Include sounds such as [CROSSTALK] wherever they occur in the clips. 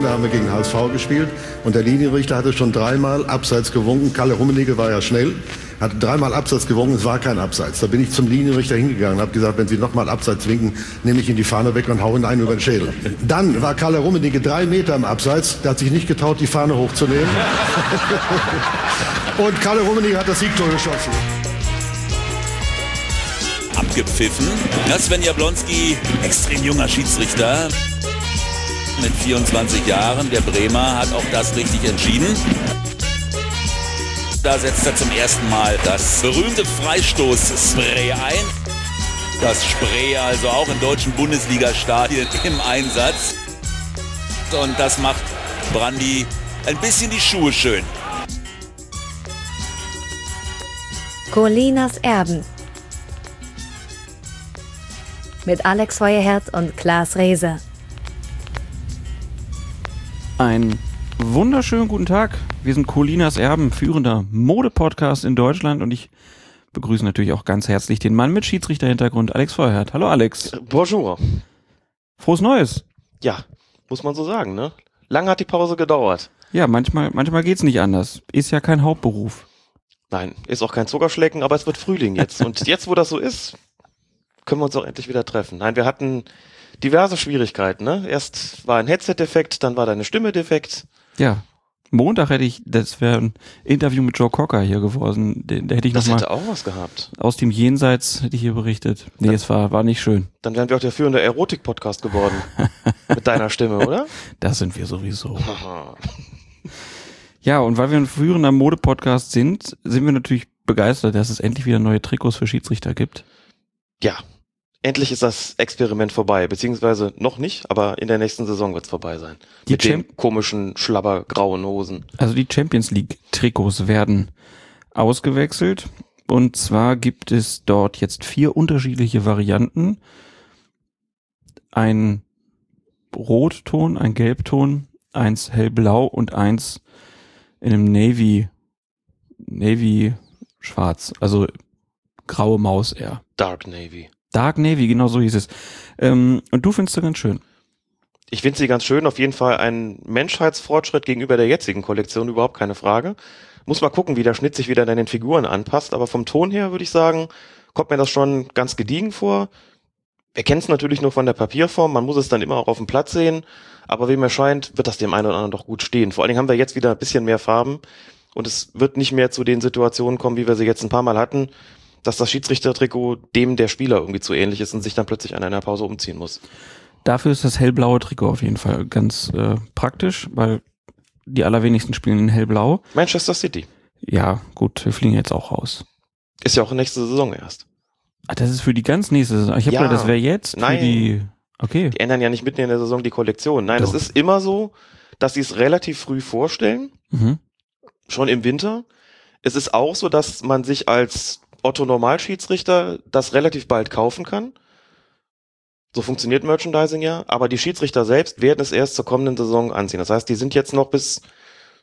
Da haben wir gegen HSV gespielt und der Linienrichter hatte schon dreimal Abseits gewunken. Kalle Rummenigge war ja schnell, hatte dreimal Abseits gewunken, es war kein Abseits. Da bin ich zum Linienrichter hingegangen und habe gesagt, wenn Sie nochmal Abseits winken, nehme ich Ihnen die Fahne weg und hau ihn einen über den Schädel. Dann war Kalle Rummenigge drei Meter im Abseits, der hat sich nicht getraut, die Fahne hochzunehmen. [LAUGHS] und Kalle Rummenigge hat das Siegtor geschossen abgepfiffen. Das Sven Jablonski, extrem junger Schiedsrichter mit 24 Jahren. Der Bremer hat auch das richtig entschieden. Da setzt er zum ersten Mal das berühmte Freistoß-Spray ein. Das Spray also auch in deutschen Bundesliga-Stadien [LAUGHS] im Einsatz. Und das macht Brandi ein bisschen die Schuhe schön. Colinas Erben mit Alex Feuerherz und Klaas Rehse. Ein wunderschönen guten Tag. Wir sind Colinas Erben, führender Mode-Podcast in Deutschland und ich begrüße natürlich auch ganz herzlich den Mann mit Schiedsrichterhintergrund, Alex Feuerherz. Hallo Alex. Bonjour. Frohes Neues. Ja, muss man so sagen, ne? Lange hat die Pause gedauert. Ja, manchmal, manchmal geht's nicht anders. Ist ja kein Hauptberuf. Nein, ist auch kein Zuckerschlecken, aber es wird Frühling jetzt. [LAUGHS] Und jetzt, wo das so ist, können wir uns auch endlich wieder treffen. Nein, wir hatten diverse Schwierigkeiten. Ne? Erst war ein Headset-Defekt, dann war deine Stimme defekt. Ja. Montag hätte ich, das wäre ein Interview mit Joe Cocker hier geworden. Da hätte ich das noch hätte mal auch was gehabt. Aus dem Jenseits hätte ich hier berichtet. Nee, dann, es war, war nicht schön. Dann wären wir auch der führende Erotik-Podcast geworden. [LAUGHS] mit deiner Stimme, oder? Das sind wir sowieso. [LAUGHS] ja, und weil wir ein führender Mode-Podcast sind, sind wir natürlich begeistert, dass es endlich wieder neue Trikots für Schiedsrichter gibt. Ja, endlich ist das Experiment vorbei, beziehungsweise noch nicht, aber in der nächsten Saison wird es vorbei sein. Die Mit Champ den komischen, schlabbergrauen Hosen. Also die Champions League Trikots werden ausgewechselt und zwar gibt es dort jetzt vier unterschiedliche Varianten. Ein Rotton, ein Gelbton, eins hellblau und eins in einem Navy, Navy schwarz, also graue Maus eher. Dark Navy. Dark Navy, genau so hieß es. Ähm, und du findest sie ganz schön. Ich finde sie ganz schön, auf jeden Fall ein Menschheitsfortschritt gegenüber der jetzigen Kollektion, überhaupt keine Frage. Muss mal gucken, wie der Schnitt sich wieder an den Figuren anpasst, aber vom Ton her würde ich sagen, kommt mir das schon ganz gediegen vor. Wir kennen es natürlich nur von der Papierform, man muss es dann immer auch auf dem Platz sehen, aber wie mir scheint, wird das dem einen oder anderen doch gut stehen. Vor allen Dingen haben wir jetzt wieder ein bisschen mehr Farben und es wird nicht mehr zu den Situationen kommen, wie wir sie jetzt ein paar Mal hatten, dass das Schiedsrichtertrikot dem der Spieler irgendwie zu ähnlich ist und sich dann plötzlich an einer Pause umziehen muss. Dafür ist das hellblaue Trikot auf jeden Fall ganz äh, praktisch, weil die allerwenigsten spielen in hellblau. Manchester City. Ja, gut, wir fliegen jetzt auch raus. Ist ja auch nächste Saison erst. Ah, das ist für die ganz nächste Saison. Ich habe Ja. gedacht, das wäre jetzt Nein. für die. Okay. Die ändern ja nicht mitten in der Saison die Kollektion. Nein, Doch. es ist immer so, dass sie es relativ früh vorstellen, Mhm. schon im Winter. Es ist auch so, dass man sich als Otto Normalschiedsrichter das relativ bald kaufen kann. So funktioniert Merchandising ja, aber die Schiedsrichter selbst werden es erst zur kommenden Saison anziehen. Das heißt, die sind jetzt noch bis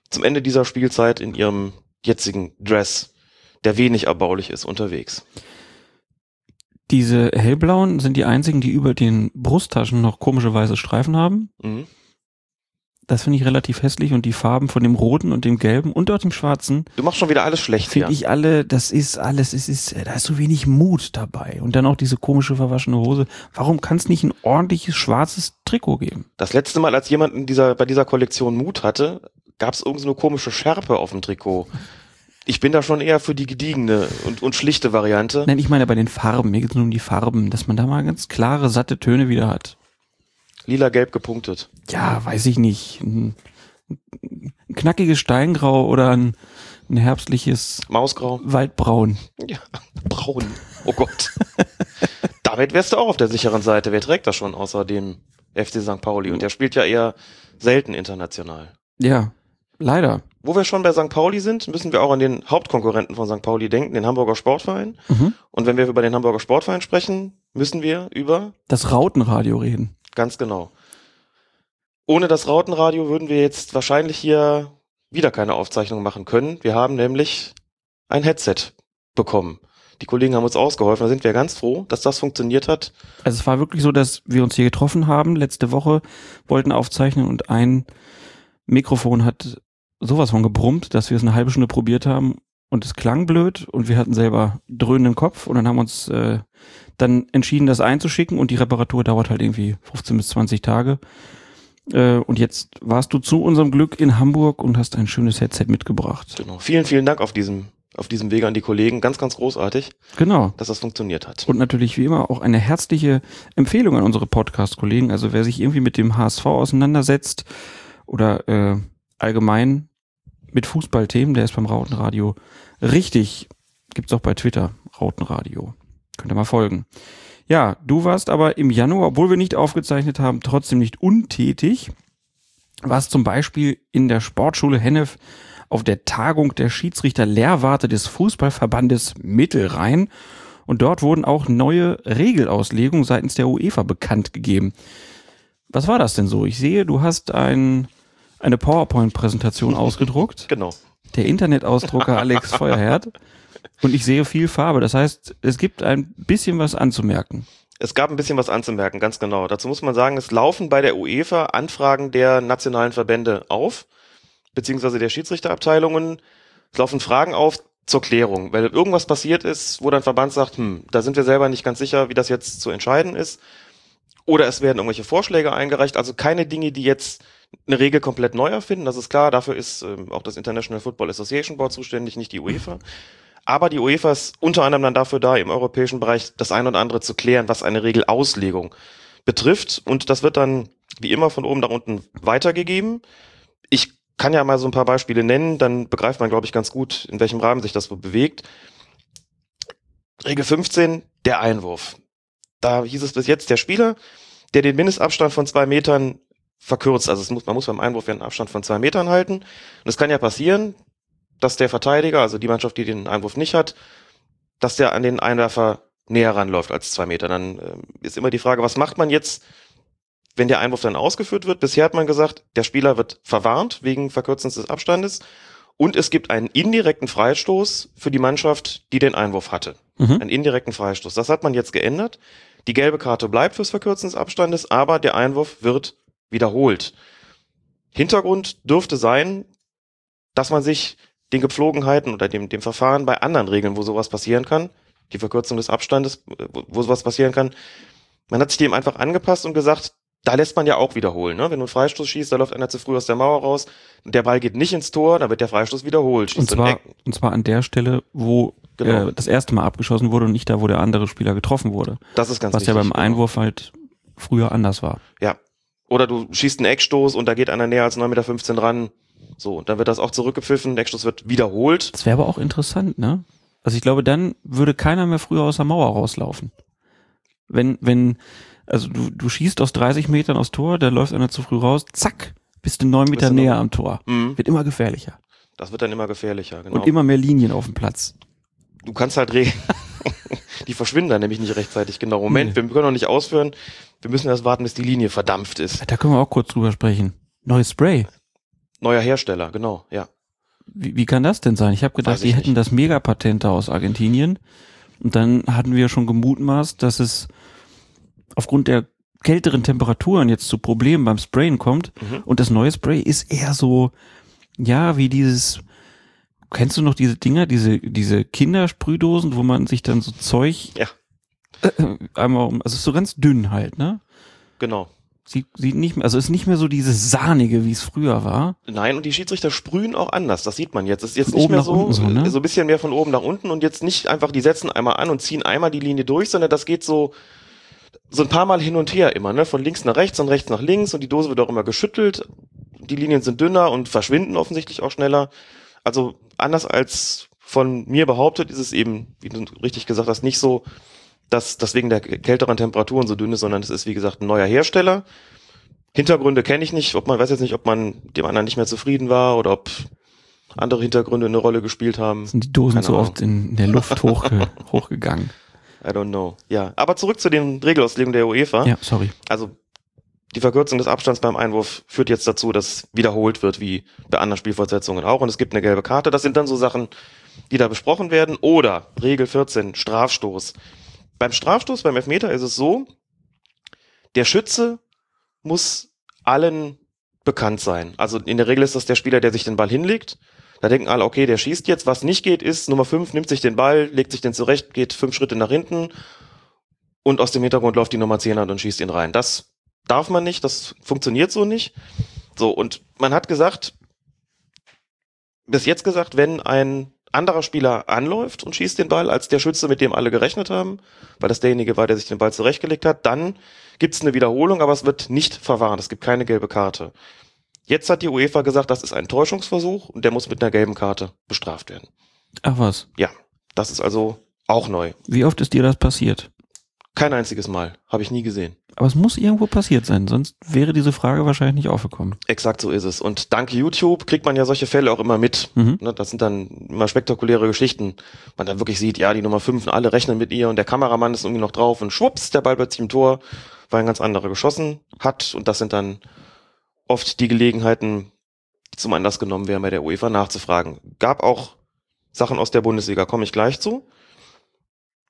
zum Ende dieser Spielzeit in ihrem jetzigen Dress, der wenig erbaulich ist, unterwegs. Diese hellblauen sind die einzigen, die über den Brusttaschen noch komische weiße Streifen haben. Mhm. Das finde ich relativ hässlich und die Farben von dem roten und dem gelben und auch dem schwarzen Du machst schon wieder alles schlecht finde hier. ich alle, das ist alles, es ist, da ist so wenig Mut dabei. Und dann auch diese komische verwaschene Hose. Warum kann es nicht ein ordentliches schwarzes Trikot geben? Das letzte Mal, als jemand in dieser, bei dieser Kollektion Mut hatte, gab es irgendeine komische Schärpe auf dem Trikot. Ich bin da schon eher für die gediegene und, und schlichte Variante. Nein, ich meine bei den Farben, mir geht es nur um die Farben, dass man da mal ganz klare, satte Töne wieder hat. Lila-gelb gepunktet. Ja, weiß ich nicht. Ein, ein knackiges Steingrau oder ein, ein herbstliches Mausgrau. Waldbraun. Ja, braun. Oh Gott. [LAUGHS] Damit wärst du auch auf der sicheren Seite. Wer trägt das schon außer dem FC St. Pauli? Und der spielt ja eher selten international. Ja, leider. Wo wir schon bei St. Pauli sind, müssen wir auch an den Hauptkonkurrenten von St. Pauli denken, den Hamburger Sportverein. Mhm. Und wenn wir über den Hamburger Sportverein sprechen, müssen wir über Das Rautenradio reden. Ganz genau. Ohne das Rautenradio würden wir jetzt wahrscheinlich hier wieder keine Aufzeichnung machen können. Wir haben nämlich ein Headset bekommen. Die Kollegen haben uns ausgeholfen. Da sind wir ganz froh, dass das funktioniert hat. Also es war wirklich so, dass wir uns hier getroffen haben, letzte Woche, wollten aufzeichnen und ein Mikrofon hat sowas von gebrummt, dass wir es eine halbe Stunde probiert haben und es klang blöd und wir hatten selber dröhnenden Kopf und dann haben uns äh, dann entschieden, das einzuschicken und die Reparatur dauert halt irgendwie 15 bis 20 Tage. Äh, und jetzt warst du zu unserem Glück in Hamburg und hast ein schönes Headset mitgebracht. Genau. Vielen, vielen Dank auf diesem, auf diesem Wege an die Kollegen. Ganz, ganz großartig, Genau. dass das funktioniert hat. Und natürlich wie immer auch eine herzliche Empfehlung an unsere Podcast-Kollegen. Also wer sich irgendwie mit dem HSV auseinandersetzt oder äh, allgemein mit Fußballthemen, der ist beim Rautenradio richtig. Gibt's auch bei Twitter, Rautenradio. Könnt ihr mal folgen. Ja, du warst aber im Januar, obwohl wir nicht aufgezeichnet haben, trotzdem nicht untätig. Warst zum Beispiel in der Sportschule Hennef auf der Tagung der Schiedsrichter Lehrwarte des Fußballverbandes Mittelrhein. Und dort wurden auch neue Regelauslegungen seitens der UEFA bekannt gegeben. Was war das denn so? Ich sehe, du hast ein, eine PowerPoint-Präsentation [LAUGHS] ausgedruckt. Genau. Der Internetausdrucker Alex [LAUGHS] Feuerherd. Und ich sehe viel Farbe. Das heißt, es gibt ein bisschen was anzumerken. Es gab ein bisschen was anzumerken, ganz genau. Dazu muss man sagen, es laufen bei der UEFA Anfragen der nationalen Verbände auf, beziehungsweise der Schiedsrichterabteilungen. Es laufen Fragen auf zur Klärung, weil irgendwas passiert ist, wo dann Verband sagt, hm, da sind wir selber nicht ganz sicher, wie das jetzt zu entscheiden ist. Oder es werden irgendwelche Vorschläge eingereicht, also keine Dinge, die jetzt eine Regel komplett neu erfinden, das ist klar, dafür ist ähm, auch das International Football Association Board zuständig, nicht die UEFA. Aber die UEFA ist unter anderem dann dafür da, im europäischen Bereich das ein oder andere zu klären, was eine Regelauslegung betrifft. Und das wird dann wie immer von oben nach unten weitergegeben. Ich kann ja mal so ein paar Beispiele nennen, dann begreift man, glaube ich, ganz gut, in welchem Rahmen sich das so bewegt. Regel 15, der Einwurf. Da hieß es bis jetzt, der Spieler, der den Mindestabstand von zwei Metern verkürzt, also muss, man muss beim Einwurf ja einen Abstand von zwei Metern halten. Und es kann ja passieren, dass der Verteidiger, also die Mannschaft, die den Einwurf nicht hat, dass der an den Einwerfer näher ranläuft als zwei Meter. Dann äh, ist immer die Frage, was macht man jetzt, wenn der Einwurf dann ausgeführt wird? Bisher hat man gesagt, der Spieler wird verwarnt wegen Verkürzens des Abstandes und es gibt einen indirekten Freistoß für die Mannschaft, die den Einwurf hatte. Mhm. Einen indirekten Freistoß. Das hat man jetzt geändert. Die gelbe Karte bleibt fürs Verkürzen des Abstandes, aber der Einwurf wird wiederholt. Hintergrund dürfte sein, dass man sich den Gepflogenheiten oder dem, dem Verfahren bei anderen Regeln, wo sowas passieren kann, die Verkürzung des Abstandes, wo, wo sowas passieren kann, man hat sich dem einfach angepasst und gesagt, da lässt man ja auch wiederholen. Ne? Wenn du einen Freistoß schießt, da läuft einer zu früh aus der Mauer raus, der Ball geht nicht ins Tor, dann wird der Freistoß wiederholt. Und zwar, und zwar an der Stelle, wo Genau. äh, das erste Mal abgeschossen wurde und nicht da, wo der andere Spieler getroffen wurde. das ist ganz Was ja wichtig, beim genau. Einwurf halt früher anders war. Ja. Oder du schießt einen Eckstoß und da geht einer näher als 9,15 Meter ran. So, und dann wird das auch zurückgepfiffen, der Eckstoß wird wiederholt. Das wäre aber auch interessant, ne? Also ich glaube, dann würde keiner mehr früher aus der Mauer rauslaufen. Wenn, wenn, also du, du schießt aus 30 Metern aufs Tor, da läuft einer zu früh raus, zack, bist du neun Meter du noch- näher am Tor. Mhm. Wird immer gefährlicher. Das wird dann immer gefährlicher, genau. Und immer mehr Linien auf dem Platz. du kannst halt regeln. [LAUGHS] die verschwinden dann nämlich nicht rechtzeitig. Genau. Moment, Nee. wir können noch nicht ausführen. Wir müssen erst warten, bis die Linie verdampft ist. Da können wir auch kurz drüber sprechen. Neues Spray. Neuer Hersteller, genau, ja. Wie, wie kann das denn sein? Ich habe gedacht, die hätten nicht. das Megapatent da aus Argentinien. Und dann hatten wir schon gemutmaßt, dass es aufgrund der kälteren Temperaturen jetzt zu Problemen beim Sprayen kommt. Mhm. Und das neue Spray ist eher so, ja, wie dieses, kennst du noch diese Dinger, diese, diese Kindersprühdosen, wo man sich dann so Zeug Ja. [LAUGHS] einmal um, also ist so ganz dünn halt, ne? Genau. Sieht, sieht nicht mehr, also ist nicht mehr so dieses sahnige, wie es früher war. Nein, und die Schiedsrichter sprühen auch anders. Das sieht man jetzt. Es ist jetzt Von nicht mehr so, so, ne? so ein bisschen mehr von oben nach unten und jetzt nicht einfach, die setzen einmal an und ziehen einmal die Linie durch, sondern das geht so, so ein paar Mal hin und her immer, ne? Von links nach rechts und rechts nach links und die Dose wird auch immer geschüttelt. Die Linien sind dünner und verschwinden offensichtlich auch schneller. Also anders als von mir behauptet, ist es eben, wie du richtig gesagt hast, nicht so, dass das wegen der kälteren Temperaturen so dünn ist, sondern es ist, wie gesagt, ein neuer Hersteller. Hintergründe kenne ich nicht, ob man weiß jetzt nicht, ob man dem anderen nicht mehr zufrieden war oder ob andere Hintergründe eine Rolle gespielt haben. Sind die Dosen Keine so Ahnung. oft in, der Luft [LAUGHS] hochge, hochgegangen. I don't know. Ja, aber zurück zu den Regelauslegungen der UEFA. Ja, sorry. Also die Verkürzung des Abstands beim Einwurf führt jetzt dazu, dass wiederholt wird, wie bei anderen Spielfortsetzungen auch. Und es gibt eine gelbe Karte. Das sind dann so Sachen, die da besprochen werden. Oder Regel 14, Strafstoß. Beim Strafstoß, beim Elfmeter ist es so, der Schütze muss allen bekannt sein. Also in der Regel ist das der Spieler, der sich den Ball hinlegt. Da denken alle, okay, der schießt jetzt. Was nicht geht, ist, Nummer 5 nimmt sich den Ball, legt sich den zurecht, geht fünf Schritte nach hinten und aus dem Hintergrund läuft die Nummer 10 an und schießt ihn rein. Das darf man nicht, das funktioniert so nicht. So, und man hat gesagt, bis jetzt gesagt, wenn ein anderer Spieler anläuft und schießt den Ball als der Schütze, mit dem alle gerechnet haben, weil das derjenige war, der sich den Ball zurechtgelegt hat, dann gibt es eine Wiederholung, aber es wird nicht verwarnt. Es gibt keine gelbe Karte. Jetzt hat die UEFA gesagt, das ist ein Täuschungsversuch und der muss mit einer gelben Karte bestraft werden. Ach was. Ja, das ist also auch neu. Wie oft ist dir das passiert? Kein einziges Mal. Habe ich nie gesehen. Aber es muss irgendwo passiert sein, sonst wäre diese Frage wahrscheinlich nicht aufgekommen. Exakt so ist es. Und dank YouTube kriegt man ja solche Fälle auch immer mit. Mhm. Ne, Das sind dann immer spektakuläre Geschichten. Man dann wirklich sieht, ja, die Nummer 5 und alle rechnen mit ihr und der Kameramann ist irgendwie noch drauf und schwupps, der Ball plötzlich im Tor, weil ein ganz anderer geschossen hat. Und das sind dann oft die Gelegenheiten, die zum Anlass genommen werden, bei der UEFA nachzufragen. Gab auch Sachen aus der Bundesliga, komme ich gleich zu.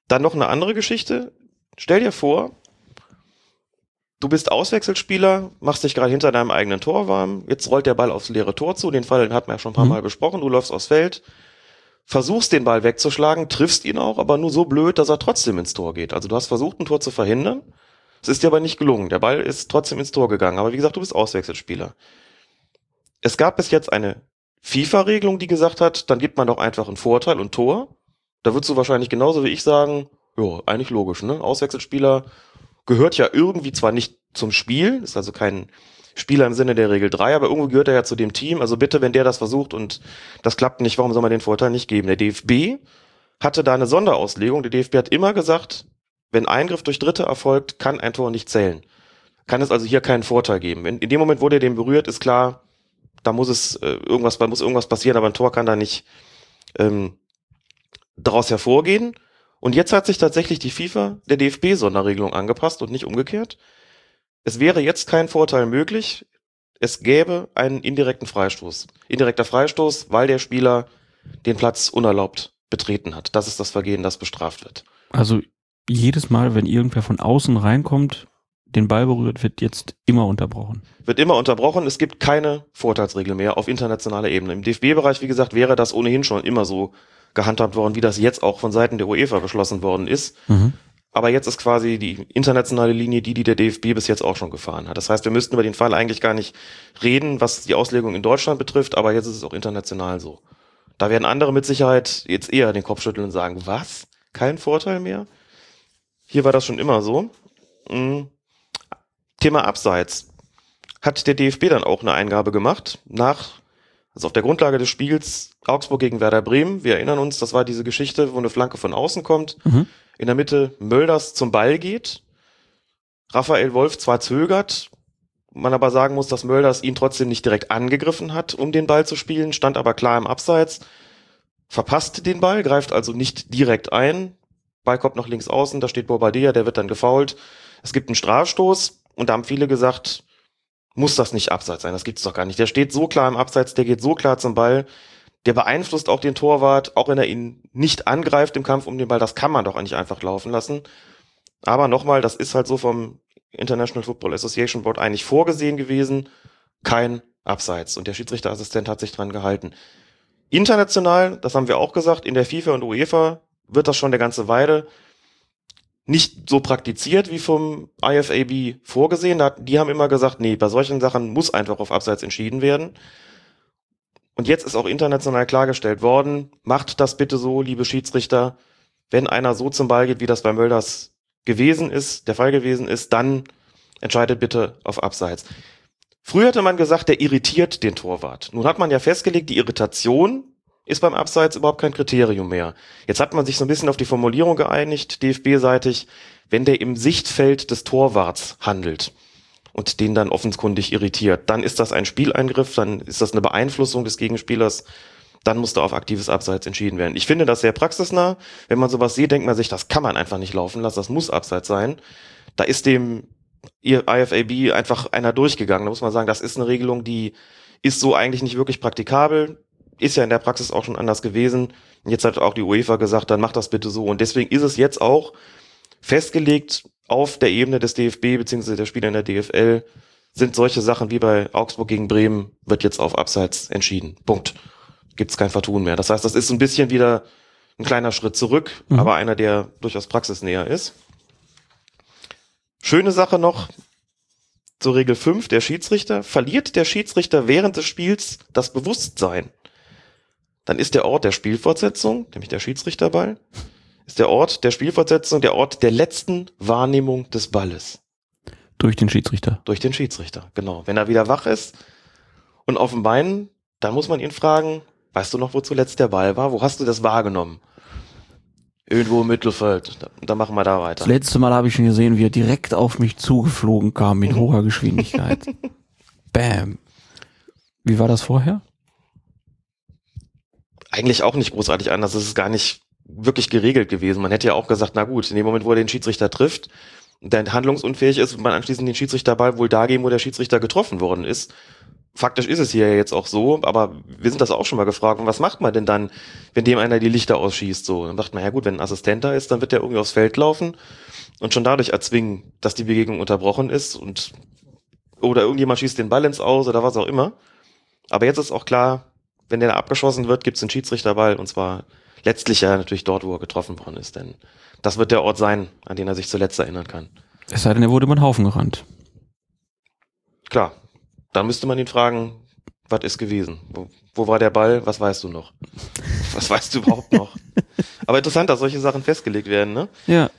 Dann noch eine andere Geschichte. Stell dir vor, du bist Auswechselspieler, machst dich gerade hinter deinem eigenen Tor warm, jetzt rollt der Ball aufs leere Tor zu, den Fall den hatten wir ja schon ein paar Mhm. Mal besprochen, du läufst aufs Feld, versuchst den Ball wegzuschlagen, triffst ihn auch, aber nur so blöd, dass er trotzdem ins Tor geht. Also du hast versucht, ein Tor zu verhindern, es ist dir aber nicht gelungen. Der Ball ist trotzdem ins Tor gegangen, aber wie gesagt, du bist Auswechselspieler. Es gab bis jetzt eine FIFA-Regelung, die gesagt hat, dann gibt man doch einfach einen Vorteil und Tor. Da würdest du wahrscheinlich genauso wie ich sagen, ja, eigentlich logisch, ne? Auswechselspieler gehört ja irgendwie zwar nicht zum Spiel, ist also kein Spieler im Sinne der Regel 3, aber irgendwo gehört er ja zu dem Team. Also bitte, wenn der das versucht und das klappt nicht, warum soll man den Vorteil nicht geben? Der DFB hatte da eine Sonderauslegung. Der DFB hat immer gesagt, wenn Eingriff durch Dritte erfolgt, kann ein Tor nicht zählen. Kann es also hier keinen Vorteil geben. In, in dem Moment, wo der den berührt, ist klar, da muss es äh, irgendwas, da muss irgendwas passieren, aber ein Tor kann da nicht ähm, daraus hervorgehen. Und jetzt hat sich tatsächlich die FIFA der DFB-Sonderregelung angepasst und nicht umgekehrt. Es wäre jetzt kein Vorteil möglich. Es gäbe einen indirekten Freistoß. Indirekter Freistoß, weil der Spieler den Platz unerlaubt betreten hat. Das ist das Vergehen, das bestraft wird. Also jedes Mal, wenn irgendwer von außen reinkommt, den Ball berührt, wird jetzt immer unterbrochen. Wird immer unterbrochen. Es gibt keine Vorteilsregel mehr auf internationaler Ebene. Im DFB-Bereich, wie gesagt, wäre das ohnehin schon immer so gehandhabt worden, wie das jetzt auch von Seiten der UEFA beschlossen worden ist. Mhm. Aber jetzt ist quasi die internationale Linie die, die der DFB bis jetzt auch schon gefahren hat. Das heißt, wir müssten über den Fall eigentlich gar nicht reden, was die Auslegung in Deutschland betrifft, aber jetzt ist es auch international so. Da werden andere mit Sicherheit jetzt eher den Kopf schütteln und sagen, was? Kein Vorteil mehr? Hier war das schon immer so. Mhm. Thema Abseits. Hat der DFB dann auch eine Eingabe gemacht nach, also auf der Grundlage des Spiels Augsburg gegen Werder Bremen. Wir erinnern uns, das war diese Geschichte, wo eine Flanke von außen kommt Mhm. in der Mitte Mölders zum Ball geht. Raphael Wolf zwar zögert, man aber sagen muss, dass Mölders ihn trotzdem nicht direkt angegriffen hat, um den Ball zu spielen, stand aber klar im Abseits, verpasst den Ball, greift also nicht direkt ein. Ball kommt nach links außen, da steht Bobadilla, der wird dann gefoult. Es gibt einen Strafstoß und da haben viele gesagt, muss das nicht Abseits sein, das gibt's doch gar nicht. Der steht so klar im Abseits, der geht so klar zum Ball, der beeinflusst auch den Torwart, auch wenn er ihn nicht angreift im Kampf um den Ball, das kann man doch eigentlich einfach laufen lassen. Aber nochmal, das ist halt so vom International Football Association Board eigentlich vorgesehen gewesen, kein Abseits. Und der Schiedsrichterassistent hat sich dran gehalten. International, das haben wir auch gesagt, in der FIFA und UEFA wird das schon der ganze Weile nicht so praktiziert wie vom IFAB vorgesehen. Die haben immer gesagt, nee, bei solchen Sachen muss einfach auf Abseits entschieden werden. Und jetzt ist auch international klargestellt worden, macht das bitte so, liebe Schiedsrichter, wenn einer so zum Ball geht, wie das bei Mölders gewesen ist, der Fall gewesen ist, dann entscheidet bitte auf Abseits. Früher hatte man gesagt, der irritiert den Torwart. Nun hat man ja festgelegt, die Irritation ist beim Abseits überhaupt kein Kriterium mehr. Jetzt hat man sich so ein bisschen auf die Formulierung geeinigt, DFB-seitig, wenn der im Sichtfeld des Torwarts handelt und den dann offenkundig irritiert, dann ist das ein Spieleingriff, dann ist das eine Beeinflussung des Gegenspielers, dann muss da auf aktives Abseits entschieden werden. Ich finde das sehr praxisnah. Wenn man sowas sieht, denkt man sich, das kann man einfach nicht laufen lassen, das muss Abseits sein. Da ist dem IFAB einfach einer durchgegangen. Da muss man sagen, das ist eine Regelung, die ist so eigentlich nicht wirklich praktikabel. Ist ja in der Praxis auch schon anders gewesen. Jetzt hat auch die UEFA gesagt, dann macht das bitte so. Und deswegen ist es jetzt auch festgelegt auf der Ebene des DFB beziehungsweise der Spieler in der DFL sind solche Sachen wie bei Augsburg gegen Bremen wird jetzt auf Abseits entschieden. Punkt. Gibt's kein Vertun mehr. Das heißt, das ist ein bisschen wieder ein kleiner Schritt zurück, mhm. aber einer, der durchaus praxisnäher ist. Schöne Sache noch zur Regel 5, der Schiedsrichter. Verliert der Schiedsrichter während des Spiels das Bewusstsein, dann ist der Ort der Spielfortsetzung, nämlich der Schiedsrichterball, ist der Ort der Spielfortsetzung der Ort der letzten Wahrnehmung des Balles. Durch den Schiedsrichter. Durch den Schiedsrichter, genau. Wenn er wieder wach ist und auf dem Bein, dann muss man ihn fragen, weißt du noch, wo zuletzt der Ball war? Wo hast du das wahrgenommen? Irgendwo im Mittelfeld. Dann machen wir da weiter. Das letzte Mal habe ich schon gesehen, wie er direkt auf mich zugeflogen kam mit hoher Geschwindigkeit. [LAUGHS] Bam. Wie war das vorher? Eigentlich auch nicht großartig anders. Es ist gar nicht wirklich geregelt gewesen. Man hätte ja auch gesagt, na gut, in dem Moment, wo er den Schiedsrichter trifft, der handlungsunfähig ist, wird man anschließend den Schiedsrichterball wohl da geben, wo der Schiedsrichter getroffen worden ist. Faktisch ist es hier ja jetzt auch so, aber wir sind das auch schon mal gefragt. Und was macht man denn dann, wenn dem einer die Lichter ausschießt? So, dann sagt man, ja gut, wenn ein Assistent da ist, dann wird der irgendwie aufs Feld laufen und schon dadurch erzwingen, dass die Begegnung unterbrochen ist und oder irgendjemand schießt den Ball ins Aus oder was auch immer. Aber jetzt ist auch klar, wenn der abgeschossen wird, gibt es den Schiedsrichterball und zwar letztlich ja natürlich dort, wo er getroffen worden ist, denn das wird der Ort sein, an den er sich zuletzt erinnern kann. Es sei denn, er wurde über den Haufen gerannt. Klar, dann müsste man ihn fragen, was ist gewesen? Wo, wo war der Ball? Was weißt du noch? [LAUGHS] Was weißt du überhaupt noch? Aber interessant, dass solche Sachen festgelegt werden, ne? Ja.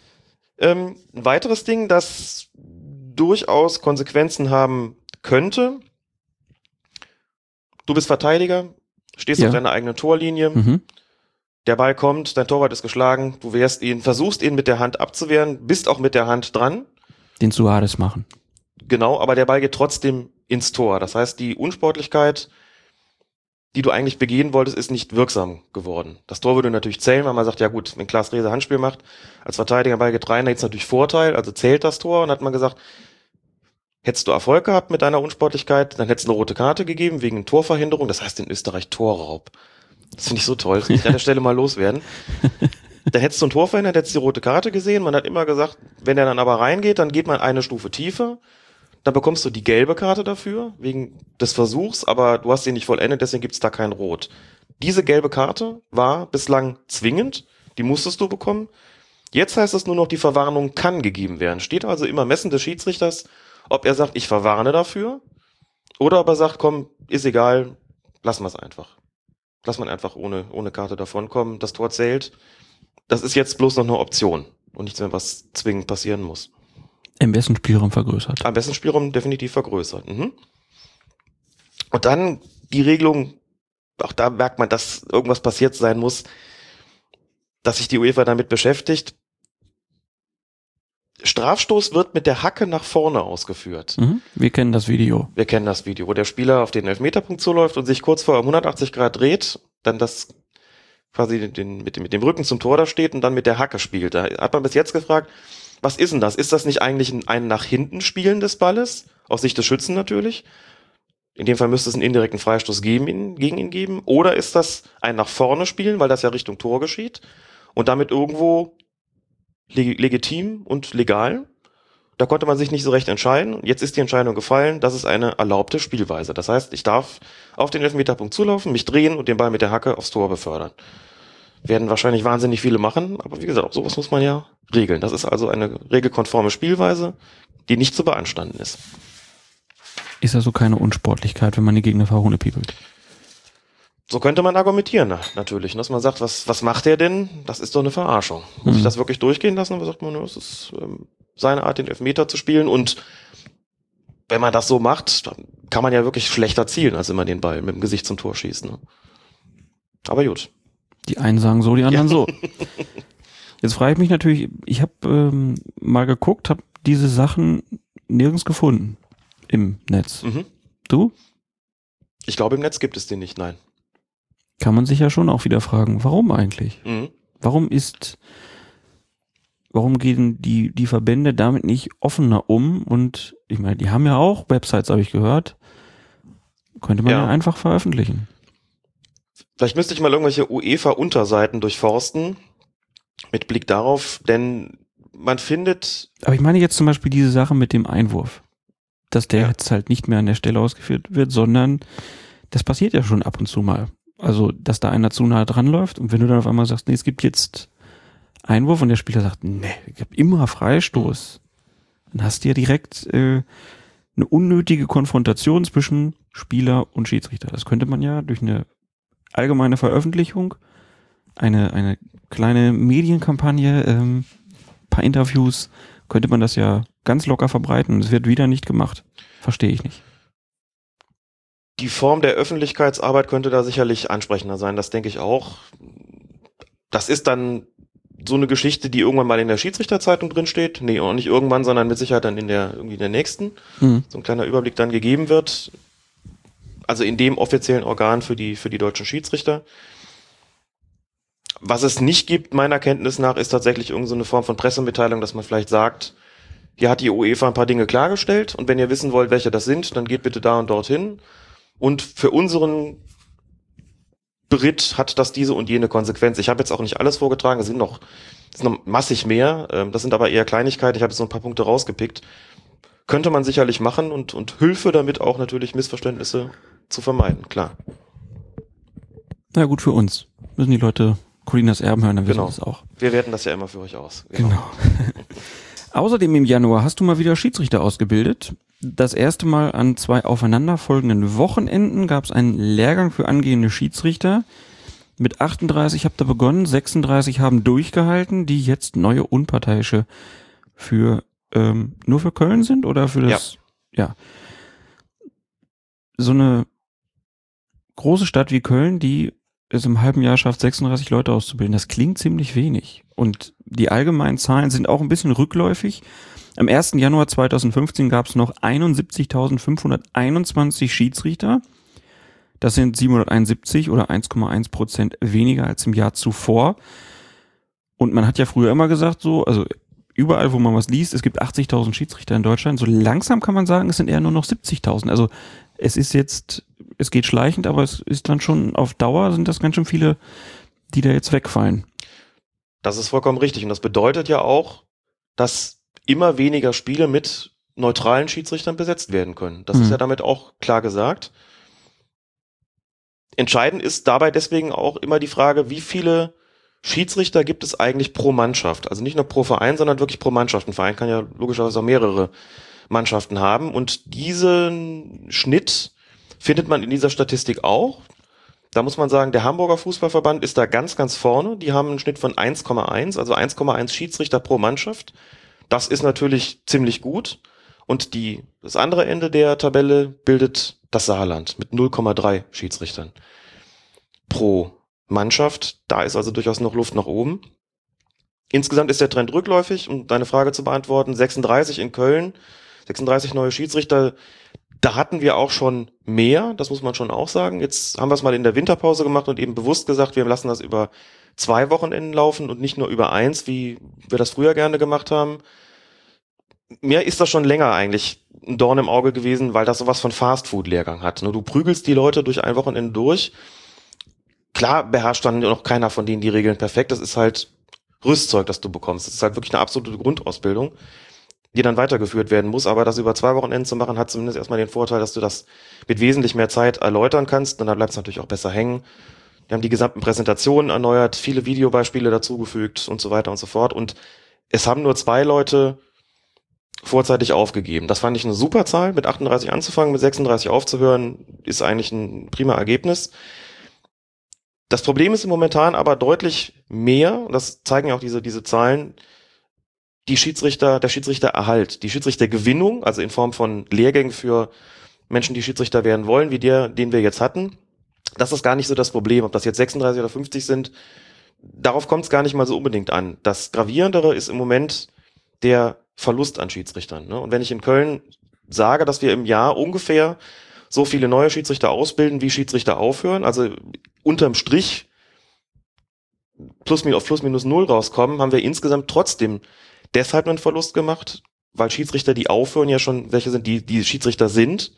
Ähm, ein weiteres Ding, das durchaus Konsequenzen haben könnte. Du bist Verteidiger, stehst ja. auf deiner eigenen Torlinie. Mhm. Der Ball kommt, dein Torwart ist geschlagen, du wehrst ihn, versuchst ihn mit der Hand abzuwehren, bist auch mit der Hand dran. Den Suarez machen. Genau, aber der Ball geht trotzdem ins Tor. Das heißt, die Unsportlichkeit, die du eigentlich begehen wolltest, ist nicht wirksam geworden. Das Tor würde natürlich zählen, weil man sagt, ja gut, wenn Klaas Rehse Handspiel macht, als Verteidiger Ball geht rein, da ist natürlich Vorteil, also zählt das Tor und hat man gesagt, hättest du Erfolg gehabt mit deiner Unsportlichkeit, dann hättest du eine rote Karte gegeben wegen Torverhinderung, das heißt in Österreich Torraub. Das finde ich so toll. Das muss ich an der Stelle mal loswerden. Da hättest du ein Tor verhindert, hättest du die rote Karte gesehen. Man hat immer gesagt, wenn der dann aber reingeht, dann geht man eine Stufe tiefer. Dann bekommst du die gelbe Karte dafür, wegen des Versuchs, aber du hast sie nicht vollendet, deswegen gibt's da kein Rot. Diese gelbe Karte war bislang zwingend, die musstest du bekommen. Jetzt heißt es nur noch, die Verwarnung kann gegeben werden. Steht also immer Messen des Schiedsrichters, ob er sagt, ich verwarne dafür, oder ob er sagt, komm, ist egal, lassen wir es einfach lass man einfach ohne, ohne Karte davonkommen. Das Tor zählt. Das ist jetzt bloß noch eine Option und nichts mehr, was zwingend passieren muss. Am besten Spielraum vergrößert. Am besten Spielraum definitiv vergrößert. Mhm. Und dann die Regelung, auch da merkt man, dass irgendwas passiert sein muss, dass sich die UEFA damit beschäftigt. Strafstoß wird mit der Hacke nach vorne ausgeführt. Mhm. Wir kennen das Video. Wir kennen das Video, wo der Spieler auf den Elfmeterpunkt zuläuft und sich kurz vor 180 Grad dreht, dann das quasi den, mit, dem, mit dem Rücken zum Tor da steht und dann mit der Hacke spielt. Da hat man bis jetzt gefragt, was ist denn das? Ist das nicht eigentlich ein, ein nach hinten Spielen des Balles? Aus Sicht des Schützen natürlich. In dem Fall müsste es einen indirekten Freistoß gegen ihn, gegen ihn geben. Oder ist das ein nach vorne Spielen, weil das ja Richtung Tor geschieht und damit irgendwo leg legitim und legal. Da konnte man sich nicht so recht entscheiden. Jetzt ist die Entscheidung gefallen, das ist eine erlaubte Spielweise. Das heißt, ich darf auf den Elfmeterpunkt zulaufen, mich drehen und den Ball mit der Hacke aufs Tor befördern. Werden wahrscheinlich wahnsinnig viele machen, aber wie gesagt, auch sowas muss man ja regeln. Das ist also eine regelkonforme Spielweise, die nicht zu beanstanden ist. Ist also keine Unsportlichkeit, wenn man die Gegner verhohnepiepelt? So könnte man argumentieren, natürlich, dass man sagt, was, was macht er denn? Das ist doch eine Verarschung. Muss mhm. ich das wirklich durchgehen lassen? Aber sagt man, das ist ähm, seine Art, den Elfmeter zu spielen. Und wenn man das so macht, dann kann man ja wirklich schlechter zielen, als immer den Ball mit dem Gesicht zum Tor schießen. Ne? Aber gut. Die einen sagen so, die anderen ja. [LAUGHS] so. Jetzt frage ich mich natürlich, ich habe ähm, mal geguckt, habe diese Sachen nirgends gefunden im Netz. Mhm. Du? Ich glaube, im Netz gibt es den nicht, nein kann man sich ja schon auch wieder fragen, warum eigentlich? Mhm. Warum ist warum gehen die, die Verbände damit nicht offener um? Und ich meine, die haben ja auch Websites, habe ich gehört. Könnte man ja. ja einfach veröffentlichen. Vielleicht müsste ich mal irgendwelche UEFA-Unterseiten durchforsten, mit Blick darauf, denn man findet. Aber ich meine jetzt zum Beispiel diese Sache mit dem Einwurf. Dass der ja. jetzt halt nicht mehr an der Stelle ausgeführt wird, sondern das passiert ja schon ab und zu mal. Also, dass da einer zu nahe dran läuft und wenn du dann auf einmal sagst, nee, es gibt jetzt Einwurf und der Spieler sagt, nee, ich habe immer Freistoß, dann hast du ja direkt äh, eine unnötige Konfrontation zwischen Spieler und Schiedsrichter. Das könnte man ja durch eine allgemeine Veröffentlichung, eine, eine kleine Medienkampagne, ähm, paar Interviews, könnte man das ja ganz locker verbreiten. Es wird wieder nicht gemacht. Verstehe ich nicht. Die Form der Öffentlichkeitsarbeit könnte da sicherlich ansprechender sein, das denke ich auch. Das ist dann so eine Geschichte, die irgendwann mal in der Schiedsrichterzeitung drin steht. Nee, auch nicht irgendwann, sondern mit Sicherheit dann in der, irgendwie in der nächsten. Mhm. So ein kleiner Überblick dann gegeben wird. Also in dem offiziellen Organ für die, für die deutschen Schiedsrichter. Was es nicht gibt, meiner Kenntnis nach, ist tatsächlich irgendeine so Form von Pressemitteilung, dass man vielleicht sagt, hier hat die UEFA ein paar Dinge klargestellt und wenn ihr wissen wollt, welche das sind, dann geht bitte da und dorthin. Und für unseren Brit hat das diese und jene Konsequenz. Ich habe jetzt auch nicht alles vorgetragen, es sind noch, es sind noch massig mehr. Ähm, das sind aber eher Kleinigkeiten. Ich habe jetzt so ein paar Punkte rausgepickt. Könnte man sicherlich machen und, und Hilfe damit auch natürlich Missverständnisse zu vermeiden, klar. Na gut, für uns. Müssen die Leute Colinas Erben hören, dann wissen genau. wir das auch. Wir werten das ja immer für euch aus. Genau. genau. [LAUGHS] Außerdem im Januar hast du mal wieder Schiedsrichter ausgebildet. Das erste Mal an zwei aufeinanderfolgenden Wochenenden gab es einen Lehrgang für angehende Schiedsrichter. Mit 38 habt ihr begonnen, 36 haben durchgehalten, die jetzt neue Unparteiische für ähm, nur für Köln sind oder für das ja. ja. So eine große Stadt wie Köln, die es im halben Jahr schafft, 36 Leute auszubilden. Das klingt ziemlich wenig. Und die allgemeinen Zahlen sind auch ein bisschen rückläufig. Am 1. Januar 2015 gab es noch 71.521 Schiedsrichter. Das sind 771 oder 1,1 Prozent weniger als im Jahr zuvor. Und man hat ja früher immer gesagt, so, also überall, wo man was liest, es gibt 80.000 Schiedsrichter in Deutschland. So langsam kann man sagen, es sind eher nur noch 70.000. Also es ist jetzt, es geht schleichend, aber es ist dann schon auf Dauer sind das ganz schön viele, die da jetzt wegfallen. Das ist vollkommen richtig. Und das bedeutet ja auch, dass immer weniger Spiele mit neutralen Schiedsrichtern besetzt werden können. Das mhm. ist ja damit auch klar gesagt. Entscheidend ist dabei deswegen auch immer die Frage, wie viele Schiedsrichter gibt es eigentlich pro Mannschaft? Also nicht nur pro Verein, sondern wirklich pro Mannschaft. Ein Verein kann ja logischerweise auch mehrere Mannschaften haben. Und diesen Schnitt findet man in dieser Statistik auch. Da muss man sagen, der Hamburger Fußballverband ist da ganz, ganz vorne. Die haben einen Schnitt von 1,1, also 1,1 Schiedsrichter pro Mannschaft. Das ist natürlich ziemlich gut. Und die, das andere Ende der Tabelle bildet das Saarland mit 0,3 Schiedsrichtern pro Mannschaft. Da ist also durchaus noch Luft nach oben. Insgesamt ist der Trend rückläufig, um deine Frage zu beantworten. 36 in Köln, 36 neue Schiedsrichter. Da hatten wir auch schon mehr, das muss man schon auch sagen. Jetzt haben wir es mal in der Winterpause gemacht und eben bewusst gesagt, wir lassen das über zwei Wochenenden laufen und nicht nur über eins, wie wir das früher gerne gemacht haben. Mir ist das schon länger eigentlich ein Dorn im Auge gewesen, weil das sowas von Fastfood-Lehrgang hat. Ne? Du prügelst die Leute durch ein Wochenende durch. Klar beherrscht dann noch keiner von denen die Regeln perfekt. Das ist halt Rüstzeug, das du bekommst. Das ist halt wirklich eine absolute Grundausbildung, die dann weitergeführt werden muss. Aber das über zwei Wochenenden zu machen, hat zumindest erstmal den Vorteil, dass du das mit wesentlich mehr Zeit erläutern kannst. Und dann bleibt es natürlich auch besser hängen. Wir haben die gesamten Präsentationen erneuert, viele Videobeispiele dazugefügt und so weiter und so fort. Und es haben nur zwei Leute vorzeitig aufgegeben. Das fand ich eine super Zahl. Mit 38 anzufangen, mit 36 aufzuhören, ist eigentlich ein prima Ergebnis. Das Problem ist momentan aber deutlich mehr, das zeigen ja auch diese, diese Zahlen, die Schiedsrichter, der Schiedsrichtererhalt, die Schiedsrichtergewinnung, also in Form von Lehrgängen für Menschen, die Schiedsrichter werden wollen, wie der, den wir jetzt hatten, das ist gar nicht so das Problem. Ob das jetzt 36 oder 50 sind, darauf kommt es gar nicht mal so unbedingt an. Das Gravierendere ist im Moment der Verlust an Schiedsrichtern. Ne? Und wenn ich in Köln sage, dass wir im Jahr ungefähr so viele neue Schiedsrichter ausbilden, wie Schiedsrichter aufhören, also unterm Strich plus, auf plus minus null rauskommen, haben wir insgesamt trotzdem deshalb einen Verlust gemacht, weil Schiedsrichter, die aufhören, ja schon welche sind, die, die Schiedsrichter sind.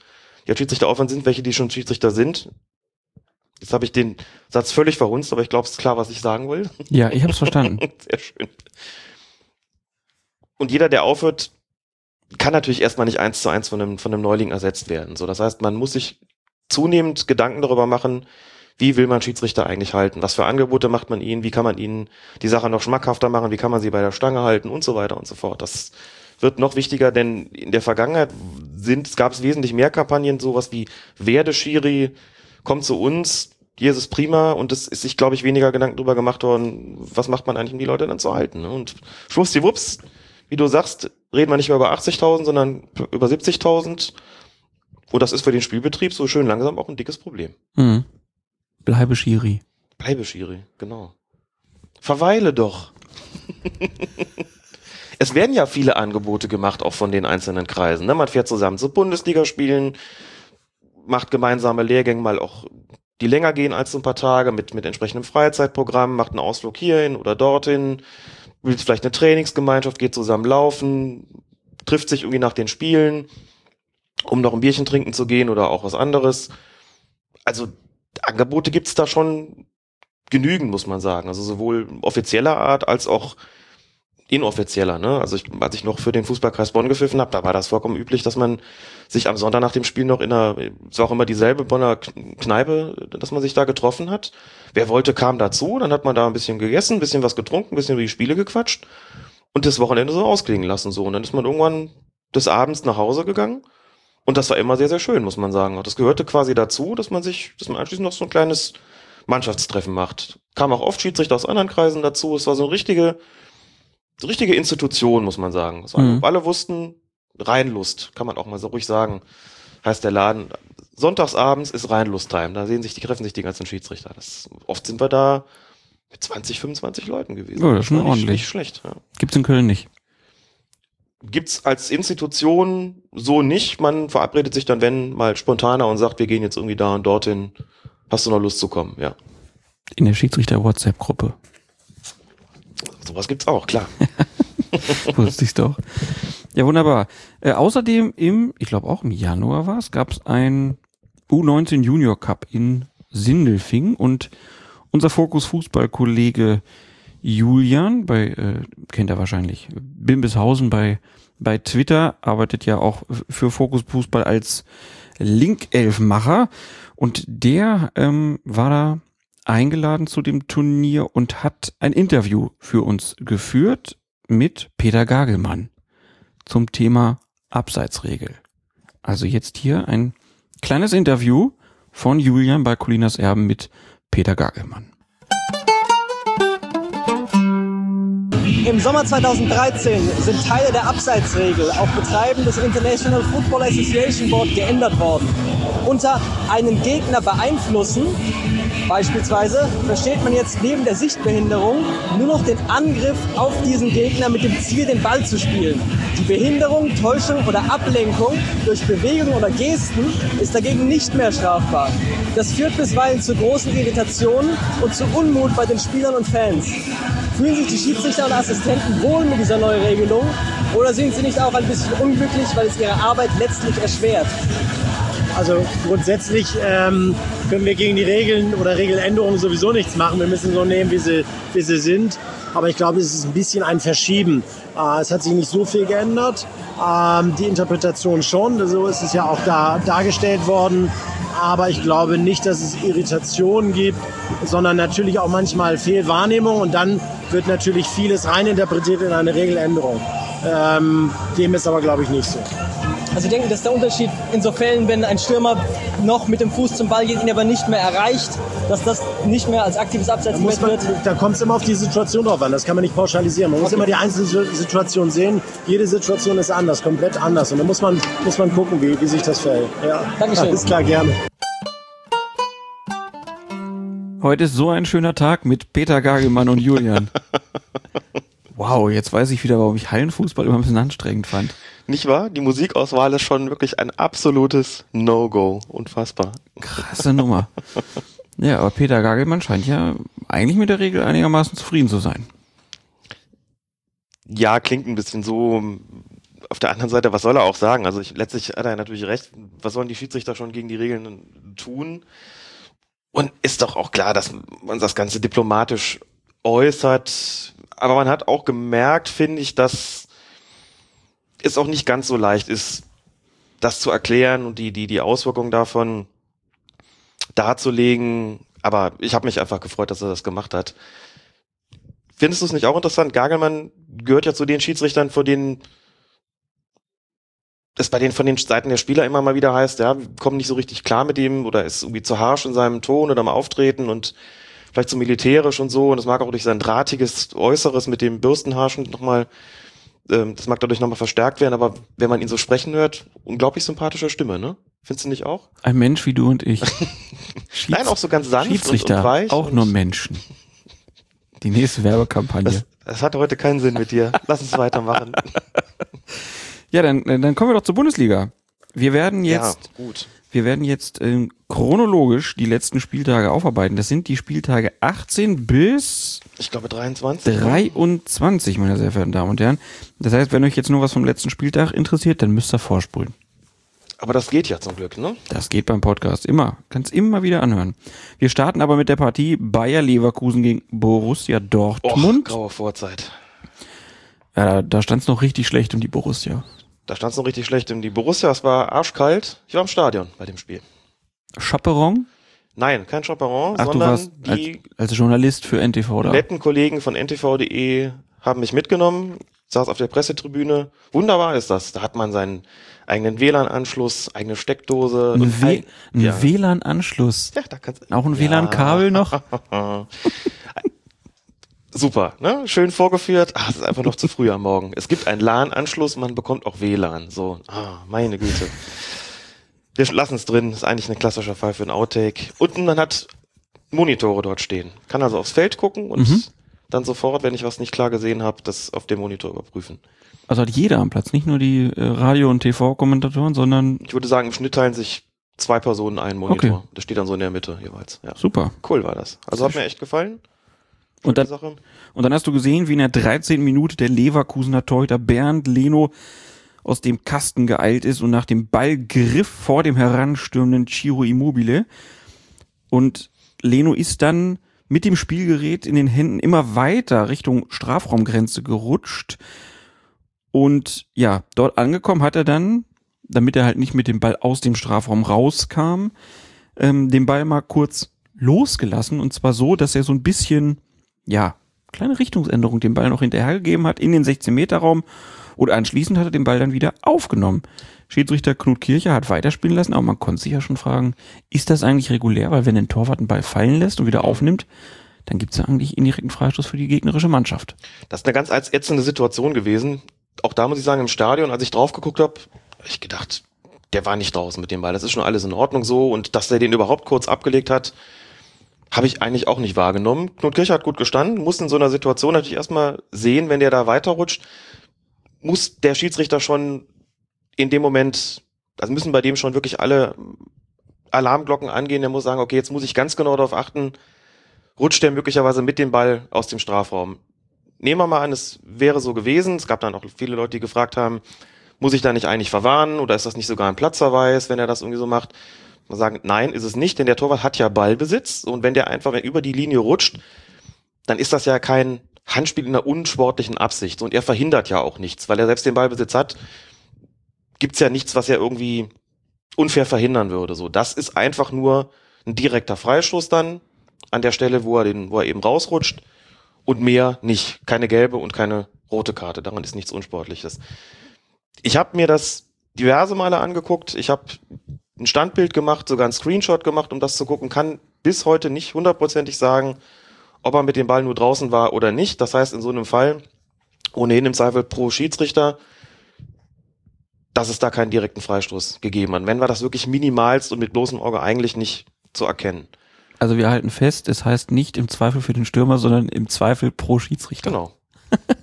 Als Schiedsrichter aufhören sind, welche, die schon Schiedsrichter sind. Jetzt habe ich den Satz völlig verhunzt, aber ich glaube, es ist klar, was ich sagen will. Ja, ich habe es verstanden. [LAUGHS] Sehr schön. Und jeder, der aufhört, kann natürlich erstmal nicht eins zu eins von einem, von einem Neuling ersetzt werden. So, das heißt, man muss sich zunehmend Gedanken darüber machen, wie will man Schiedsrichter eigentlich halten? Was für Angebote macht man ihnen? Wie kann man ihnen die Sache noch schmackhafter machen? Wie kann man sie bei der Stange halten? Und so weiter und so fort. Das wird noch wichtiger, denn in der Vergangenheit sind, es gab es wesentlich mehr Kampagnen, sowas wie Werde Schiri, kommt zu uns, hier ist es prima und es ist sich, glaube ich, weniger Gedanken darüber gemacht worden, was macht man eigentlich, um die Leute dann zu halten. Ne? Und schwuppsdiwupps, wie du sagst, reden wir nicht mehr über 80.000, sondern über 70.000. Und das ist für den Spielbetrieb so schön langsam auch ein dickes Problem. Mhm. Bleibe Schiri. Bleibe Schiri, genau. Verweile doch. [LAUGHS] es werden ja viele Angebote gemacht, auch von den einzelnen Kreisen. Ne? Man fährt zusammen zu Bundesligaspielen, macht gemeinsame Lehrgänge mal auch, die länger gehen als so ein paar Tage, mit, mit entsprechendem Freizeitprogramm, macht einen Ausflug hierhin oder dorthin, will vielleicht eine Trainingsgemeinschaft, geht zusammen laufen, trifft sich irgendwie nach den Spielen, um noch ein Bierchen trinken zu gehen oder auch was anderes. Also Angebote gibt's da schon genügend, muss man sagen. Also sowohl offizieller Art als auch inoffizieller. Ne? Also ich, als ich noch für den Fußballkreis Bonn gepfiffen habe, da war das vollkommen üblich, dass man sich am Sonntag nach dem Spiel noch in einer, es war auch immer dieselbe Bonner Kneipe, dass man sich da getroffen hat. Wer wollte, kam dazu, dann hat man da ein bisschen gegessen, ein bisschen was getrunken, ein bisschen über die Spiele gequatscht und das Wochenende so ausklingen lassen. so Und dann ist man irgendwann des Abends nach Hause gegangen und das war immer sehr, sehr schön, muss man sagen. Das gehörte quasi dazu, dass man sich, dass man anschließend noch so ein kleines Mannschaftstreffen macht. Kam auch oft Schiedsrichter aus anderen Kreisen dazu. Es war so eine richtige, so richtige Institution, muss man sagen. Mhm. Alle wussten, Reinlust, kann man auch mal so ruhig sagen, heißt der Laden. Sonntagsabends ist Reinlust-Time. Da sehen sich, die treffen sich die ganzen Schiedsrichter. Das, oft sind wir da mit 20, 25 Leuten gewesen. Ja, das ist schon nicht, ordentlich. Nicht schlecht. Ja. Gibt's in Köln nicht gibt's als Institution so nicht. Man verabredet sich dann, wenn, mal spontaner und sagt, wir gehen jetzt irgendwie da und dorthin. Hast du noch Lust zu kommen? Ja. In der Schiedsrichter-WhatsApp-Gruppe. Sowas gibt's auch, klar. [LAUGHS] Wusste ich's doch. Ja, wunderbar. Äh, außerdem im, ich glaube auch im Januar war es, gab es ein U19 Junior Cup in Sindelfing und unser Fokus Fußballkollege Julian, bei, äh, kennt er wahrscheinlich, Bimbishausen bei, bei Twitter, arbeitet ja auch für Fokus Fußball als Linkelfmacher und der ähm, war da eingeladen zu dem Turnier und hat ein Interview für uns geführt mit Peter Gagelmann zum Thema Abseitsregel. Also jetzt hier ein kleines Interview von Julian bei Colinas Erben mit Peter Gagelmann. Im Sommer 2013 sind Teile der Abseitsregel auf Betreiben des International Football Association Board geändert worden. Unter einen Gegner beeinflussen, beispielsweise, versteht man jetzt neben der Sichtbehinderung nur noch den Angriff auf diesen Gegner mit dem Ziel, den Ball zu spielen. Die Behinderung, Täuschung oder Ablenkung durch Bewegungen oder Gesten ist dagegen nicht mehr strafbar. Das führt bisweilen zu großen Irritationen und zu Unmut bei den Spielern und Fans. Fühlen sich die Schiedsrichter und Assistenten wohl mit dieser neuen Regelung oder sind sie nicht auch ein bisschen unglücklich, weil es ihre Arbeit letztlich erschwert? Also grundsätzlich ähm, können wir gegen die Regeln oder Regeländerungen sowieso nichts machen. Wir müssen so nehmen, wie sie, wie sie sind. Aber ich glaube, es ist ein bisschen ein Verschieben. Äh, es hat sich nicht so viel geändert. Ähm, die Interpretation schon. So ist es ja auch da dargestellt worden. Aber ich glaube nicht, dass es Irritationen gibt, sondern natürlich auch manchmal Fehlwahrnehmung. Und dann wird natürlich vieles reininterpretiert in eine Regeländerung. Ähm, dem ist aber, glaube ich, nicht so. Also ich denke, das ist der Unterschied in so Fällen, wenn ein Stürmer noch mit dem Fuß zum Ball geht, ihn aber nicht mehr erreicht, dass das nicht mehr als aktives Abseits da wird. Da kommt es immer auf die Situation drauf an. Das kann man nicht pauschalisieren. Man okay. muss immer die einzelne Situation sehen. Jede Situation ist anders, komplett anders. Und da muss man, muss man gucken, wie, wie sich das verhält. Ja. Dankeschön. Alles klar, gerne. Heute ist so ein schöner Tag mit Peter Gagelmann und Julian. [LAUGHS] Wow, jetzt weiß ich wieder, warum ich Hallenfußball immer ein bisschen anstrengend fand. Nicht wahr? Die Musikauswahl ist schon wirklich ein absolutes No-Go. Unfassbar. Krasse Nummer. Ja, aber Peter Gagelmann scheint ja eigentlich mit der Regel einigermaßen zufrieden zu sein. Ja, klingt ein bisschen so. Auf der anderen Seite, was soll er auch sagen? Also ich, letztlich hat er natürlich recht. Was sollen die Schiedsrichter schon gegen die Regeln tun? Und ist doch auch klar, dass man das Ganze diplomatisch äußert. Aber man hat auch gemerkt, finde ich, dass es auch nicht ganz so leicht ist, das zu erklären und die, die, die Auswirkungen davon darzulegen. Aber ich habe mich einfach gefreut, dass er das gemacht hat. Findest du es nicht auch interessant? Gagelmann gehört ja zu den Schiedsrichtern, vor denen es bei den von den Seiten der Spieler immer mal wieder heißt, ja, wir kommen nicht so richtig klar mit ihm oder ist irgendwie zu harsch in seinem Ton oder im Auftreten und vielleicht zu militärisch und so. Und das mag auch durch sein drahtiges Äußeres mit dem Bürstenharschen nochmal, ähm, das mag dadurch nochmal verstärkt werden, aber wenn man ihn so sprechen hört, unglaublich sympathische Stimme, ne? Findest du nicht auch? Ein Mensch wie du und ich. [LAUGHS] Nein, auch so ganz sanft und, Schiedsrichter, und weich. auch und nur Menschen. Die nächste Werbekampagne. das, das hat heute keinen Sinn mit dir. Lass uns weitermachen. [LAUGHS] ja, dann, dann kommen wir doch zur Bundesliga. Wir werden jetzt, ja, gut. Wir werden jetzt ähm, chronologisch die letzten Spieltage aufarbeiten. Das sind die Spieltage 18 bis Ich glaube 23. 23, meine sehr verehrten Damen und Herren. Das heißt, wenn euch jetzt nur was vom letzten Spieltag interessiert, dann müsst ihr vorspulen. Aber das geht ja zum Glück, ne? Das geht beim Podcast immer. Kannst immer wieder anhören. Wir starten aber mit der Partie Bayer Leverkusen gegen Borussia Och, Dortmund. graue Vorzeit. ja, da stand es noch richtig schlecht um die Borussia. Da stand es noch richtig schlecht. Und die Borussia, es war arschkalt. Ich war im Stadion bei dem Spiel. Chaperon? Nein, kein Chaperon, Ach, du sondern warst als, die als Journalist für NTV da. netten Kollegen von ntv.de haben mich mitgenommen, saß auf der Pressetribüne. Wunderbar ist das. Da hat man seinen eigenen WLAN-Anschluss, eigene Steckdose. Ein, ein- ein ja. WLAN-Anschluss. Ja, da kannst Auch ein Ja. WLAN-Kabel noch? [LAUGHS] Super, ne? Schön vorgeführt. Ah, es ist einfach noch zu früh am Morgen. Es gibt einen LAN-Anschluss, man bekommt auch WLAN. So, ah, meine Güte. Wir lassen es drin. Ist eigentlich ein klassischer Fall für ein Outtake. Und man hat Monitore dort stehen. Kann also aufs Feld gucken und Mhm. dann sofort, wenn ich was nicht klar gesehen habe, das auf dem Monitor überprüfen. Also hat jeder am Platz, nicht nur die äh, Radio- und TV-Kommentatoren, sondern Ich würde sagen, im Schnitt teilen sich zwei Personen einen Monitor. Okay. Das steht dann so in der Mitte jeweils. Ja. super. Cool war das. Also hat mir echt gefallen. Und dann, Sache. und dann hast du gesehen, wie in der 13. Minute der Leverkusener Torhüter Bernd Leno aus dem Kasten geeilt ist und nach dem Ball griff vor dem heranstürmenden Ciro Immobile. Und Leno ist dann mit dem Spielgerät in den Händen immer weiter Richtung Strafraumgrenze gerutscht. Und ja, dort angekommen hat er dann, damit er halt nicht mit dem Ball aus dem Strafraum rauskam, ähm, den Ball mal kurz losgelassen. Und zwar so, dass er so ein bisschen, ja, kleine Richtungsänderung dem Ball noch hinterhergegeben hat in den 16-Meter-Raum. Und anschließend hat er den Ball dann wieder aufgenommen. Schiedsrichter Knut Kircher hat weiterspielen lassen, aber man konnte sich ja schon fragen, ist das eigentlich regulär? Weil wenn ein Torwart einen Ball fallen lässt und wieder aufnimmt, dann gibt es ja eigentlich indirekten Freistoß für die gegnerische Mannschaft. Das ist eine ganz ätzende Situation gewesen. Auch da muss ich sagen, im Stadion, als ich drauf geguckt habe, hab ich gedacht, der war nicht draußen mit dem Ball. Das ist schon alles in Ordnung so. Und dass der den überhaupt kurz abgelegt hat, habe ich eigentlich auch nicht wahrgenommen. Knut Kircher hat gut gestanden, muss in so einer Situation natürlich erstmal sehen, wenn der da weiterrutscht, muss der Schiedsrichter schon in dem Moment, also müssen bei dem schon wirklich alle Alarmglocken angehen. Der muss sagen, okay, jetzt muss ich ganz genau darauf achten, rutscht der möglicherweise mit dem Ball aus dem Strafraum. Nehmen wir mal an, es wäre so gewesen. Es gab dann auch viele Leute, die gefragt haben, muss ich da nicht eigentlich verwarnen oder ist das nicht sogar ein Platzverweis, wenn er das irgendwie so macht? Man sagen, nein, ist es nicht, denn der Torwart hat ja Ballbesitz und wenn der einfach über die Linie rutscht, dann ist das ja kein Handspiel in einer unsportlichen Absicht und er verhindert ja auch nichts, weil er selbst den Ballbesitz hat, gibt's ja nichts, was er irgendwie unfair verhindern würde. So, das ist einfach nur ein direkter Freistoß dann an der Stelle, wo er den, wo er eben rausrutscht und mehr nicht. Keine gelbe und keine rote Karte. Daran ist nichts Unsportliches. Ich habe mir das diverse Male angeguckt. Ich habe ein Standbild gemacht, sogar ein Screenshot gemacht, um das zu gucken. Kann bis heute nicht hundertprozentig sagen, ob er mit dem Ball nur draußen war oder nicht. Das heißt, in so einem Fall ohnehin im Zweifel pro Schiedsrichter, dass es da keinen direkten Freistoß gegeben hat. Wenn war das wirklich minimalst und mit bloßem Auge eigentlich nicht zu erkennen. Also wir halten fest, es heißt nicht im Zweifel für den Stürmer, sondern im Zweifel pro Schiedsrichter. Genau.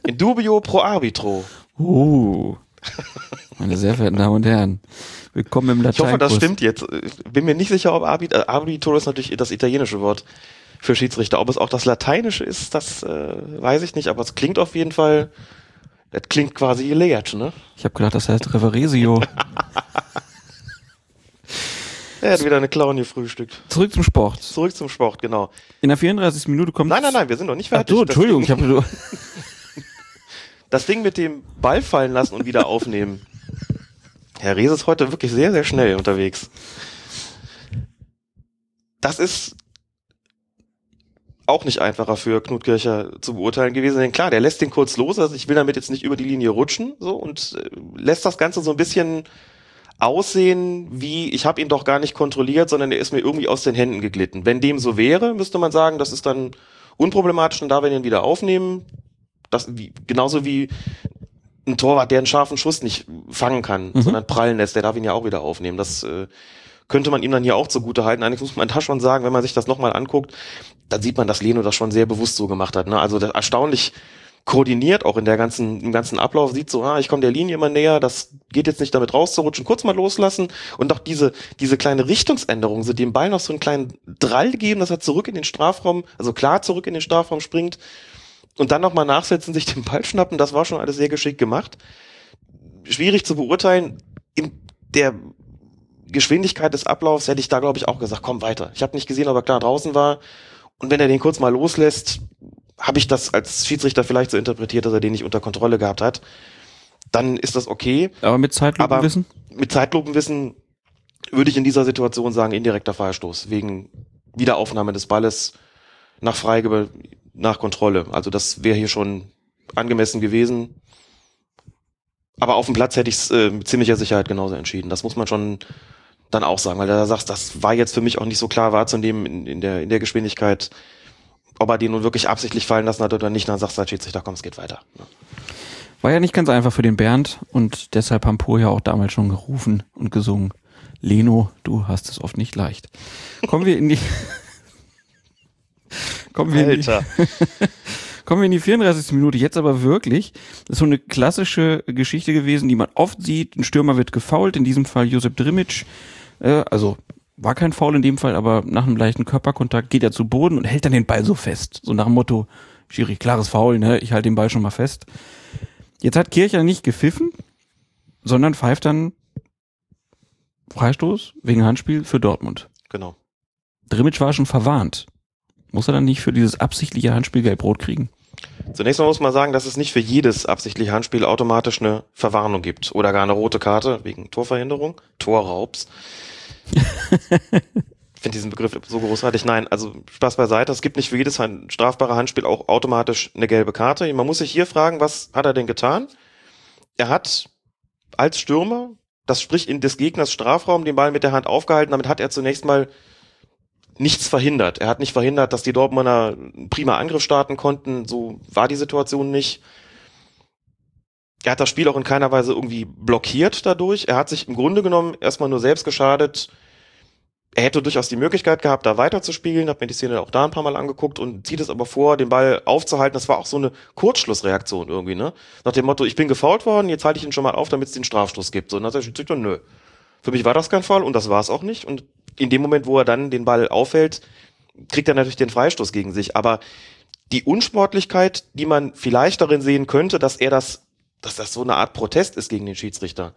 In dubio pro arbitro. Uh, [LAUGHS] Meine sehr verehrten Damen und Herren, willkommen im Ich hoffe, das stimmt jetzt. Bin mir nicht sicher, ob Arbit Arbitro ist natürlich das italienische Wort für Schiedsrichter. Ob es auch das lateinische ist, das äh, weiß ich nicht, aber es klingt auf jeden Fall, das klingt quasi gelehrt, ne? Ich habe gedacht, das heißt Reveresio. [LAUGHS] Er hat wieder eine Clown gefrühstückt. Zurück zum Sport. Zurück zum Sport, genau. In der 34. Minute kommt. Nein, nein, nein, wir sind noch nicht Ach fertig. du, Das Entschuldigung, ich habe [LAUGHS] Das Ding mit dem Ball fallen lassen und wieder aufnehmen. [LAUGHS] Herr Rees ist heute wirklich sehr, sehr schnell unterwegs. Das ist auch nicht einfacher für Knut Kircher zu beurteilen gewesen. Denn klar, der lässt den kurz los. Also ich will damit jetzt nicht über die Linie rutschen so und äh, lässt das Ganze so ein bisschen aussehen, wie ich habe ihn doch gar nicht kontrolliert, sondern er ist mir irgendwie aus den Händen geglitten. Wenn dem so wäre, müsste man sagen, das ist dann unproblematisch und da wir ihn wieder aufnehmen, das wie, genauso wie ein Torwart, der einen scharfen Schuss nicht fangen kann, Mhm. sondern prallen lässt, der darf ihn ja auch wieder aufnehmen. Das äh, könnte man ihm dann hier auch zugute halten. Eigentlich muss man da schon sagen, wenn man sich das nochmal anguckt, dann sieht man, dass Leno das schon sehr bewusst so gemacht hat. Ne? Also das erstaunlich koordiniert, auch in der ganzen, im ganzen Ablauf, sieht so, ah, ich komme der Linie immer näher, das geht jetzt nicht damit rauszurutschen, kurz mal loslassen und auch diese, diese kleine Richtungsänderung, so dem Ball noch so einen kleinen Drall geben, dass er zurück in den Strafraum, also klar zurück in den Strafraum springt und dann nochmal nachsetzen, sich den Ball schnappen, das war schon alles sehr geschickt gemacht. Schwierig zu beurteilen, in der Geschwindigkeit des Ablaufs hätte ich da, glaube ich, auch gesagt, komm weiter. Ich habe nicht gesehen, ob er klar draußen war. Und wenn er den kurz mal loslässt, habe ich das als Schiedsrichter vielleicht so interpretiert, dass er den nicht unter Kontrolle gehabt hat. Dann ist das okay. Aber mit Zeitlupenwissen? Mit Zeitlupenwissen würde ich in dieser Situation sagen, indirekter Freistoß wegen Wiederaufnahme des Balles nach Freigabe, nach Kontrolle. Also das wäre hier schon angemessen gewesen. Aber auf dem Platz hätte ich es äh, mit ziemlicher Sicherheit genauso entschieden. Das muss man schon dann auch sagen, weil da sagst, das war jetzt für mich auch nicht so klar wahrzunehmen in, in, der, in der Geschwindigkeit, ob er den nun wirklich absichtlich fallen lassen hat oder nicht. Dann sagst du als Schiedsrichter, komm, es geht weiter. War ja nicht ganz einfach für den Bernd und deshalb haben Po ja auch damals schon gerufen und gesungen. Leno, du hast es oft nicht leicht. Kommen wir in die [LAUGHS] Kommen wir, in die, Alter. [LAUGHS] kommen wir in die 34. Minute. Jetzt aber wirklich. Das ist so eine klassische Geschichte gewesen, die man oft sieht. Ein Stürmer wird gefault, in diesem Fall Josep Drimic. Äh, also war kein Foul in dem Fall, aber nach einem leichten Körperkontakt geht er zu Boden und hält dann den Ball so fest. So nach dem Motto, Schiri, klares Foul, ne? Ich halte den Ball schon mal fest. Jetzt hat Kircher nicht gepfiffen, sondern pfeift dann Freistoß wegen Handspiel für Dortmund. Genau. Drimic war schon verwarnt. Muss er dann nicht für dieses absichtliche Handspiel gelb-rot kriegen? Zunächst mal muss man sagen, dass es nicht für jedes absichtliche Handspiel automatisch eine Verwarnung gibt oder gar eine rote Karte wegen Torverhinderung, Torraubs. [LAUGHS] Ich finde diesen Begriff so großartig. Nein, also Spaß beiseite. Es gibt nicht für jedes Hand- strafbare Handspiel auch automatisch eine gelbe Karte. Man muss sich hier fragen, was hat er denn getan? Er hat als Stürmer, das sprich in des Gegners Strafraum, den Ball mit der Hand aufgehalten. Damit hat er zunächst mal nichts verhindert. Er hat nicht verhindert, dass die Dortmunder prima Angriff starten konnten. So war die Situation nicht. Er hat das Spiel auch in keiner Weise irgendwie blockiert dadurch. Er hat sich im Grunde genommen erstmal nur selbst geschadet. Er hätte durchaus die Möglichkeit gehabt, da weiterzuspielen, hat mir die Szene auch da ein paar Mal angeguckt und zieht es aber vor, den Ball aufzuhalten. Das war auch so eine Kurzschlussreaktion irgendwie, ne? Nach dem Motto, ich bin gefault worden, jetzt halte ich ihn schon mal auf, damit es den Strafstoß gibt. So, und dann hat der Schiedsrichter, nö. Für mich war das kein Fall und das war es auch nicht. Und in dem Moment, wo er dann den Ball aufhält, kriegt er natürlich den Freistoß gegen sich. Aber die Unsportlichkeit, die man vielleicht darin sehen könnte, dass er das, dass das so eine Art Protest ist gegen den Schiedsrichter,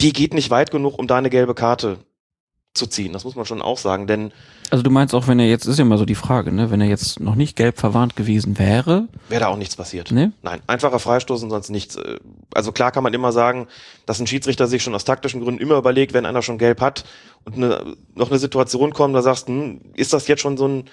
die geht nicht weit genug, um da eine gelbe Karte zu ziehen. Das muss man schon auch sagen, denn Also du meinst auch, wenn er jetzt, ist ja immer so die Frage, ne, wenn er jetzt noch nicht gelb verwarnt gewesen wäre, wäre da auch nichts passiert. ne? Nein, einfacher Freistoß und sonst nichts. Äh, Also klar kann man immer sagen, dass ein Schiedsrichter sich schon aus taktischen Gründen immer überlegt, wenn einer schon gelb hat und eine, noch eine Situation kommt, da sagst, hm, ist das jetzt schon so ein,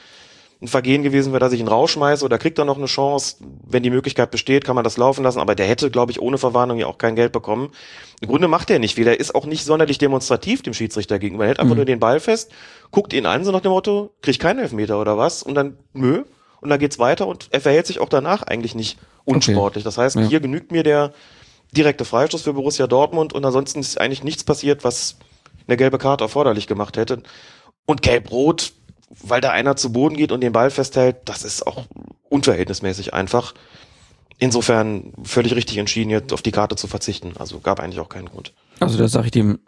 ein Vergehen gewesen, weil er sich ihn rausschmeißt oder kriegt er noch eine Chance? Wenn die Möglichkeit besteht, kann man das laufen lassen, aber der hätte, glaube ich, ohne Verwarnung ja auch kein Geld bekommen. Im Grunde macht er nicht viel. Er ist auch nicht sonderlich demonstrativ dem Schiedsrichter gegenüber. Er hält einfach Mhm. nur den Ball fest, guckt ihn an, so nach dem Motto, krieg ich keinen Elfmeter oder was? Und dann, nö. Und dann geht's weiter und er verhält sich auch danach eigentlich nicht unsportlich. Das heißt, Ja. hier genügt mir der direkte Freistoß für Borussia Dortmund und ansonsten ist eigentlich nichts passiert, was eine gelbe Karte erforderlich gemacht hätte. Und gelb-rot, weil da einer zu Boden geht und den Ball festhält, das ist auch unverhältnismäßig einfach. insofern völlig richtig entschieden, jetzt auf die Karte zu verzichten. Also gab eigentlich auch keinen Grund. Also da sage ich dem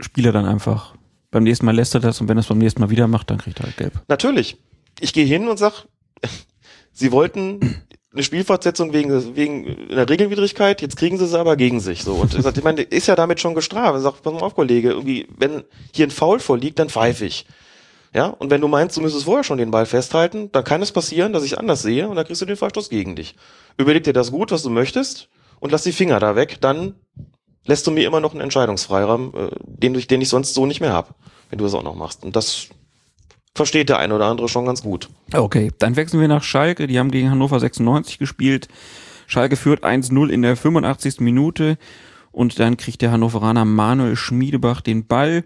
Spieler dann einfach, beim nächsten Mal lässt er das und wenn er es beim nächsten Mal wieder macht, dann kriegt er halt gelb. Natürlich. Ich gehe hin und sag, [LAUGHS] sie wollten eine Spielfortsetzung wegen, wegen einer Regelwidrigkeit, jetzt kriegen sie es aber gegen sich. So. Und ich, sag, ich meine, ist ja damit schon gestraft. Ich sag, pass mal auf, Kollege, irgendwie, wenn hier ein Foul vorliegt, dann pfeife ich. Ja, und wenn du meinst, du müsstest vorher schon den Ball festhalten, dann kann es passieren, dass ich anders sehe und dann kriegst du den Freistoß gegen dich. Überleg dir das gut, was du möchtest und lass die Finger da weg, dann lässt du mir immer noch einen Entscheidungsfreiraum, äh, den, den ich sonst so nicht mehr hab, wenn du das auch noch machst. Und das versteht der eine oder andere schon ganz gut. Okay, dann wechseln wir nach Schalke. Die haben gegen Hannover 96 gespielt. Schalke führt 1-0 in der 85. Minute und dann kriegt der Hannoveraner Manuel Schmiedebach den Ball,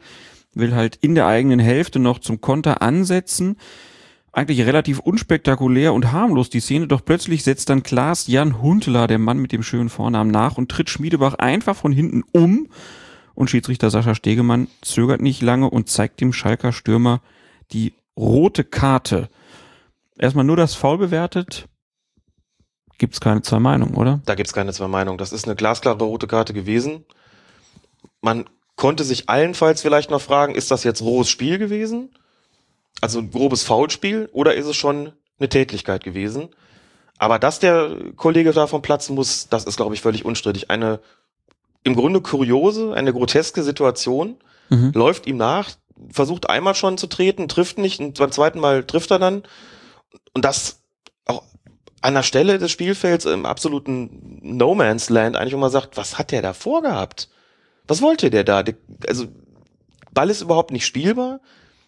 will halt in der eigenen Hälfte noch zum Konter ansetzen. Eigentlich relativ unspektakulär und harmlos die Szene, doch plötzlich setzt dann Klaas Jan Huntela, der Mann mit dem schönen Vornamen, nach und tritt Schmiedebach einfach von hinten um. Und Schiedsrichter Sascha Stegemann zögert nicht lange und zeigt dem Schalker Stürmer die rote Karte. Erstmal nur das Foul bewertet, gibt's keine zwei Meinungen, oder? Da gibt's keine zwei Meinungen. Das ist eine glasklare rote Karte gewesen. Man konnte sich allenfalls vielleicht noch fragen, ist das jetzt rohes Spiel gewesen? Also ein grobes Foulspiel oder ist es schon eine Tätlichkeit gewesen? Aber dass der Kollege davon platzen muss, das ist, glaube ich, völlig unstrittig. Eine im Grunde kuriose, eine groteske Situation Mhm. läuft ihm nach, versucht einmal schon zu treten, trifft nicht und beim zweiten Mal trifft er dann. Und das auch an der Stelle des Spielfelds im absoluten No Man's Land eigentlich, man sagt, was hat der da vorgehabt? Was wollte der da? Der- Also, Ball ist überhaupt nicht spielbar.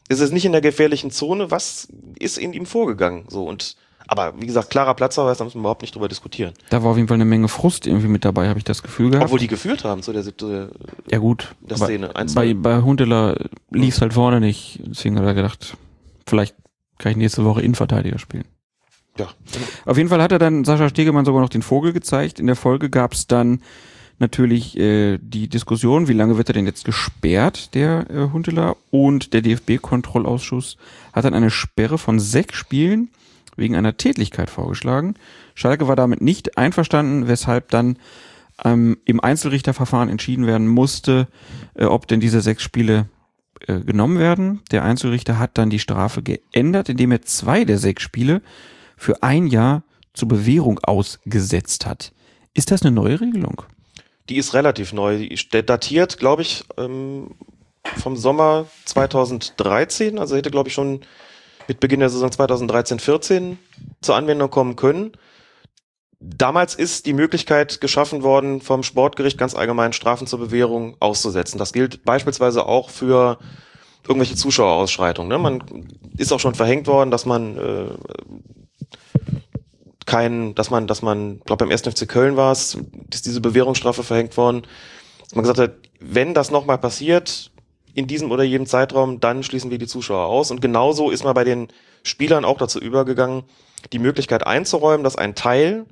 Ist es nicht in der gefährlichen Zone? Was ist in ihm vorgegangen? So und, aber wie gesagt, klarer Platzverweis, da müssen wir überhaupt nicht drüber diskutieren. Da war auf jeden Fall eine Menge Frust irgendwie mit dabei, habe ich das Gefühl gehabt. Obwohl die geführt haben zu der Situation. ja gut, der Szene, eins- bei, bei Huntela lief's halt vorne nicht. Deswegen hat er gedacht, vielleicht kann ich nächste Woche Innenverteidiger spielen. Ja. Auf jeden Fall hat er dann Sascha Stegemann sogar noch den Vogel gezeigt. In der Folge gab's dann natürlich äh, die Diskussion, wie lange wird er denn jetzt gesperrt, der äh, Huntela. Und der DFB-Kontrollausschuss hat dann eine Sperre von sechs Spielen wegen einer Tätlichkeit vorgeschlagen. Schalke war damit nicht einverstanden, weshalb dann ähm, im Einzelrichterverfahren entschieden werden musste, äh, ob denn diese sechs Spiele äh, genommen werden. Der Einzelrichter hat dann die Strafe geändert, indem er zwei der sechs Spiele für ein Jahr zur Bewährung ausgesetzt hat. Ist das eine neue Regelung? Die ist relativ neu. Die datiert, glaube ich, ähm, vom Sommer 2013. Also hätte, glaube ich, schon mit Beginn der Saison 2013-14 zur Anwendung kommen können. Damals ist die Möglichkeit geschaffen worden, vom Sportgericht ganz allgemein Strafen zur Bewährung auszusetzen. Das gilt beispielsweise auch für irgendwelche Zuschauerausschreitungen. Ne? Man ist auch schon verhängt worden, dass man äh, kein, dass man, dass man, glaube beim 1. FC Köln war es, ist diese Bewährungsstrafe verhängt worden, dass man gesagt hat, wenn das nochmal passiert, in diesem oder jedem Zeitraum, dann schließen wir die Zuschauer aus. Und genauso ist man bei den Spielern auch dazu übergegangen, die Möglichkeit einzuräumen, dass ein Teil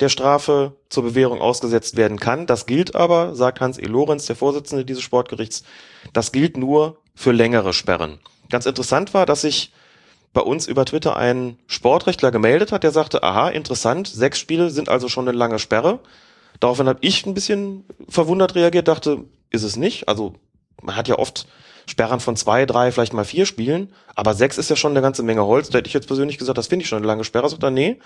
der Strafe zur Bewährung ausgesetzt werden kann. Das gilt aber, sagt Hans E. Lorenz, der Vorsitzende dieses Sportgerichts, das gilt nur für längere Sperren. Ganz interessant war, dass sich bei uns über Twitter ein Sportrechtler gemeldet hat, der sagte, aha, interessant, sechs Spiele sind also schon eine lange Sperre. Daraufhin habe ich ein bisschen verwundert reagiert, dachte, ist es nicht. Also man hat ja oft Sperren von zwei, drei, vielleicht mal vier Spielen, aber sechs ist ja schon eine ganze Menge Holz. Da hätte ich jetzt persönlich gesagt, das finde ich schon eine lange Sperre. Er, nee.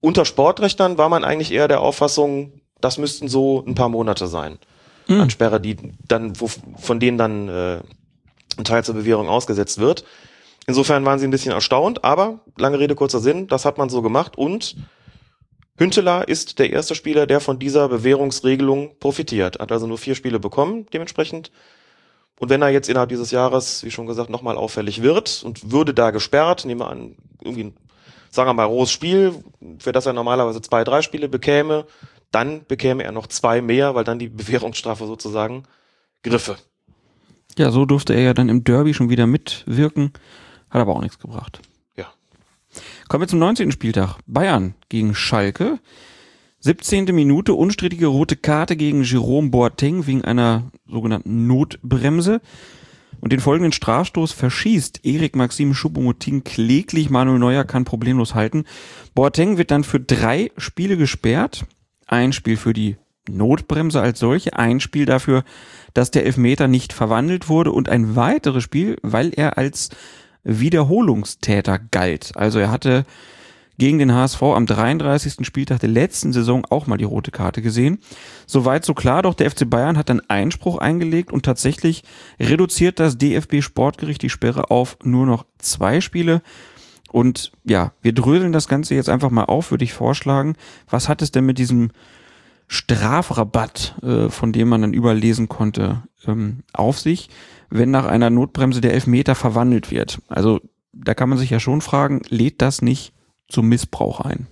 Unter Sportrechtlern war man eigentlich eher der Auffassung, das müssten so ein paar Monate sein. An Sperre, die dann, wo, von denen dann äh, ein Teil zur Bewährung ausgesetzt wird. Insofern waren sie ein bisschen erstaunt, aber lange Rede, kurzer Sinn, das hat man so gemacht und Hünteler ist der erste Spieler, der von dieser Bewährungsregelung profitiert. Hat also nur vier Spiele bekommen, dementsprechend. Und wenn er jetzt innerhalb dieses Jahres, wie schon gesagt, nochmal auffällig wird und würde da gesperrt, nehmen wir an, irgendwie, ein, sagen wir mal, rohes Spiel, für das er normalerweise zwei, drei Spiele bekäme, dann bekäme er noch zwei mehr, weil dann die Bewährungsstrafe sozusagen griffe. Ja, so durfte er ja dann im Derby schon wieder mitwirken, hat aber auch nichts gebracht. Ja. Kommen wir zum 19. Spieltag. Bayern gegen Schalke. 17. Minute, unstrittige rote Karte gegen Jerome Boateng wegen einer sogenannten Notbremse. Und den folgenden Strafstoß verschießt Erik Maxim Schuppomoting kläglich. Manuel Neuer kann problemlos halten. Boateng wird dann für drei Spiele gesperrt. Ein Spiel für die Notbremse als solche, ein Spiel dafür, dass der Elfmeter nicht verwandelt wurde und ein weiteres Spiel, weil er als Wiederholungstäter galt. Also er hatte gegen den HSV am 33. Spieltag der letzten Saison auch mal die rote Karte gesehen. Soweit so klar, doch der FC Bayern hat dann Einspruch eingelegt und tatsächlich reduziert das DFB Sportgericht die Sperre auf nur noch zwei Spiele. Und ja, wir dröseln das Ganze jetzt einfach mal auf, würde ich vorschlagen. Was hat es denn mit diesem Strafrabatt, äh, von dem man dann überlesen konnte, ähm, auf sich, wenn nach einer Notbremse der Elfmeter verwandelt wird? Also da kann man sich ja schon fragen, lädt das nicht zum Missbrauch ein?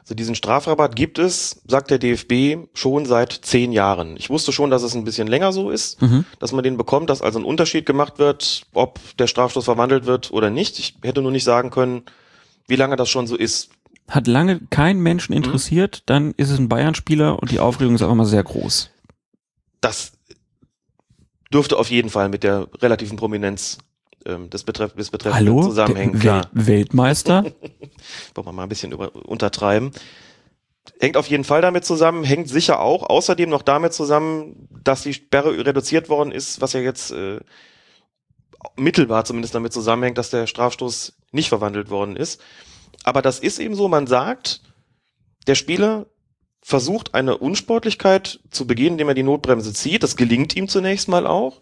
Also diesen Strafrabatt gibt es, sagt der DFB, schon seit zehn Jahren. Ich wusste schon, dass es ein bisschen länger so ist, mhm. dass man den bekommt, dass also ein Unterschied gemacht wird, ob der Strafstoß verwandelt wird oder nicht. Ich hätte nur nicht sagen können, wie lange das schon so ist. Hat lange kein Menschen mhm. interessiert, mhm. dann ist es ein Bayern-Spieler und die Aufregung ist einfach mal sehr groß. Das dürfte auf jeden Fall mit der relativen Prominenz ähm, des, Betreff des Betreffenden Hallo? zusammenhängen. Klar. Weltmeister? [LAUGHS] Wollen wir mal ein bisschen über untertreiben. Hängt auf jeden Fall damit zusammen, hängt sicher auch außerdem noch damit zusammen, dass die Sperre reduziert worden ist, was ja jetzt äh, mittelbar zumindest damit zusammenhängt, dass der Strafstoß nicht verwandelt worden ist. Aber das ist eben so, man sagt, der Spieler versucht eine Unsportlichkeit zu begehen, indem er die Notbremse zieht. Das gelingt ihm zunächst mal auch.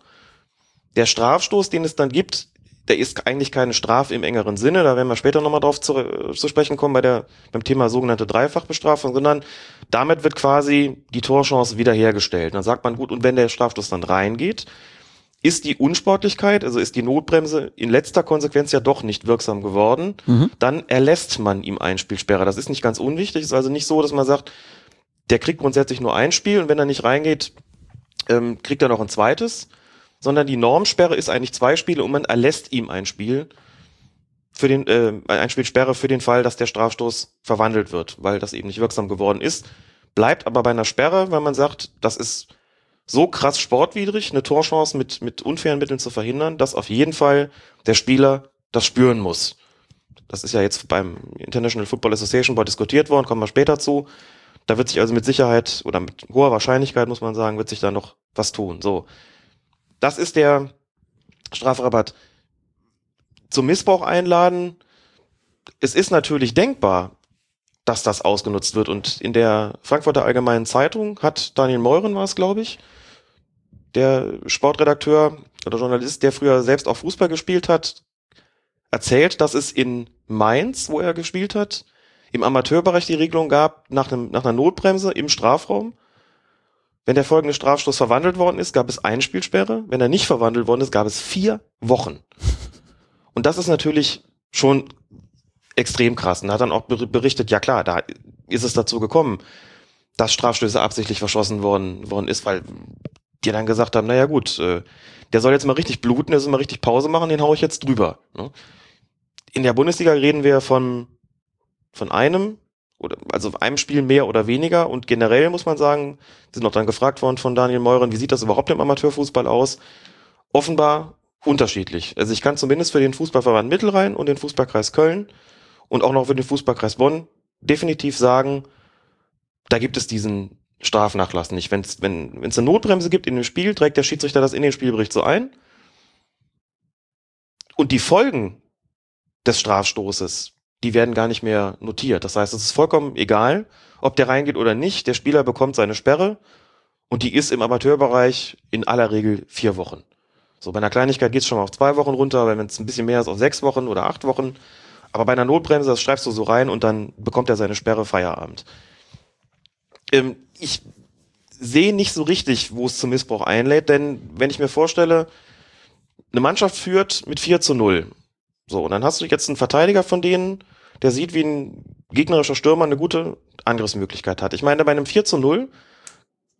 Der Strafstoß, den es dann gibt, der ist eigentlich keine Strafe im engeren Sinne, da werden wir später nochmal drauf zu, zu, sprechen kommen bei der, beim Thema sogenannte Dreifachbestrafung, sondern damit wird quasi die Torchance wiederhergestellt. Dann sagt man, gut, und wenn der Strafstoß dann reingeht, ist die Unsportlichkeit, also ist die Notbremse in letzter Konsequenz ja doch nicht wirksam geworden, mhm. dann erlässt man ihm Einspielsperre. Das ist nicht ganz unwichtig, ist also nicht so, dass man sagt, der kriegt grundsätzlich nur ein Spiel und wenn er nicht reingeht, ähm, kriegt er noch ein zweites, sondern die Normsperre ist eigentlich zwei Spiele und man erlässt ihm ein Spiel für den äh, ein Spielsperre für den Fall, dass der Strafstoß verwandelt wird, weil das eben nicht wirksam geworden ist. Bleibt aber bei einer Sperre, weil man sagt, das ist so krass sportwidrig, eine Torchance mit mit unfairen Mitteln zu verhindern, dass auf jeden Fall der Spieler das spüren muss. Das ist ja jetzt beim International Football Association Board diskutiert worden, kommen wir später zu. Da wird sich also mit Sicherheit oder mit hoher Wahrscheinlichkeit, muss man sagen, wird sich da noch was tun. So. Das ist der Strafrabatt. Zum Missbrauch einladen. Es ist natürlich denkbar, dass das ausgenutzt wird. Und in der Frankfurter Allgemeinen Zeitung hat Daniel Meuren war es, glaube ich, der Sportredakteur oder Journalist, der früher selbst auch Fußball gespielt hat, erzählt, dass es in Mainz, wo er gespielt hat, im Amateurbereich die Regelung gab, nach, einem, nach einer Notbremse im Strafraum, wenn der folgende Strafstoß verwandelt worden ist, gab es Einspielsperre. Wenn er nicht verwandelt worden ist, gab es vier Wochen. [LAUGHS] Und das ist natürlich schon extrem krass. Und er hat dann auch berichtet, ja klar, da ist es dazu gekommen, dass Strafstöße absichtlich verschossen worden, worden ist, weil die dann gesagt haben, naja gut, äh, der soll jetzt mal richtig bluten, der soll mal richtig Pause machen, den hau ich jetzt drüber. Ne? In der Bundesliga reden wir von, von einem oder also einem Spiel mehr oder weniger und generell muss man sagen, sind noch dann gefragt worden von Daniel Meuren, wie sieht das überhaupt im Amateurfußball aus? Offenbar unterschiedlich. Also ich kann zumindest für den Fußballverband Mittelrhein und den Fußballkreis Köln und auch noch für den Fußballkreis Bonn definitiv sagen, da gibt es diesen Strafnachlass nicht. Wenn's, wenn es eine Notbremse gibt in dem Spiel, trägt der Schiedsrichter das in den Spielbericht so ein. Und die Folgen des Strafstoßes, die werden gar nicht mehr notiert. Das heißt, es ist vollkommen egal, ob der reingeht oder nicht. Der Spieler bekommt seine Sperre und die ist im Amateurbereich in aller Regel vier Wochen. So, bei einer Kleinigkeit geht es schon mal auf zwei Wochen runter, wenn es ein bisschen mehr ist, auf sechs Wochen oder acht Wochen. Aber bei einer Notbremse, das schreibst du so rein und dann bekommt er seine Sperre Feierabend. Ähm, ich sehe nicht so richtig, wo es zum Missbrauch einlädt, denn wenn ich mir vorstelle, eine Mannschaft führt mit 4 zu 0. So, und dann hast du jetzt einen Verteidiger von denen, der sieht, wie ein gegnerischer Stürmer eine gute Angriffsmöglichkeit hat. Ich meine, bei einem 4 zu 0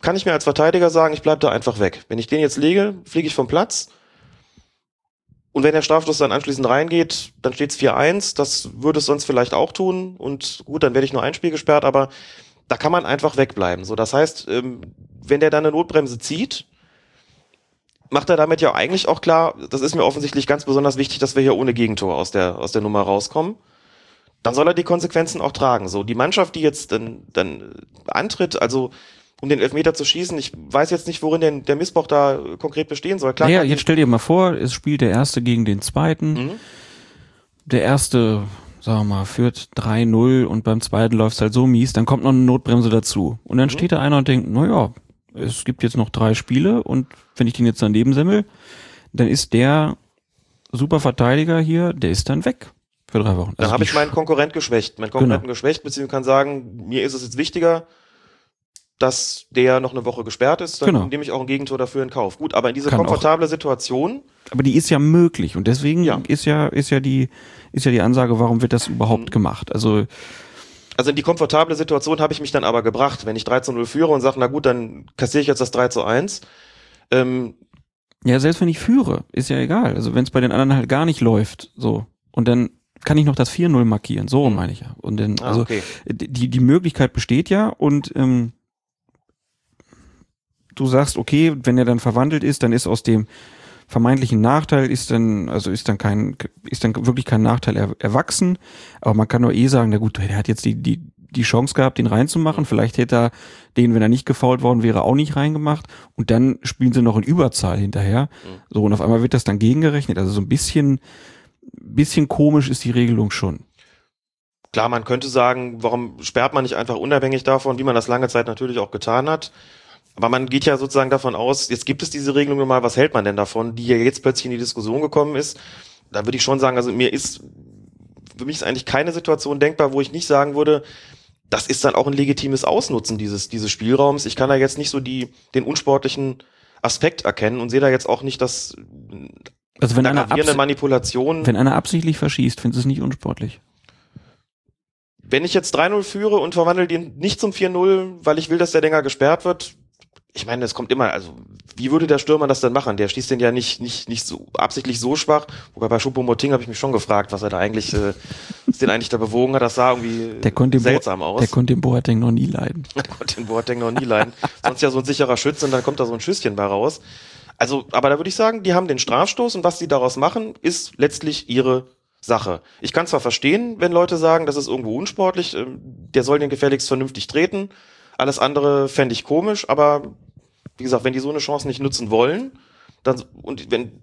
kann ich mir als Verteidiger sagen, ich bleib da einfach weg. Wenn ich den jetzt lege, fliege ich vom Platz. Und wenn der Strafstoß dann anschließend reingeht, dann steht es 4-1. Das würde es sonst vielleicht auch tun. Und gut, dann werde ich nur ein Spiel gesperrt, aber da kann man einfach wegbleiben. So, das heißt, ähm, wenn der dann eine Notbremse zieht, macht er damit ja eigentlich auch klar, das ist mir offensichtlich ganz besonders wichtig, dass wir hier ohne Gegentor aus der, aus der Nummer rauskommen. Dann soll er die Konsequenzen auch tragen. So, die Mannschaft, die jetzt dann, dann antritt, also um den Elfmeter zu schießen, ich weiß jetzt nicht, worin denn der Missbrauch da konkret bestehen soll. Klar, naja, jetzt stell dir mal vor, es spielt der Erste gegen den Zweiten. Mhm. Der Erste, sagen wir mal, führt 3-0 und beim Zweiten läuft es halt so mies, dann kommt noch eine Notbremse dazu. Und dann mhm. steht da einer und denkt, naja, es gibt jetzt noch drei Spiele und wenn ich den jetzt daneben semmel, dann ist der super Verteidiger hier, der ist dann weg für drei Wochen. Dann also habe ich meinen Konkurrent geschwächt. Meinen Konkurrenten genau. geschwächt, beziehungsweise kann sagen, mir ist es jetzt wichtiger, dass der noch eine Woche gesperrt ist, dann genau. nehme ich auch ein Gegentor dafür in Kauf. Gut, aber in diese kann komfortable auch. Situation. Aber die ist ja möglich und deswegen ja. ist ja ist ja die ist ja die Ansage, warum wird das überhaupt mhm. gemacht? Also also in die komfortable Situation habe ich mich dann aber gebracht, wenn ich 3 zu 0 führe und sage, na gut, dann kassiere ich jetzt das 3 zu 1. Ähm, ja, selbst wenn ich führe, ist ja egal. Also wenn es bei den anderen halt gar nicht läuft, so. Und dann kann ich noch das 4-0 markieren, so mhm. meine ich ja. Und dann, ah, also okay. die, die Möglichkeit besteht ja und ähm, du sagst, okay, wenn er dann verwandelt ist, dann ist aus dem vermeintlichen Nachteil ist dann, also ist dann kein, ist dann wirklich kein Nachteil er, erwachsen. Aber man kann nur eh sagen, na gut, der hat jetzt die, die, die Chance gehabt, den reinzumachen. Vielleicht hätte er den, wenn er nicht gefault worden wäre, auch nicht reingemacht. Und dann spielen sie noch in Überzahl hinterher. So, und auf einmal wird das dann gegengerechnet. Also so ein bisschen, bisschen komisch ist die Regelung schon. Klar, man könnte sagen, warum sperrt man nicht einfach unabhängig davon, wie man das lange Zeit natürlich auch getan hat, aber man geht ja sozusagen davon aus, jetzt gibt es diese Regelung nochmal, was hält man denn davon, die ja jetzt plötzlich in die Diskussion gekommen ist. Da würde ich schon sagen, also mir ist, für mich ist eigentlich keine Situation denkbar, wo ich nicht sagen würde, das ist dann auch ein legitimes Ausnutzen dieses, dieses Spielraums. Ich kann da jetzt nicht so die, den unsportlichen Aspekt erkennen und sehe da jetzt auch nicht das, also wenn einer Manipulation. Wenn einer absichtlich verschießt, findest du es nicht unsportlich? Wenn ich jetzt 3-0 führe und verwandle den nicht zum 4-0, weil ich will, dass der Dinger gesperrt wird, ich meine, es kommt immer, also wie würde der Stürmer das denn machen? Der schießt den ja nicht nicht nicht so absichtlich so schwach. Wobei bei Choupo-Moting habe ich mich schon gefragt, was er da eigentlich, äh, was den eigentlich da bewogen hat. Das sah irgendwie der konnte seltsam Bo aus. Der konnte den Boateng noch nie leiden. [LAUGHS] der konnte den Boateng noch nie leiden. Sonst ja so ein sicherer Schütze und dann kommt da so ein Schüsschen bei raus. Also, aber da würde ich sagen, die haben den Strafstoß und was sie daraus machen, ist letztlich ihre Sache. Ich kann zwar verstehen, wenn Leute sagen, das ist irgendwo unsportlich, äh, der soll den gefälligst vernünftig treten alles andere fände ich komisch, aber wie gesagt, wenn die so eine Chance nicht nutzen wollen, dann und wenn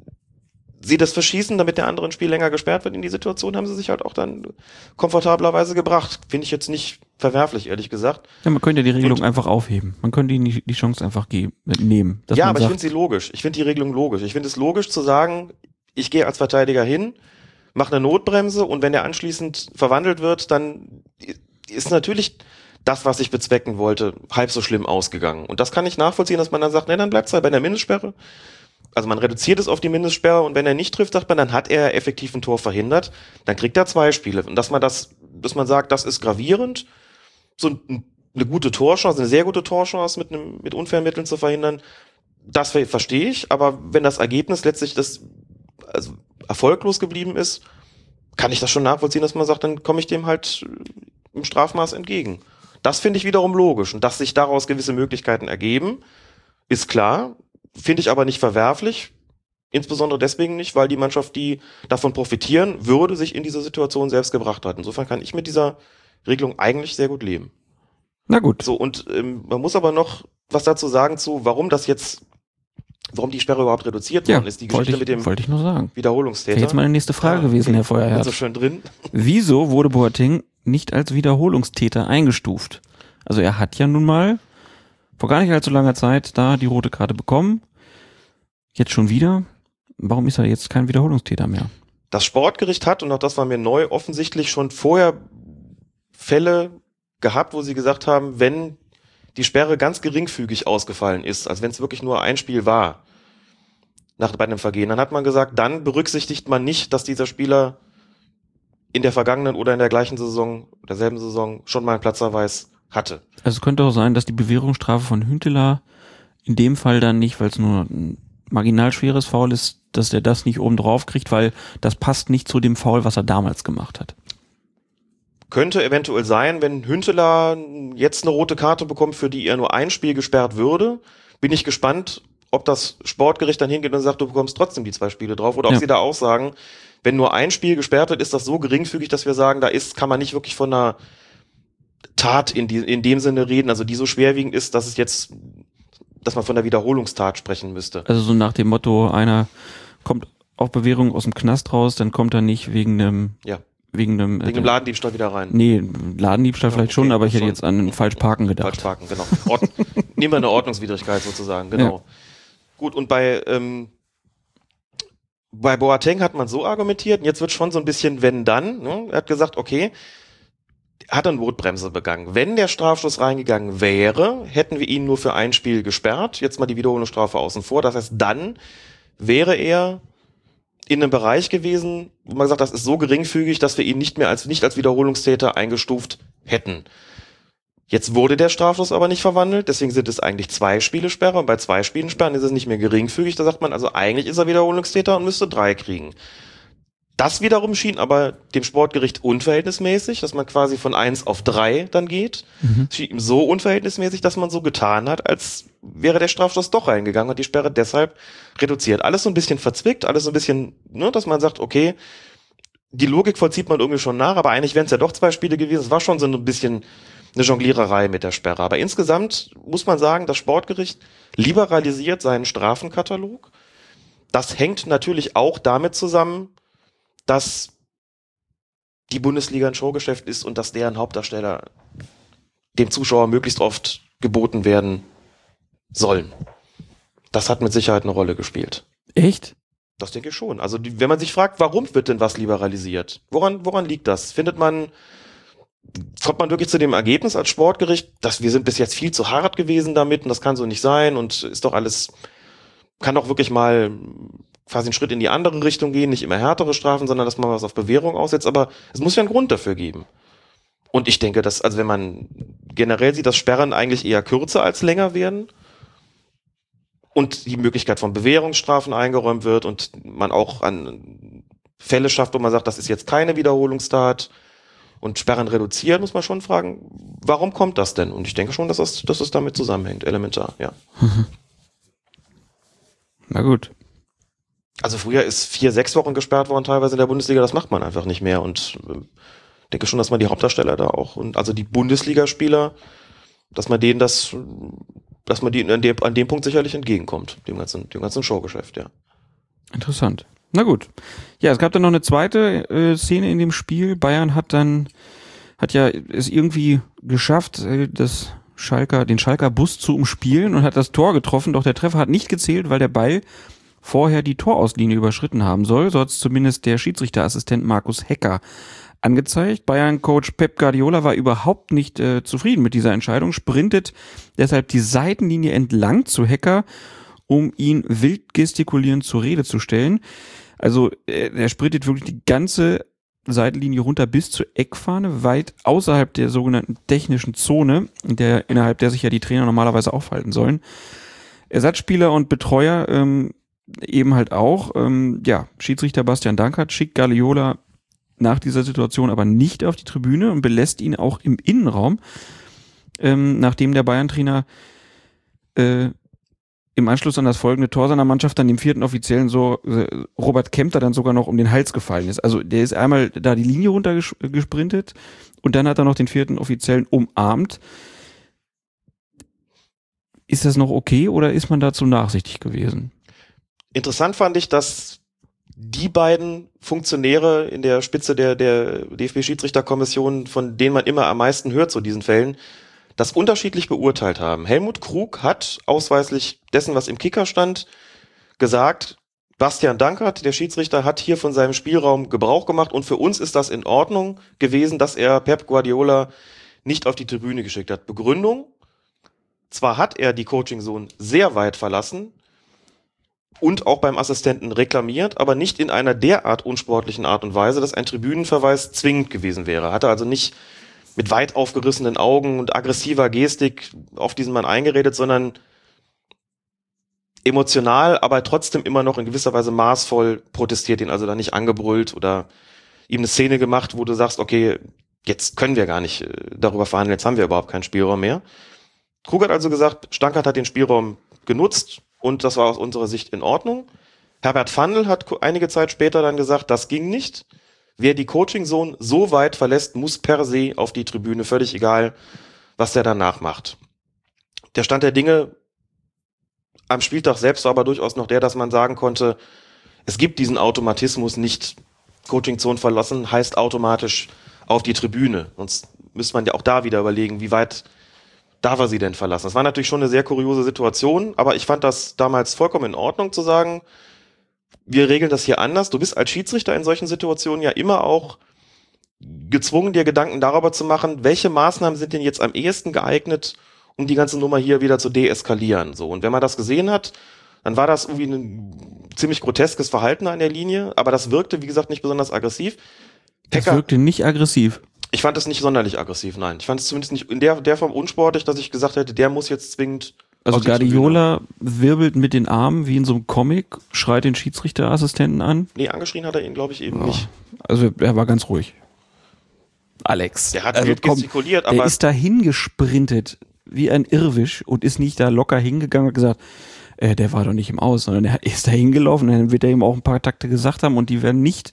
sie das verschießen, damit der andere ein Spiel länger gesperrt wird in die Situation, haben sie sich halt auch dann komfortablerweise gebracht. Finde ich jetzt nicht verwerflich, ehrlich gesagt. Ja, man könnte die Regelung und, einfach aufheben. Man könnte ihnen die, die Chance einfach geben, nehmen. Ja, aber sagt, ich finde sie logisch. Ich finde die Regelung logisch. Ich finde es logisch zu sagen, ich gehe als Verteidiger hin, mache eine Notbremse und wenn er anschließend verwandelt wird, dann ist natürlich das, was ich bezwecken wollte, halb so schlimm ausgegangen. Und das kann ich nachvollziehen, dass man dann sagt, nee, dann bleibt es halt bei der Mindestsperre. Also man reduziert es auf die Mindestsperre und wenn er nicht trifft, sagt man, dann hat er effektiv ein Tor verhindert, dann kriegt er zwei Spiele. Und dass man das, dass man sagt, das ist gravierend, so eine gute Torchance, eine sehr gute Torchance mit einem, mit unfairen Mitteln zu verhindern, das verstehe ich, aber wenn das Ergebnis letztlich das, also erfolglos geblieben ist, kann ich das schon nachvollziehen, dass man sagt, dann komme ich dem halt im Strafmaß entgegen. Das finde ich wiederum logisch. Und dass sich daraus gewisse Möglichkeiten ergeben, ist klar, finde ich aber nicht verwerflich. Insbesondere deswegen nicht, weil die Mannschaft, die davon profitieren würde, sich in diese Situation selbst gebracht hat. Insofern kann ich mit dieser Regelung eigentlich sehr gut leben. Na gut. So, und ähm, man muss aber noch was dazu sagen zu, warum das jetzt, warum die Sperre überhaupt reduziert worden ist. Die Geschichte ich, mit dem wollte ich nur sagen. Wiederholungstäter. Wäre jetzt meine nächste Frage ja, gewesen, okay. Herr Feuerherr. so schön drin. [LAUGHS] Wieso wurde Boateng nicht als Wiederholungstäter eingestuft. Also er hat ja nun mal vor gar nicht allzu langer Zeit da die rote Karte bekommen. Jetzt schon wieder. Warum ist er jetzt kein Wiederholungstäter mehr? Das Sportgericht hat, und auch das war mir neu, offensichtlich schon vorher Fälle gehabt, wo sie gesagt haben, wenn die Sperre ganz geringfügig ausgefallen ist, also wenn es wirklich nur ein Spiel war, nach bei einem Vergehen, dann hat man gesagt, dann berücksichtigt man nicht, dass dieser Spieler in der vergangenen oder in der gleichen Saison, derselben Saison schon mal einen Platzverweis hatte. Also es könnte auch sein, dass die Bewährungsstrafe von Hünteler in dem Fall dann nicht, weil es nur ein marginal schweres Foul ist, dass er das nicht oben drauf kriegt, weil das passt nicht zu dem Foul, was er damals gemacht hat. Könnte eventuell sein, wenn Hünteler jetzt eine rote Karte bekommt, für die er nur ein Spiel gesperrt würde, bin ich gespannt, ob das Sportgericht dann hingeht und sagt, du bekommst trotzdem die zwei Spiele drauf, oder ob Ja. sie da auch sagen, wenn nur ein Spiel gesperrt wird, ist das so geringfügig, dass wir sagen, da ist, kann man nicht wirklich von einer Tat in, die, in dem Sinne reden, also die so schwerwiegend ist, dass es jetzt, dass man von der Wiederholungstat sprechen müsste. Also so nach dem Motto, einer kommt auf Bewährung aus dem Knast raus, dann kommt er nicht wegen einem, Ja. wegen einem, Wegen dem Ladendiebstahl wieder rein. nee, Ladendiebstahl Ja, vielleicht okay, schon, aber ich hätte schon. jetzt an falsch parken gedacht. Falsch parken, genau. Ord [LAUGHS] Nehmen wir eine Ordnungswidrigkeit sozusagen, genau. Gut, und bei, ähm, bei Boateng hat man so argumentiert, und jetzt wird schon so ein bisschen wenn dann. Ne? Er hat gesagt, okay, er hat eine Notbremse begangen. Wenn der Strafstoß reingegangen wäre, hätten wir ihn nur für ein Spiel gesperrt. Jetzt mal die Wiederholungsstrafe außen vor. Das heißt, dann wäre er in einem Bereich gewesen, wo man gesagt, das ist so geringfügig, dass wir ihn nicht mehr als nicht als Wiederholungstäter eingestuft hätten. Jetzt wurde der Strafstoß aber nicht verwandelt, deswegen sind es eigentlich zwei Spiele Sperre und bei zwei Spielen Sperren ist es nicht mehr geringfügig. Da sagt man also, eigentlich ist er Wiederholungstäter und müsste drei kriegen. Das wiederum schien aber dem Sportgericht unverhältnismäßig, dass man quasi von eins auf drei dann geht. Es schien ihm so unverhältnismäßig, dass man so getan hat, als wäre der Strafstoß doch reingegangen und die Sperre deshalb reduziert. Alles so ein bisschen verzwickt, alles so ein bisschen, ne, dass man sagt, okay, die Logik vollzieht man irgendwie schon nach, aber eigentlich wären es ja doch zwei Spiele gewesen. Es war schon so ein bisschen eine Jongliererei mit der Sperre. Aber insgesamt muss man sagen, das Sportgericht liberalisiert seinen Strafenkatalog. Das hängt natürlich auch damit zusammen, dass die Bundesliga ein Showgeschäft ist und dass deren Hauptdarsteller dem Zuschauer möglichst oft geboten werden sollen. Das hat mit Sicherheit eine Rolle gespielt. Echt? Das denke ich schon. Also die, wenn man sich fragt, warum wird denn was liberalisiert? Woran, woran liegt das? Findet man, kommt man wirklich zu dem Ergebnis als Sportgericht, dass wir sind bis jetzt viel zu hart gewesen damit und das kann so nicht sein und ist doch alles, kann doch wirklich mal quasi einen Schritt in die andere Richtung gehen, nicht immer härtere Strafen, sondern dass man was auf Bewährung aussetzt, aber es muss ja einen Grund dafür geben. Und ich denke, dass, also wenn man generell sieht, dass Sperren eigentlich eher kürzer als länger werden und die Möglichkeit von Bewährungsstrafen eingeräumt wird und man auch an Fälle schafft, wo man sagt, das ist jetzt keine Wiederholungstat und Sperren reduziert, muss man schon fragen, warum kommt das denn? Und ich denke schon, dass das, dass das damit zusammenhängt, elementar, ja. [LAUGHS] Na gut. Also früher ist vier, sechs Wochen gesperrt worden, teilweise in der Bundesliga, das macht man einfach nicht mehr und äh, denke schon, dass man die Hauptdarsteller da auch und also die Bundesligaspieler, dass man denen das, dass man denen an dem, an dem Punkt sicherlich entgegenkommt, dem ganzen, dem ganzen Showgeschäft, ja. Interessant. Na gut. Ja, es gab dann noch eine zweite äh, Szene in dem Spiel. Bayern hat dann, hat ja es irgendwie geschafft, äh, das Schalker, den Schalker Bus zu umspielen und hat das Tor getroffen, doch der Treffer hat nicht gezählt, weil der Ball vorher die Torauslinie überschritten haben soll. So hat es zumindest der Schiedsrichterassistent Markus Hecker angezeigt. Bayern-Coach Pep Guardiola war überhaupt nicht äh, zufrieden mit dieser Entscheidung, sprintet deshalb die Seitenlinie entlang zu Hecker, um ihn wild gestikulierend zur Rede zu stellen. Also äh, er sprintet wirklich die ganze Seitenlinie runter bis zur Eckfahne, weit außerhalb der sogenannten technischen Zone, der, innerhalb der sich ja die Trainer normalerweise aufhalten sollen. Ersatzspieler und Betreuer ähm, eben halt auch. Ähm, ja, Schiedsrichter Bastian Dankert schickt Guardiola nach dieser Situation aber nicht auf die Tribüne und belässt ihn auch im Innenraum, ähm, nachdem der Bayern-Trainer äh, im Anschluss an das folgende Tor seiner Mannschaft dann dem vierten Offiziellen so äh, Robert Kempter dann sogar noch um den Hals gefallen ist. Also der ist einmal da die Linie runtergesprintet und dann hat er noch den vierten Offiziellen umarmt. Ist das noch okay oder ist man dazu nachsichtig gewesen? Interessant fand ich, dass die beiden Funktionäre in der Spitze der, der DFB-Schiedsrichterkommission, von denen man immer am meisten hört zu diesen Fällen, das unterschiedlich beurteilt haben. Helmut Krug hat ausweislich dessen, was im Kicker stand, gesagt, Bastian Dankert, der Schiedsrichter, hat hier von seinem Spielraum Gebrauch gemacht und für uns ist das in Ordnung gewesen, dass er Pep Guardiola nicht auf die Tribüne geschickt hat. Begründung, zwar hat er die Coaching-Zone sehr weit verlassen, und auch beim Assistenten reklamiert, aber nicht in einer derart unsportlichen Art und Weise, dass ein Tribünenverweis zwingend gewesen wäre. Hatte also nicht mit weit aufgerissenen Augen und aggressiver Gestik auf diesen Mann eingeredet, sondern emotional, aber trotzdem immer noch in gewisser Weise maßvoll protestiert, ihn also da nicht angebrüllt oder ihm eine Szene gemacht, wo du sagst, okay, jetzt können wir gar nicht äh, darüber verhandeln, jetzt haben wir überhaupt keinen Spielraum mehr. Krug hat also gesagt, Stankert hat den Spielraum genutzt, und das war aus unserer Sicht in Ordnung. Herbert Fandl hat einige Zeit später dann gesagt, das ging nicht. Wer die Coaching Zone so weit verlässt, muss per se auf die Tribüne, völlig egal, was der danach macht. Der Stand der Dinge am Spieltag selbst war aber durchaus noch der, dass man sagen konnte, es gibt diesen Automatismus nicht. Coaching Zone verlassen heißt automatisch auf die Tribüne. Sonst müsste man ja auch da wieder überlegen, wie weit darf er sie denn verlassen. Das war natürlich schon eine sehr kuriose Situation, aber ich fand das damals vollkommen in Ordnung zu sagen, wir regeln das hier anders. Du bist als Schiedsrichter in solchen Situationen ja immer auch gezwungen, dir Gedanken darüber zu machen, welche Maßnahmen sind denn jetzt am ehesten geeignet, um die ganze Nummer hier wieder zu deeskalieren. So. Und wenn man das gesehen hat, dann war das irgendwie ein ziemlich groteskes Verhalten an der Linie, aber das wirkte, wie gesagt, nicht besonders aggressiv. Das wirkte nicht aggressiv. Ich fand es nicht sonderlich aggressiv, nein. Ich fand es zumindest nicht in der, der Form unsportlich, dass ich gesagt hätte, der muss jetzt zwingend also Guardiola wirbelt mit den Armen wie in so einem Comic, schreit den Schiedsrichterassistenten an. Nee, angeschrien hat er ihn, glaube ich, eben oh. nicht. Also er war ganz ruhig. Alex. Der hat also, wild gestikuliert, komm, aber. Der ist da hingesprintet wie ein Irrwisch und ist nicht da locker hingegangen und gesagt, äh, der war doch nicht im Aus, sondern er ist da hingelaufen, dann wird er ihm auch ein paar Takte gesagt haben und die werden nicht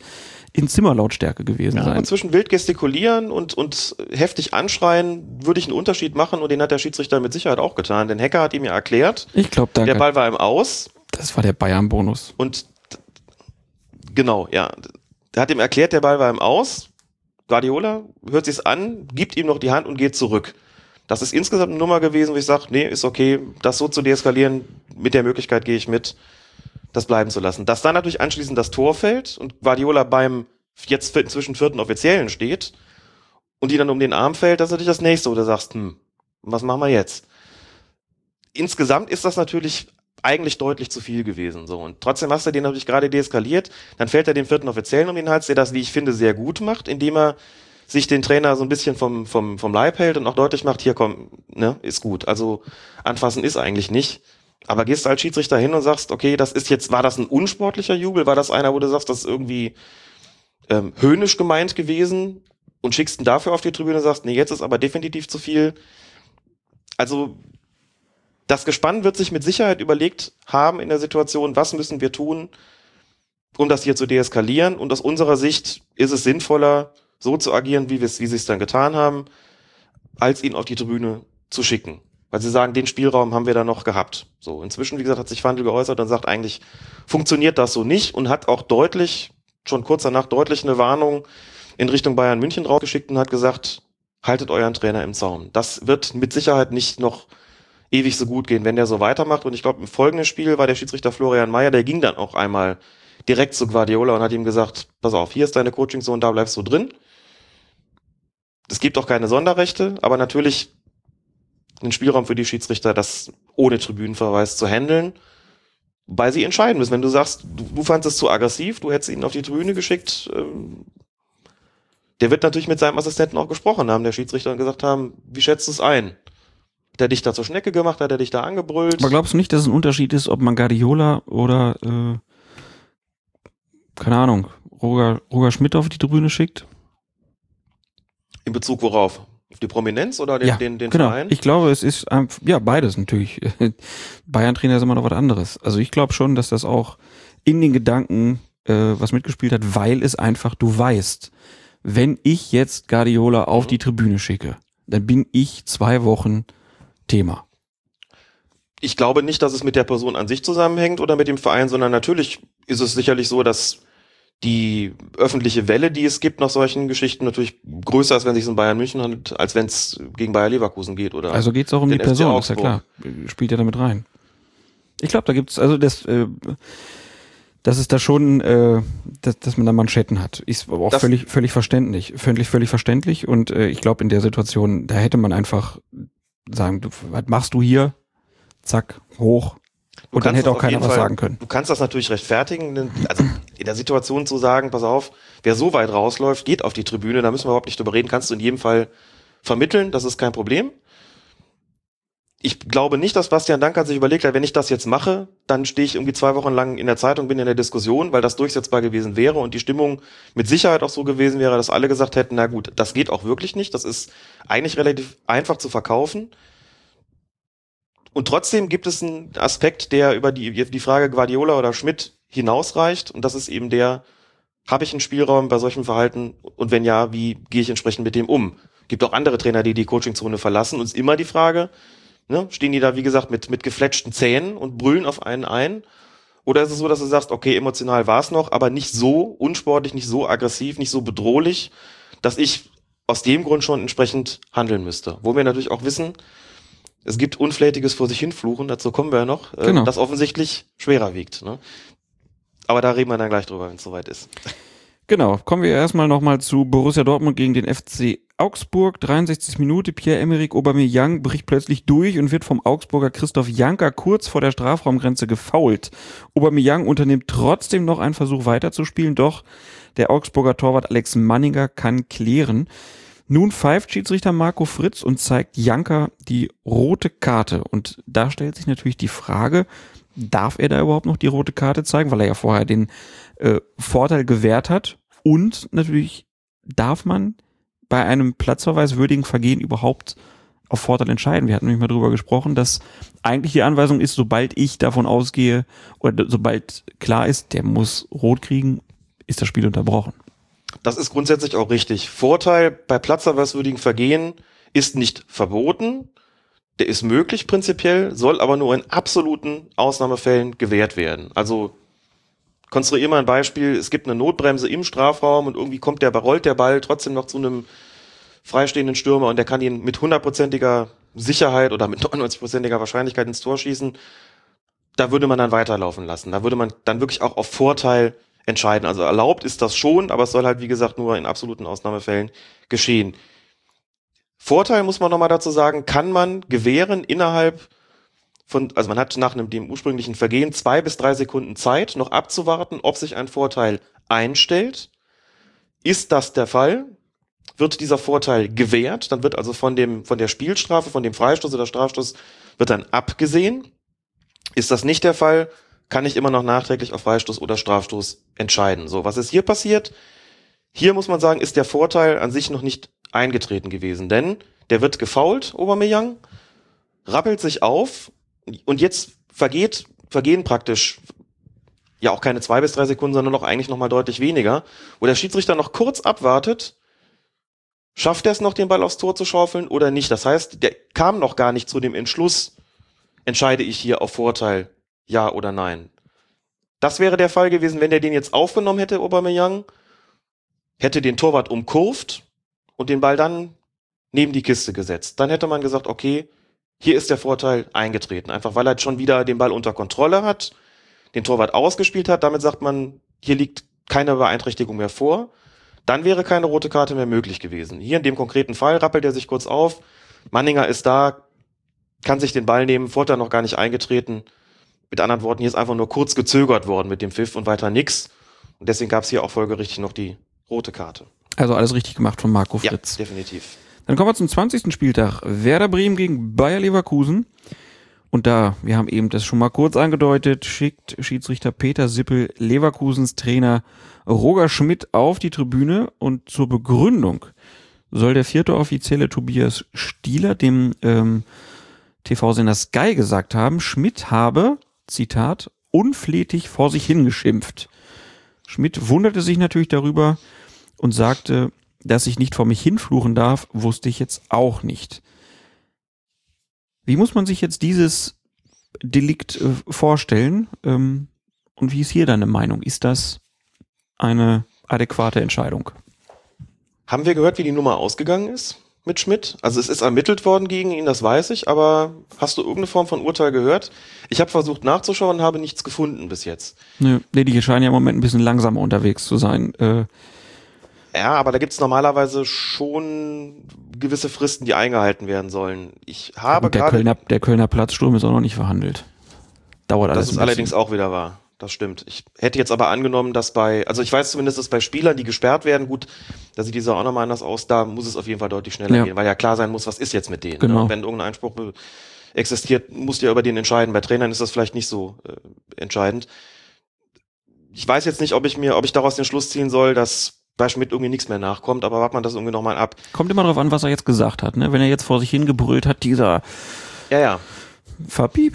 in Zimmerlautstärke gewesen ja, sein. Und zwischen wild gestikulieren und, und heftig anschreien würde ich einen Unterschied machen und den hat der Schiedsrichter mit Sicherheit auch getan. Denn Hacker hat ihm ja erklärt, ich glaube, der Ball war im Aus. Das war der Bayern-Bonus. Und genau, ja. Der hat ihm erklärt, der Ball war im Aus. Guardiola hört sich's an, gibt ihm noch die Hand und geht zurück. Das ist insgesamt eine Nummer gewesen, wo ich sage, nee, ist okay, das so zu deeskalieren, mit der Möglichkeit gehe ich mit das bleiben zu lassen. Dass dann natürlich anschließend das Tor fällt und Guardiola beim jetzt inzwischen vierten Offiziellen steht und die dann um den Arm fällt, das ist natürlich das nächste, wo du sagst, hm, was machen wir jetzt? Insgesamt ist das natürlich eigentlich deutlich zu viel gewesen. So. Und trotzdem hast du den natürlich gerade deeskaliert. Dann fällt er dem vierten Offiziellen um den Hals, der das, wie ich finde, sehr gut macht, indem er sich den Trainer so ein bisschen vom, vom, vom Leib hält und auch deutlich macht, hier komm, ne, ist gut. Also anfassen ist eigentlich nicht. Aber gehst du als Schiedsrichter hin und sagst, okay, das ist jetzt, war das ein unsportlicher Jubel? War das einer, wo du sagst, das ist irgendwie ähm, höhnisch gemeint gewesen und schickst ihn dafür auf die Tribüne und sagst, nee, jetzt ist aber definitiv zu viel. Also das Gespann wird sich mit Sicherheit überlegt haben in der Situation, was müssen wir tun, um das hier zu deeskalieren. Und aus unserer Sicht ist es sinnvoller, so zu agieren, wie, wie sie es dann getan haben, als ihn auf die Tribüne zu schicken. Weil sie sagen, den Spielraum haben wir da noch gehabt. So, inzwischen, wie gesagt, hat sich Wandel geäußert und sagt, eigentlich funktioniert das so nicht und hat auch deutlich, schon kurz danach deutlich eine Warnung in Richtung Bayern München rausgeschickt und hat gesagt, haltet euren Trainer im Zaum. Das wird mit Sicherheit nicht noch ewig so gut gehen, wenn der so weitermacht. Und ich glaube, im folgenden Spiel war der Schiedsrichter Florian Mayer, der ging dann auch einmal direkt zu Guardiola und hat ihm gesagt, pass auf, hier ist deine Coaching-Zone, da bleibst du drin. Es gibt auch keine Sonderrechte, aber natürlich einen Spielraum für die Schiedsrichter, das ohne Tribünenverweis zu handeln, weil sie entscheiden müssen. Wenn du sagst, du, du fandest es zu aggressiv, du hättest ihn auf die Tribüne geschickt, ähm, der wird natürlich mit seinem Assistenten auch gesprochen haben, der Schiedsrichter, und gesagt haben, wie schätzt du es ein? Hat er dich da zur Schnecke gemacht? Hat er dich da angebrüllt? Aber glaubst du nicht, dass es ein Unterschied ist, ob man Guardiola oder, äh, keine Ahnung, Roger, Roger Schmidt auf die Tribüne schickt? In Bezug worauf? Die Prominenz oder den, ja, den, den genau. Verein? Ich glaube, es ist ja beides natürlich. [LAUGHS] Bayern-Trainer ist immer noch was anderes. Also ich glaube schon, dass das auch in den Gedanken äh, was mitgespielt hat, weil es einfach, du weißt, wenn ich jetzt Guardiola auf mhm. die Tribüne schicke, dann bin ich zwei Wochen Thema. Ich glaube nicht, dass es mit der Person an sich zusammenhängt oder mit dem Verein, sondern natürlich ist es sicherlich so, dass die öffentliche Welle, die es gibt nach solchen Geschichten, natürlich größer ist, wenn es sich in Bayern München handelt, als wenn es gegen Bayer Leverkusen geht oder. Also geht es auch um die Person, ist ja klar. Spielt ja damit rein. Ich glaube, da gibt's also das, äh, das ist da schon, äh, dass, dass man da Manschetten hat. Ist aber auch das völlig, völlig verständlich, völlig, völlig verständlich. Und äh, ich glaube, in der Situation, da hätte man einfach sagen, du, was machst du hier? Zack, hoch, und dann hätte auch keiner was Fall, sagen können. Du kannst das natürlich rechtfertigen, also in der Situation zu sagen, pass auf, wer so weit rausläuft, geht auf die Tribüne, da müssen wir überhaupt nicht drüber reden, kannst du in jedem Fall vermitteln, das ist kein Problem. Ich glaube nicht, dass Bastian Dankert sich überlegt hat, wenn ich das jetzt mache, dann stehe ich irgendwie zwei Wochen lang in der Zeitung, bin in der Diskussion, weil das durchsetzbar gewesen wäre und die Stimmung mit Sicherheit auch so gewesen wäre, dass alle gesagt hätten, na gut, das geht auch wirklich nicht, das ist eigentlich relativ einfach zu verkaufen Und trotzdem gibt es einen Aspekt, der über die, die Frage Guardiola oder Schmidt hinausreicht. Und das ist eben der, habe ich einen Spielraum bei solchem Verhalten? Und wenn ja, wie gehe ich entsprechend mit dem um? Gibt auch andere Trainer, die die Coachingzone verlassen. Und es ist immer die Frage, ne, stehen die da, wie gesagt, mit, mit gefletschten Zähnen und brüllen auf einen ein? Oder ist es so, dass du sagst, okay, emotional war es noch, aber nicht so unsportlich, nicht so aggressiv, nicht so bedrohlich, dass ich aus dem Grund schon entsprechend handeln müsste. Wo wir natürlich auch wissen, es gibt unflätiges vor sich hinfluchen, dazu kommen wir ja noch, äh, Genau. das offensichtlich schwerer wiegt. Ne? Aber da reden wir dann gleich drüber, wenn es soweit ist. Genau, kommen wir erstmal nochmal zu Borussia Dortmund gegen den FC Augsburg. 63. Minute, Pierre-Emerick Aubameyang bricht plötzlich durch und wird vom Augsburger Christoph Janker kurz vor der Strafraumgrenze gefoult. Aubameyang unternimmt trotzdem noch einen Versuch weiterzuspielen, doch der Augsburger Torwart Alex Manninger kann klären. Nun pfeift Schiedsrichter Marco Fritz und zeigt Janker die rote Karte. Und da stellt sich natürlich die Frage, darf er da überhaupt noch die rote Karte zeigen, weil er ja vorher den äh, Vorteil gewährt hat. Und natürlich darf man bei einem platzverweiswürdigen Vergehen überhaupt auf Vorteil entscheiden. Wir hatten nämlich mal drüber gesprochen, dass eigentlich die Anweisung ist, sobald ich davon ausgehe oder sobald klar ist, der muss rot kriegen, ist das Spiel unterbrochen. Das ist grundsätzlich auch richtig. Vorteil bei platzerweiswürdigen Vergehen ist nicht verboten. Der ist möglich prinzipiell, soll aber nur in absoluten Ausnahmefällen gewährt werden. Also konstruier mal ein Beispiel, es gibt eine Notbremse im Strafraum und irgendwie kommt der, rollt der Ball trotzdem noch zu einem freistehenden Stürmer und der kann ihn mit hundertprozentiger Sicherheit oder mit [LAUGHS] 99%iger Wahrscheinlichkeit ins Tor schießen. Da würde man dann weiterlaufen lassen. Da würde man dann wirklich auch auf Vorteil entscheiden. Also erlaubt ist das schon, aber es soll halt, wie gesagt, nur in absoluten Ausnahmefällen geschehen. Vorteil muss man nochmal dazu sagen, kann man gewähren innerhalb von, also man hat nach einem, dem ursprünglichen Vergehen zwei bis drei Sekunden Zeit, noch abzuwarten, ob sich ein Vorteil einstellt. Ist das der Fall? Wird dieser Vorteil gewährt? Dann wird also von dem, von der Spielstrafe, von dem Freistoß oder Strafstoß wird dann abgesehen. Ist das nicht der Fall? Kann ich immer noch nachträglich auf Freistoß oder Strafstoß entscheiden. So, was ist hier passiert? Hier muss man sagen, ist der Vorteil an sich noch nicht eingetreten gewesen, denn der wird gefault, Aubameyang, rappelt sich auf und jetzt vergeht, vergehen praktisch ja auch keine zwei bis drei Sekunden, sondern noch eigentlich noch mal deutlich weniger, wo der Schiedsrichter noch kurz abwartet, schafft er es noch, den Ball aufs Tor zu schaufeln oder nicht. Das heißt, der kam noch gar nicht zu dem Entschluss, entscheide ich hier auf Vorteil, ja oder nein. Das wäre der Fall gewesen, wenn der den jetzt aufgenommen hätte, Aubameyang, hätte den Torwart umkurvt und den Ball dann neben die Kiste gesetzt. Dann hätte man gesagt, okay, hier ist der Vorteil eingetreten. Einfach weil er schon wieder den Ball unter Kontrolle hat, den Torwart ausgespielt hat. Damit sagt man, hier liegt keine Beeinträchtigung mehr vor. Dann wäre keine rote Karte mehr möglich gewesen. Hier in dem konkreten Fall rappelt er sich kurz auf. Manninger ist da, kann sich den Ball nehmen, Vorteil noch gar nicht eingetreten. Mit anderen Worten, hier ist einfach nur kurz gezögert worden mit dem Pfiff und weiter nix. Und deswegen gab es hier auch folgerichtig noch die rote Karte. Also alles richtig gemacht von Marco Ja, Fritz. definitiv. Dann kommen wir zum 20. Spieltag. Werder Bremen gegen Bayer Leverkusen. Und da, wir haben eben das schon mal kurz angedeutet, schickt Schiedsrichter Peter Sippel Leverkusens Trainer Roger Schmidt auf die Tribüne und zur Begründung soll der vierte Offizielle Tobias Stieler dem ähm, TV-Sender Sky gesagt haben, Schmidt habe, Zitat, unflätig vor sich hingeschimpft. Schmidt wunderte sich natürlich darüber und sagte, dass ich nicht vor mich hinfluchen darf, wusste ich jetzt auch nicht. Wie muss man sich jetzt dieses Delikt äh, vorstellen? Ähm, und wie ist hier deine Meinung? Ist das eine adäquate Entscheidung? Haben wir gehört, wie die Nummer ausgegangen ist mit Schmidt? Also es ist ermittelt worden gegen ihn, das weiß ich, aber hast du irgendeine Form von Urteil gehört? Ich habe versucht nachzuschauen, habe nichts gefunden bis jetzt. Nö, nee, die scheinen ja im Moment ein bisschen langsamer unterwegs zu sein. Äh, Ja, aber da gibt's normalerweise schon gewisse Fristen, die eingehalten werden sollen. Ich habe und der Kölner, der Kölner Platzsturm ist auch noch nicht verhandelt. Dauert alles das ist allerdings auch wieder wahr. Das stimmt. Ich hätte jetzt aber angenommen, dass bei, also ich weiß zumindest, dass bei Spielern, die gesperrt werden, gut, da sieht dieser auch nochmal anders aus, da muss es auf jeden Fall deutlich schneller Ja. gehen, weil ja klar sein muss, was ist jetzt mit denen. Genau. Ne? Wenn irgendein Einspruch existiert, musst du ja über den entscheiden. Bei Trainern ist das vielleicht nicht so äh, entscheidend. Ich weiß jetzt nicht, ob ich mir, ob ich daraus den Schluss ziehen soll, dass bei Schmidt irgendwie nichts mehr nachkommt, aber wart man das irgendwie nochmal ab. Kommt immer darauf an, was er jetzt gesagt hat. Ne? Wenn er jetzt vor sich hingebrüllt hat, dieser Ja, ja. Fabi,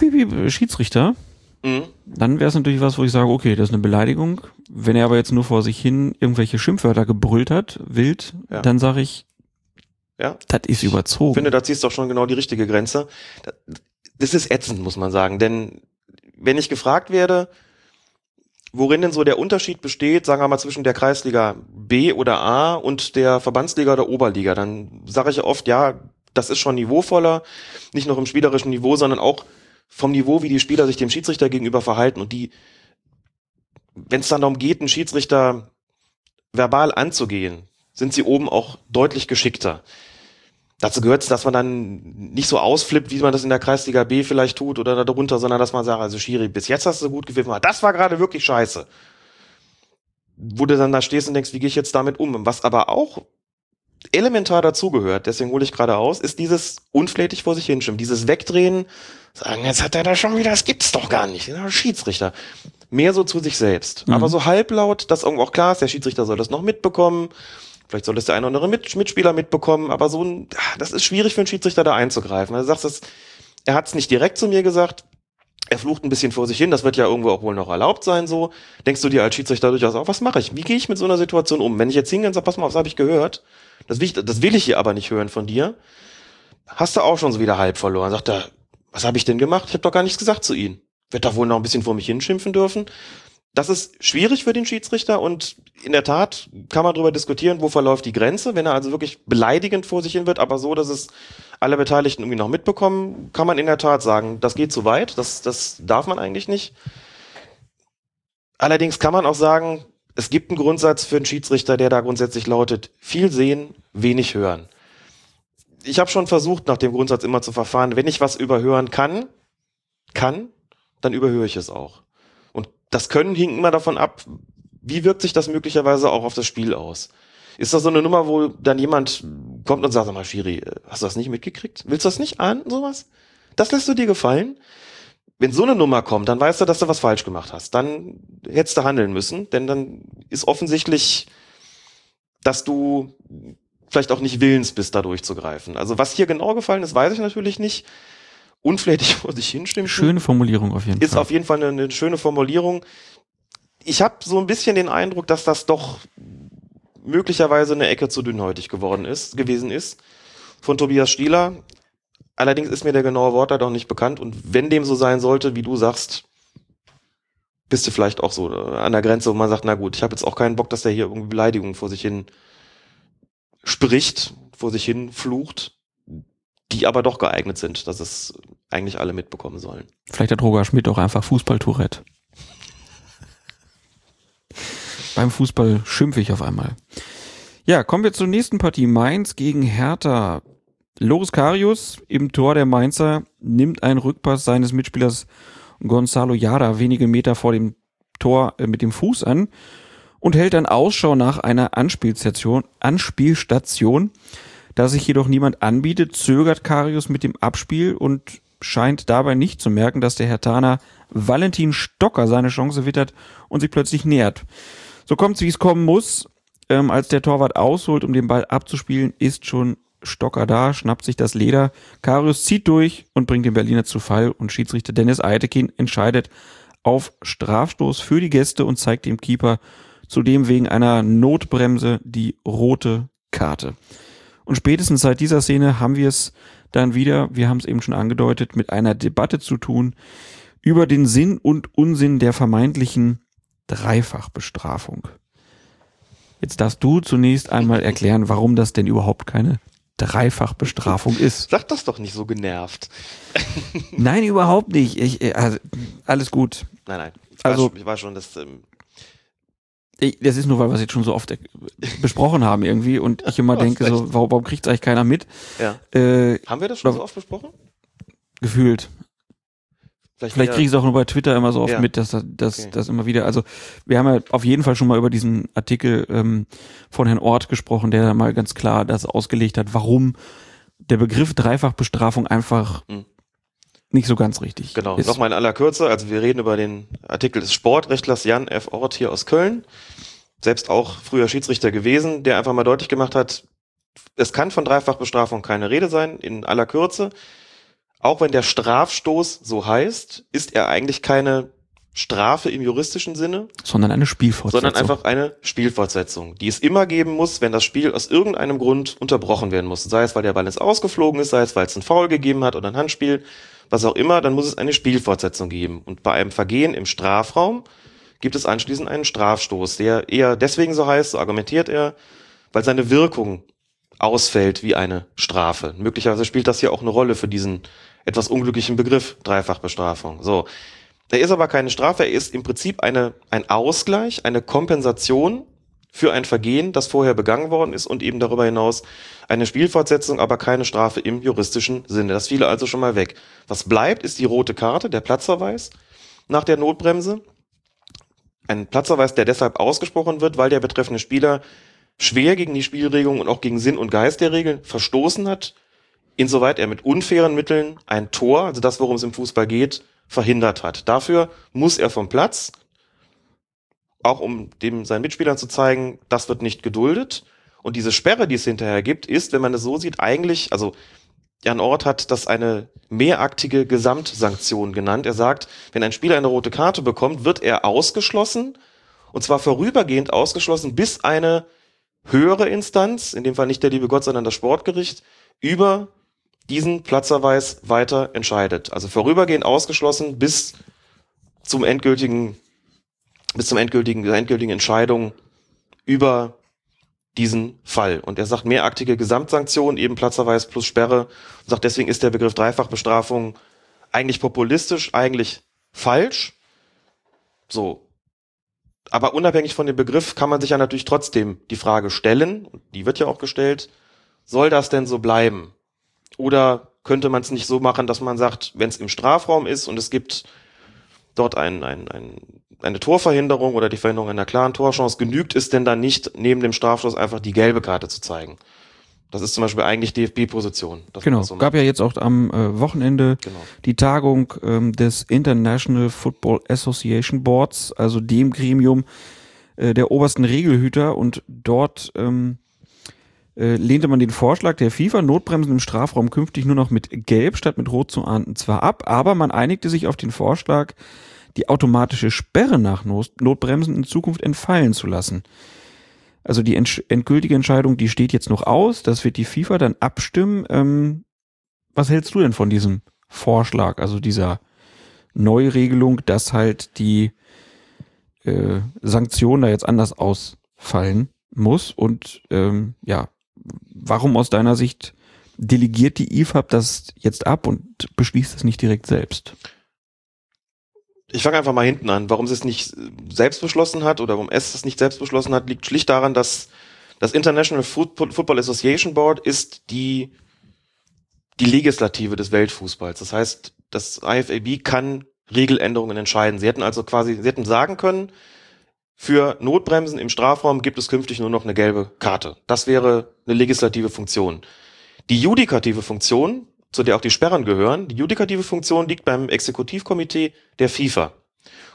Schiedsrichter, Mhm. dann wäre es natürlich was, wo ich sage, okay, das ist eine Beleidigung. Wenn er aber jetzt nur vor sich hin irgendwelche Schimpfwörter gebrüllt hat, wild, Ja. dann sage ich, Ja. das ist Ich überzogen. finde, da ziehst du auch schon genau die richtige Grenze. Das ist ätzend, muss man sagen. Denn wenn ich gefragt werde, worin denn so der Unterschied besteht, sagen wir mal zwischen der Kreisliga B oder A und der Verbandsliga oder Oberliga, dann sage ich oft, ja, das ist schon niveauvoller, nicht nur im spielerischen Niveau, sondern auch vom Niveau, wie die Spieler sich dem Schiedsrichter gegenüber verhalten und die, wenn es dann darum geht, einen Schiedsrichter verbal anzugehen, sind sie oben auch deutlich geschickter. Dazu gehört es, dass man dann nicht so ausflippt, wie man das in der Kreisliga B vielleicht tut oder darunter, sondern dass man sagt, also Schiri, bis jetzt hast du gut gepfiffen, aber das war gerade wirklich scheiße. Wo du dann da stehst und denkst, wie gehe ich jetzt damit um? Was aber auch elementar dazugehört, deswegen hole ich gerade aus, ist dieses unflätig vor sich hinschimpfen, dieses Wegdrehen, sagen, jetzt hat er da schon wieder, das gibt's doch gar nicht, der Schiedsrichter. Mehr so zu sich selbst. Mhm. Aber so halblaut, dass irgendwo auch klar ist, der Schiedsrichter soll das noch mitbekommen, Vielleicht soll das der eine oder andere Mit Mitspieler mitbekommen, aber so ein, ah, das ist schwierig für einen Schiedsrichter da einzugreifen. Also du sagst, das, er hat es nicht direkt zu mir gesagt, er flucht ein bisschen vor sich hin, das wird ja irgendwo auch wohl noch erlaubt sein, so. Denkst du dir als Schiedsrichter durchaus auch, was mache ich? Wie gehe ich mit so einer Situation um? Wenn ich jetzt hingehe und sage, pass mal auf, das habe ich gehört, das will, ich, das will ich hier aber nicht hören von dir, hast du auch schon so wieder halb verloren. Sagt er, was habe ich denn gemacht? Ich habe doch gar nichts gesagt zu ihnen. Wird doch wohl noch ein bisschen vor mich hinschimpfen dürfen. Das ist schwierig für den Schiedsrichter und in der Tat kann man darüber diskutieren, wo verläuft die Grenze. Wenn er also wirklich beleidigend vor sich hin wird, aber so, dass es alle Beteiligten irgendwie noch mitbekommen, kann man in der Tat sagen, das geht zu weit, das, das darf man eigentlich nicht. Allerdings kann man auch sagen, es gibt einen Grundsatz für einen Schiedsrichter, der da grundsätzlich lautet, viel sehen, wenig hören. Ich habe schon versucht, nach dem Grundsatz immer zu verfahren, wenn ich was überhören kann, kann, dann überhöre ich es auch. Und das Können hing immer davon ab, wie wirkt sich das möglicherweise auch auf das Spiel aus. Ist das so eine Nummer, wo dann jemand kommt und sagt, sag mal, Schiri, äh, hast du das nicht mitgekriegt? Willst du das nicht ahnen, sowas? Das lässt du dir gefallen? Wenn so eine Nummer kommt, dann weißt du, dass du was falsch gemacht hast. Dann hättest du handeln müssen, denn dann ist offensichtlich, dass du vielleicht auch nicht willens bist, da durchzugreifen. Also was hier genau gefallen ist, weiß ich natürlich nicht. Unflätig [LAUGHS] vor sich hinstimmen. Schöne Formulierung auf jeden Ist Fall. auf jeden Fall eine, eine schöne Formulierung. Ich habe so ein bisschen den Eindruck, dass das doch möglicherweise eine Ecke zu dünnhäutig geworden ist, gewesen ist von Tobias Stieler. Allerdings ist mir der genaue Wortlaut auch nicht bekannt und wenn dem so sein sollte, wie du sagst, bist du vielleicht auch so äh, an der Grenze, wo man sagt, na gut, ich habe jetzt auch keinen Bock, dass der hier irgendwie Beleidigungen vor sich hin spricht, vor sich hin flucht, die aber doch geeignet sind, dass es eigentlich alle mitbekommen sollen. Vielleicht hat Roger Schmidt auch einfach Fußball-Tourette. Beim Fußball schimpfe ich auf einmal. Ja, kommen wir zur nächsten Partie. Mainz gegen Hertha. Loris Karius im Tor der Mainzer nimmt einen Rückpass seines Mitspielers Gonzalo Jara wenige Meter vor dem Tor äh, mit dem Fuß an und hält dann Ausschau nach einer Anspielstation, Anspielstation. Da sich jedoch niemand anbietet, zögert Karius mit dem Abspiel und scheint dabei nicht zu merken, dass der Hertaner Valentin Stocker seine Chance wittert und sich plötzlich nähert. So kommt's, wie es kommen muss. Ähm, als der Torwart ausholt, um den Ball abzuspielen, ist schon Stocker da, schnappt sich das Leder. Karius zieht durch und bringt den Berliner zu Fall und Schiedsrichter Dennis Eitekin entscheidet auf Strafstoß für die Gäste und zeigt dem Keeper zudem wegen einer Notbremse die rote Karte. Und spätestens seit dieser Szene haben wir es dann wieder, wir haben es eben schon angedeutet, mit einer Debatte zu tun über den Sinn und Unsinn der vermeintlichen Dreifachbestrafung. Jetzt darfst du zunächst einmal erklären, warum das denn überhaupt keine Dreifachbestrafung ist. [LAUGHS] Sag das doch nicht so genervt. [LAUGHS] Nein, überhaupt nicht. Ich, äh, also, alles gut. Nein, nein. Ich Also- war schon, ich war schon das, ähm, Ich, das ist nur, weil wir es jetzt schon so oft äh, besprochen haben irgendwie und ich immer [LAUGHS] denke, so, warum, warum kriegt eigentlich keiner mit? ja. Äh, Haben wir das schon so oft besprochen? gefühlt. Vielleicht kriege ich es auch nur bei Twitter immer so oft Ja. mit, dass das, Okay. das immer wieder, also wir haben ja auf jeden Fall schon mal über diesen Artikel ähm, von Herrn Ort gesprochen, der mal ganz klar das ausgelegt hat, warum der Begriff Dreifachbestrafung einfach Mhm. nicht so ganz richtig Genau, ist. nochmal in aller Kürze. Also wir reden über den Artikel des Sportrechtlers Jan F. Ort hier aus Köln. Selbst auch früher Schiedsrichter gewesen, der einfach mal deutlich gemacht hat, es kann von Dreifachbestrafung keine Rede sein, in aller Kürze. Auch wenn der Strafstoß so heißt, ist er eigentlich keine Strafe im juristischen Sinne, sondern eine Spielfortsetzung. sondern einfach eine Spielfortsetzung, die es immer geben muss, wenn das Spiel aus irgendeinem Grund unterbrochen werden muss. Sei es, weil der Ball jetzt ausgeflogen ist, sei es, weil es ein Foul gegeben hat oder ein Handspiel, was auch immer, dann muss es eine Spielfortsetzung geben. Und bei einem Vergehen im Strafraum gibt es anschließend einen Strafstoß, der eher deswegen so heißt, so argumentiert er, weil seine Wirkung ausfällt wie eine Strafe. Möglicherweise spielt das hier auch eine Rolle für diesen etwas unglücklichen Begriff Dreifachbestrafung. So. Er ist aber keine Strafe, er ist im Prinzip eine, ein Ausgleich, eine Kompensation für ein Vergehen, das vorher begangen worden ist und eben darüber hinaus eine Spielfortsetzung, aber keine Strafe im juristischen Sinne. Das fiele also schon mal weg. Was bleibt, ist die rote Karte, der Platzverweis nach der Notbremse. Ein Platzverweis, der deshalb ausgesprochen wird, weil der betreffende Spieler schwer gegen die Spielregelung und auch gegen Sinn und Geist der Regeln verstoßen hat, insoweit er mit unfairen Mitteln ein Tor, also das, worum es im Fußball geht, verhindert hat. Dafür muss er vom Platz, auch um dem seinen Mitspielern zu zeigen, das wird nicht geduldet. Und diese Sperre, die es hinterher gibt, ist, wenn man es so sieht, eigentlich, also Jan Ort hat das eine mehraktige Gesamtsanktion genannt. Er sagt, wenn ein Spieler eine rote Karte bekommt, wird er ausgeschlossen, und zwar vorübergehend ausgeschlossen, bis eine höhere Instanz, in dem Fall nicht der liebe Gott, sondern das Sportgericht, über diesen Platzverweis weiter entscheidet. Also vorübergehend ausgeschlossen bis zum endgültigen, bis zum endgültigen, der endgültigen Entscheidung über diesen Fall. Und er sagt mehraktige Gesamtsanktion, eben Platzverweis plus Sperre, und sagt, deswegen ist der Begriff Dreifachbestrafung eigentlich populistisch, eigentlich falsch. So. Aber unabhängig von dem Begriff kann man sich ja natürlich trotzdem die Frage stellen, die wird ja auch gestellt, soll das denn so bleiben? Oder könnte man es nicht so machen, dass man sagt, wenn es im Strafraum ist und es gibt dort ein, ein, ein, eine Torverhinderung oder die Verhinderung einer klaren Torchance, genügt es denn dann nicht, neben dem Strafstoß einfach die gelbe Karte zu zeigen? Das ist zum Beispiel eigentlich DFB-Position. Genau, so gab ja jetzt auch am äh, Wochenende Genau. die Tagung ähm, des International Football Association Boards, also dem Gremium äh, der obersten Regelhüter und dort ähm, äh, lehnte man den Vorschlag der FIFA, Notbremsen im Strafraum künftig nur noch mit Gelb statt mit Rot zu ahnden, zwar ab, aber man einigte sich auf den Vorschlag, die automatische Sperre nach Not Notbremsen in Zukunft entfallen zu lassen. Also die endgültige Entscheidung, die steht jetzt noch aus, das wird die FIFA dann abstimmen. Ähm, was hältst du denn von diesem Vorschlag, also dieser Neuregelung, dass halt die äh, Sanktionen da jetzt anders ausfallen muss und ähm, ja, warum aus deiner Sicht delegiert die IFAB das jetzt ab und beschließt es nicht direkt selbst? Ich fange einfach mal hinten an. Warum sie es nicht selbst beschlossen hat oder warum es es nicht selbst beschlossen hat, liegt schlicht daran, dass das International Football Football Association Board ist die, die Legislative des Weltfußballs. Das heißt, das IFAB kann Regeländerungen entscheiden. Sie hätten also quasi, sie hätten sagen können, für Notbremsen im Strafraum gibt es künftig nur noch eine gelbe Karte. Das wäre eine legislative Funktion. Die judikative Funktion, zu der auch die Sperren gehören, die judikative Funktion liegt beim Exekutivkomitee der FIFA.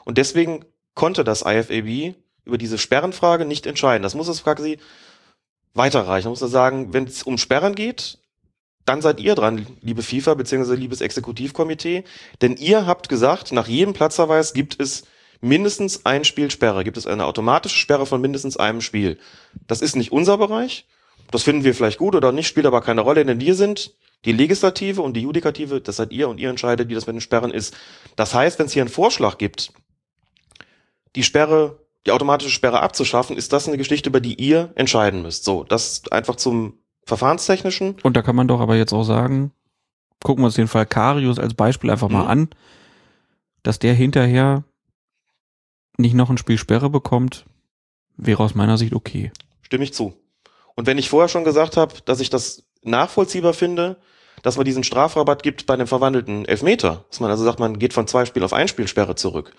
Und deswegen konnte das IFAB über diese Sperrenfrage nicht entscheiden. Das muss es quasi weiterreichen. Da muss er sagen, wenn es um Sperren geht, dann seid ihr dran, liebe FIFA bzw. liebes Exekutivkomitee, denn ihr habt gesagt, nach jedem Platzverweis gibt es mindestens ein Spiel Sperre, gibt es eine automatische Sperre von mindestens einem Spiel. Das ist nicht unser Bereich, das finden wir vielleicht gut oder nicht, spielt aber keine Rolle, denn wir sind die Legislative und die Judikative, das seid ihr und ihr entscheidet, wie das mit den Sperren ist. Das heißt, wenn es hier einen Vorschlag gibt, die Sperre, die automatische Sperre abzuschaffen, ist das eine Geschichte, über die ihr entscheiden müsst. So, das einfach zum Verfahrenstechnischen. Und da kann man doch aber jetzt auch sagen, gucken wir uns den Fall Karius als Beispiel einfach mal Mhm. an, dass der hinterher nicht noch ein Spiel Sperre bekommt, wäre aus meiner Sicht okay. Stimme ich zu. Und wenn ich vorher schon gesagt habe, dass ich das nachvollziehbar finde, dass man diesen Strafrabatt gibt bei einem verwandelten Elfmeter, dass man also sagt, man geht von zwei Spiel auf ein Spielsperre zurück.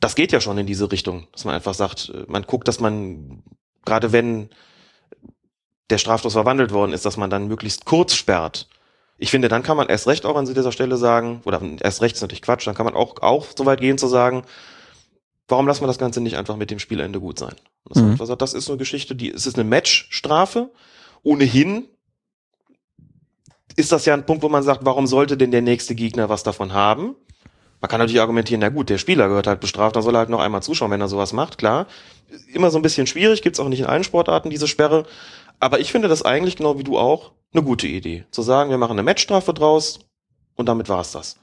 Das geht ja schon in diese Richtung, dass man einfach sagt, äh, man guckt, dass man, gerade wenn der Strafstoß verwandelt worden ist, dass man dann möglichst kurz sperrt. Ich finde, dann kann man erst recht auch an dieser Stelle sagen, oder erst recht ist natürlich Quatsch, dann kann man auch, auch so weit gehen zu sagen, warum lassen wir das Ganze nicht einfach mit dem Spielende gut sein? Das, Mhm. sagt, das ist so eine Geschichte, die, es ist eine Matchstrafe. Ohnehin ist das ja ein Punkt, wo man sagt, warum sollte denn der nächste Gegner was davon haben? Man kann natürlich argumentieren, na gut, der Spieler gehört halt bestraft, dann soll er halt noch einmal zuschauen, wenn er sowas macht, klar. Immer so ein bisschen schwierig, gibt's auch nicht in allen Sportarten diese Sperre. Aber ich finde das eigentlich, genau wie du auch, eine gute Idee. Zu sagen, wir machen eine Matchstrafe draus und damit war's das.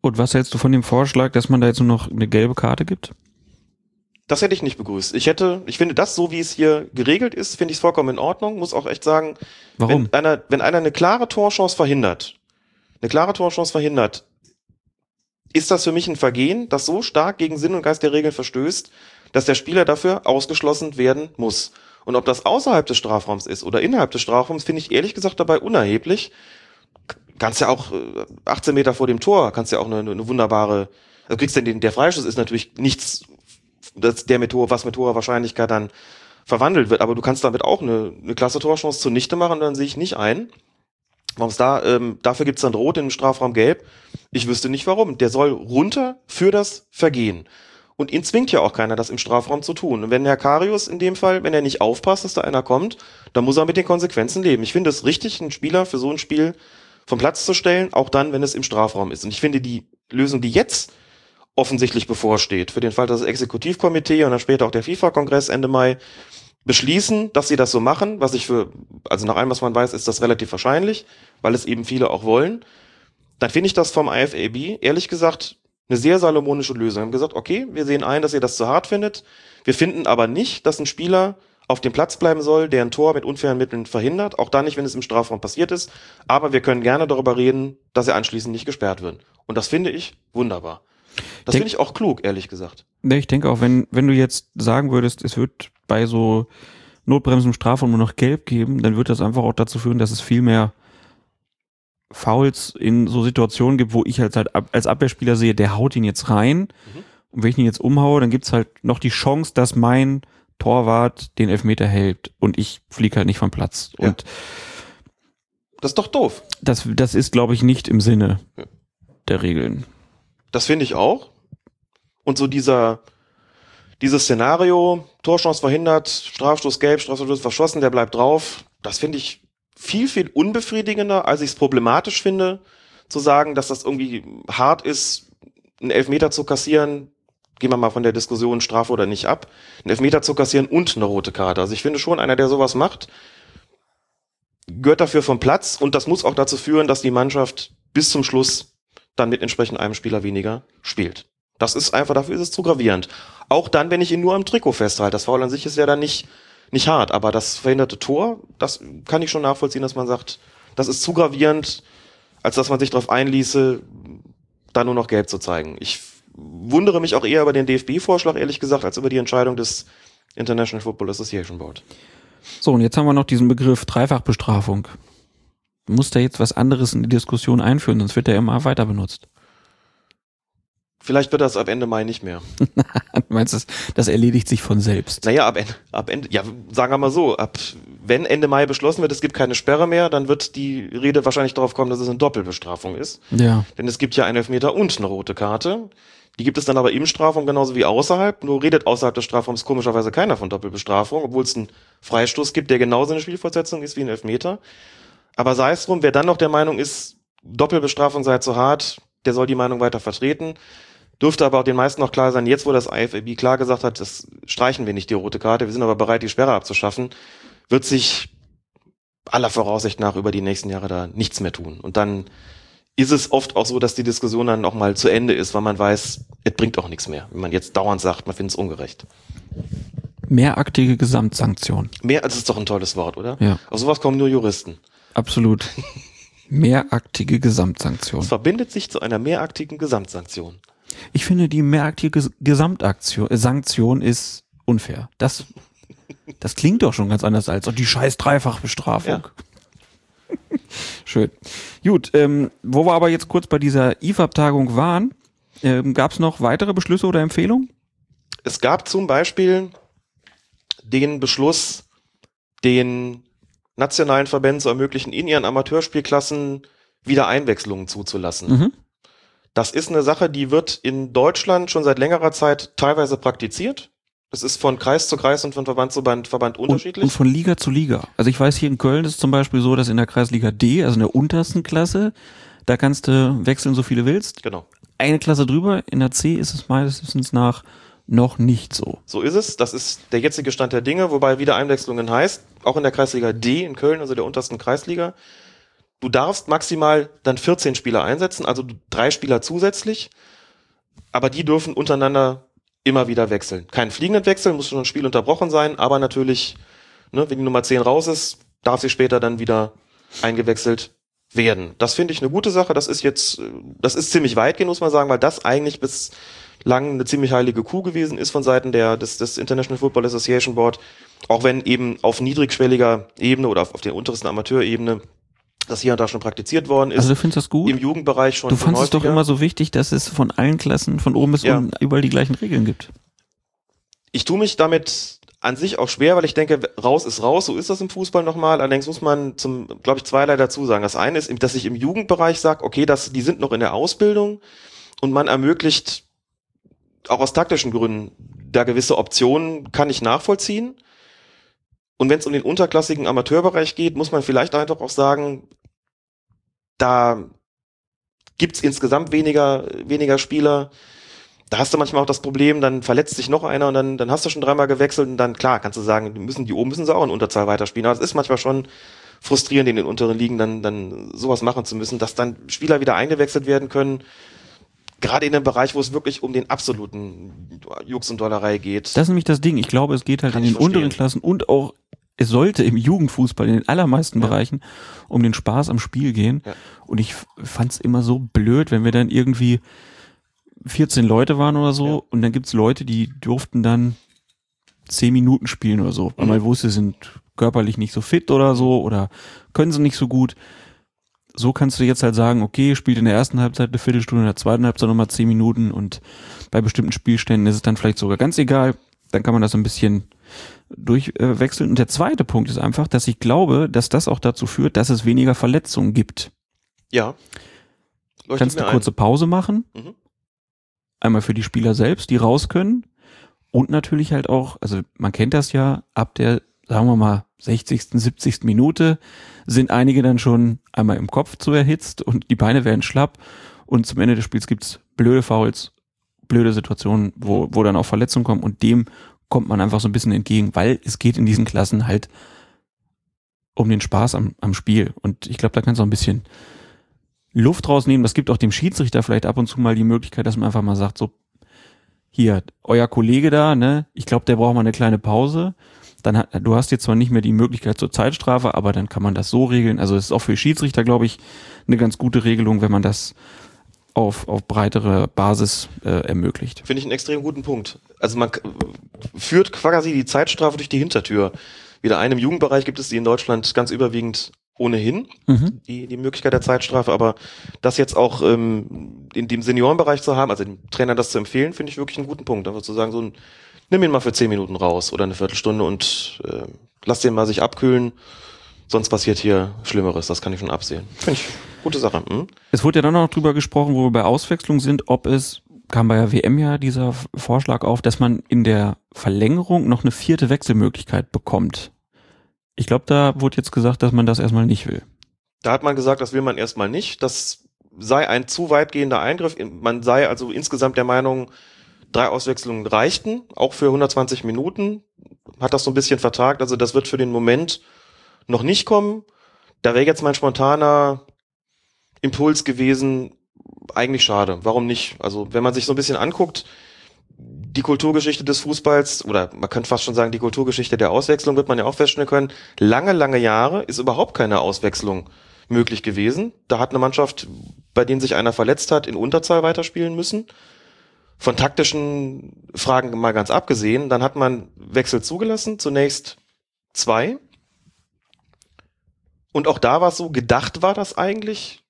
Und was hältst du von dem Vorschlag, dass man da jetzt nur noch eine gelbe Karte gibt? Das hätte ich nicht begrüßt. Ich hätte, ich finde das, so wie es hier geregelt ist, finde ich es vollkommen in Ordnung. Muss auch echt sagen, Warum? wenn einer, wenn einer eine klare Torchance verhindert, eine klare Torchance verhindert, ist das für mich ein Vergehen, das so stark gegen Sinn und Geist der Regeln verstößt, dass der Spieler dafür ausgeschlossen werden muss. Und ob das außerhalb des Strafraums ist oder innerhalb des Strafraums, finde ich ehrlich gesagt dabei unerheblich. Kannst ja auch äh, 18 Meter vor dem Tor, kannst ja auch eine, eine wunderbare, also kriegst denn den, der Freischuss ist natürlich nichts, das, der mit hoher, was mit hoher Wahrscheinlichkeit dann verwandelt wird, aber du kannst damit auch eine, eine klasse Torchance zunichte machen, dann sehe ich nicht ein. Warum es da, ähm, dafür gibt's dann rot den Strafraum gelb. Ich wüsste nicht warum. Der soll runter für das Vergehen. Und ihn zwingt ja auch keiner, das im Strafraum zu tun. Und wenn Herr Karius in dem Fall, wenn er nicht aufpasst, dass da einer kommt, dann muss er mit den Konsequenzen leben. Ich finde es richtig, einen Spieler für so ein Spiel vom Platz zu stellen, auch dann, wenn es im Strafraum ist. Und ich finde die Lösung, die jetzt offensichtlich bevorsteht, für den Fall, dass das Exekutivkomitee und dann später auch der FIFA-Kongress Ende Mai beschließen, dass sie das so machen, was ich für, also nach allem, was man weiß, ist das relativ wahrscheinlich, weil es eben viele auch wollen, dann finde ich das vom IFAB, ehrlich gesagt, eine sehr salomonische Lösung. Wir haben gesagt, okay, wir sehen ein, dass ihr das zu hart findet. Wir finden aber nicht, dass ein Spieler auf dem Platz bleiben soll, der ein Tor mit unfairen Mitteln verhindert, auch dann nicht, wenn es im Strafraum passiert ist. Aber wir können gerne darüber reden, dass er anschließend nicht gesperrt wird. Und das finde ich wunderbar. Das finde ich auch klug, ehrlich gesagt. Ne, ich denke auch, wenn, wenn du jetzt sagen würdest, es wird bei so Notbremsen im Strafraum nur noch gelb geben, dann wird das einfach auch dazu führen, dass es viel mehr Fouls in so Situationen gibt, wo ich als, halt als Abwehrspieler sehe, der haut ihn jetzt rein. Und wenn ich ihn jetzt umhaue, dann gibt's halt noch die Chance, dass mein Torwart den Elfmeter hält und ich fliege halt nicht vom Platz. Ja. Und Das ist doch doof. das, das ist, glaube ich, nicht im Sinne Ja. der Regeln. Das finde ich auch. Und so dieser, dieses Szenario, Torchance verhindert, Strafstoß gelb, Strafstoß verschossen, der bleibt drauf, das finde ich viel, viel unbefriedigender, als ich es problematisch finde, zu sagen, dass das irgendwie hart ist, einen Elfmeter zu kassieren, gehen wir mal von der Diskussion Strafe oder nicht ab, einen Elfmeter zu kassieren und eine rote Karte. Also ich finde schon, einer, der sowas macht, gehört dafür vom Platz und das muss auch dazu führen, dass die Mannschaft bis zum Schluss dann mit entsprechend einem Spieler weniger spielt. Das ist einfach, dafür ist es zu gravierend. Auch dann, wenn ich ihn nur am Trikot festhalte. Das Foul an sich ist ja dann nicht, nicht hart, aber das verhinderte Tor, das kann ich schon nachvollziehen, dass man sagt, das ist zu gravierend, als dass man sich darauf einließe, da nur noch gelb zu zeigen. Ich wundere mich auch eher über den DFB-Vorschlag, ehrlich gesagt, als über die Entscheidung des International Football Association Board. So, und jetzt haben wir noch diesen Begriff Dreifachbestrafung. Muss da jetzt was anderes in die Diskussion einführen, sonst wird der immer weiter benutzt. Vielleicht wird das ab Ende Mai nicht mehr. [LAUGHS] Du meinst, das, das erledigt sich von selbst. Naja, ab Ende, ab Ende, ja, sagen wir mal so, ab, wenn Ende Mai beschlossen wird, es gibt keine Sperre mehr, dann wird die Rede wahrscheinlich darauf kommen, dass es eine Doppelbestrafung ist. Ja. Denn es gibt ja einen Elfmeter und eine rote Karte. Die gibt es dann aber im Strafraum genauso wie außerhalb. Nur redet außerhalb des Strafraums komischerweise keiner von Doppelbestrafung, obwohl es einen Freistoß gibt, der genauso eine Spielfortsetzung ist wie ein Elfmeter. Aber sei es drum, wer dann noch der Meinung ist, Doppelbestrafung sei zu hart, der soll die Meinung weiter vertreten. Dürfte aber auch den meisten noch klar sein, jetzt wo das IFAB klar gesagt hat, das streichen wir nicht die rote Karte, wir sind aber bereit, die Sperre abzuschaffen, wird sich aller Voraussicht nach über die nächsten Jahre da nichts mehr tun. Und dann ist es oft auch so, dass die Diskussion dann auch mal zu Ende ist, weil man weiß, es bringt auch nichts mehr. Wenn man jetzt dauernd sagt, man findet es ungerecht. Mehraktige Gesamtsanktion. Mehr als ist doch ein tolles Wort, oder? Ja. Auf sowas kommen nur Juristen. Absolut. Mehraktige Gesamtsanktion. Es verbindet sich zu einer mehraktigen Gesamtsanktion. Ich finde, die mehraktige Ges- Gesamtaktion, äh, Sanktion ist unfair. Das, das klingt doch schon ganz anders als oh, die scheiß Dreifachbestrafung. [LAUGHS] Schön. Gut, ähm, wo wir aber jetzt kurz bei dieser IFAB-Tagung waren, ähm, gab es noch weitere Beschlüsse oder Empfehlungen? Es gab zum Beispiel den Beschluss, den nationalen Verbänden zu ermöglichen, in ihren Amateurspielklassen wieder Einwechslungen zuzulassen. Mhm. Das ist eine Sache, die wird in Deutschland schon seit längerer Zeit teilweise praktiziert. Das ist von Kreis zu Kreis und von Verband zu Verband unterschiedlich. Und, und von Liga zu Liga. Also ich weiß, hier in Köln ist es zum Beispiel so, dass in der Kreisliga D, also in der untersten Klasse, da kannst du wechseln, so viele willst. Genau. Eine Klasse drüber, in der C ist es meines Wissens nach noch nicht so. So ist es. Das ist der jetzige Stand der Dinge, wobei wieder Einwechslungen heißt, auch in der Kreisliga D in Köln, also der untersten Kreisliga, du darfst maximal dann 14 Spieler einsetzen, also drei Spieler zusätzlich, aber die dürfen untereinander immer wieder wechseln. Kein fliegenden Wechsel, muss schon ein Spiel unterbrochen sein, aber natürlich, ne, wenn die Nummer 10 raus ist, darf sie später dann wieder eingewechselt werden. Das finde ich eine gute Sache. Das ist jetzt, das ist ziemlich weitgehend, muss man sagen, weil das eigentlich bislang eine ziemlich heilige Kuh gewesen ist von Seiten der, des, des International Football Association Board. Auch wenn eben auf niedrigschwelliger Ebene oder auf, auf der untersten Amateurebene das hier und da schon praktiziert worden ist. Also du findest das gut? Im Jugendbereich schon. Du fandest es doch immer so wichtig, dass es von allen Klassen, von oben bis ja. unten, überall die gleichen Regeln gibt. Ich tue mich damit an sich auch schwer, weil ich denke, raus ist raus, so ist das im Fußball nochmal. Allerdings muss man zum, glaube ich, zweierlei dazu sagen. Das eine ist, dass ich im Jugendbereich sage, okay, das, die sind noch in der Ausbildung und man ermöglicht auch aus taktischen Gründen da gewisse Optionen, kann ich nachvollziehen. Und wenn es um den unterklassigen Amateurbereich geht, muss man vielleicht einfach auch sagen, da gibt's insgesamt weniger, weniger Spieler. Da hast du manchmal auch das Problem, dann verletzt sich noch einer und dann, dann hast du schon dreimal gewechselt und dann, klar, kannst du sagen, die müssen, die oben müssen sie auch in Unterzahl weiterspielen. Aber es ist manchmal schon frustrierend, in den unteren Ligen dann, dann sowas machen zu müssen, dass dann Spieler wieder eingewechselt werden können. Gerade in einem Bereich, wo es wirklich um den absoluten Jux und Dollerei geht. Das ist nämlich das Ding. Ich glaube, es geht halt in den unteren Klassen und auch es sollte im Jugendfußball in den allermeisten ja. Bereichen um den Spaß am Spiel gehen. Ja. Und ich fand es immer so blöd, wenn wir dann irgendwie 14 Leute waren oder so ja. und dann gibt's Leute, die durften dann 10 Minuten spielen oder so, weil mhm. man wusste, sie sind körperlich nicht so fit oder so oder können sie nicht so gut. So kannst du jetzt halt sagen, okay, spielt in der ersten Halbzeit eine Viertelstunde, in der zweiten Halbzeit nochmal 10 Minuten und bei bestimmten Spielständen ist es dann vielleicht sogar ganz egal. Dann kann man das ein bisschen durchwechseln. Und der zweite Punkt ist einfach, dass ich glaube, dass das auch dazu führt, dass es weniger Verletzungen gibt. Ja. Leuchtet Kannst eine kurze Pause machen. Mhm. Einmal für die Spieler selbst, die raus können. Und natürlich halt auch, also man kennt das ja, ab der, sagen wir mal, 60., 70. Minute sind einige dann schon einmal im Kopf zu erhitzt und die Beine werden schlapp. Und zum Ende des Spiels gibt's blöde Fouls, blöde Situationen, wo, wo dann auch Verletzungen kommen. Und dem kommt man einfach so ein bisschen entgegen, weil es geht in diesen Klassen halt um den Spaß am, am Spiel. Und ich glaube, da kannst du auch ein bisschen Luft rausnehmen. Das gibt auch dem Schiedsrichter vielleicht ab und zu mal die Möglichkeit, dass man einfach mal sagt, so, hier, euer Kollege da, ne, ich glaube, der braucht mal eine kleine Pause. Dann hat, du hast jetzt zwar nicht mehr die Möglichkeit zur Zeitstrafe, aber dann kann man das so regeln. Also es ist auch für Schiedsrichter, glaube ich, eine ganz gute Regelung, wenn man das auf, auf breitere Basis äh, ermöglicht. Finde ich einen extrem guten Punkt. Also man führt quasi die Zeitstrafe durch die Hintertür. Wieder einem Jugendbereich gibt es die in Deutschland ganz überwiegend ohnehin, mhm. die, die Möglichkeit der Zeitstrafe, aber das jetzt auch ähm, in dem Seniorenbereich zu haben, also dem Trainer das zu empfehlen, finde ich wirklich einen guten Punkt. Einfach zu sagen, so ein, nimm ihn mal für zehn Minuten raus oder eine Viertelstunde und äh, lass den mal sich abkühlen sonst passiert hier Schlimmeres, das kann ich schon absehen. Finde ich gute Sache. Hm? Es wurde ja dann noch drüber gesprochen, wo wir bei Auswechslung sind, ob es, kam bei der WM ja dieser Vorschlag auf, dass man in der Verlängerung noch eine vierte Wechselmöglichkeit bekommt. Ich glaube, da wurde jetzt gesagt, dass man das erstmal nicht will. Da hat man gesagt, das will man erstmal nicht. Das sei ein zu weitgehender Eingriff. Man sei also insgesamt der Meinung, drei Auswechslungen reichten, auch für 120 Minuten. Hat das so ein bisschen vertagt. Also das wird für den Moment noch nicht kommen. Da wäre jetzt mein spontaner Impuls gewesen, eigentlich schade. Warum nicht? Also, wenn man sich so ein bisschen anguckt, die Kulturgeschichte des Fußballs, oder man könnte fast schon sagen, die Kulturgeschichte der Auswechslung, wird man ja auch feststellen können, lange, lange Jahre ist überhaupt keine Auswechslung möglich gewesen. Da hat eine Mannschaft, bei denen sich einer verletzt hat, in Unterzahl weiterspielen müssen. Von taktischen Fragen mal ganz abgesehen, dann hat man Wechsel zugelassen, zunächst zwei, und auch da war es so, gedacht war das eigentlich,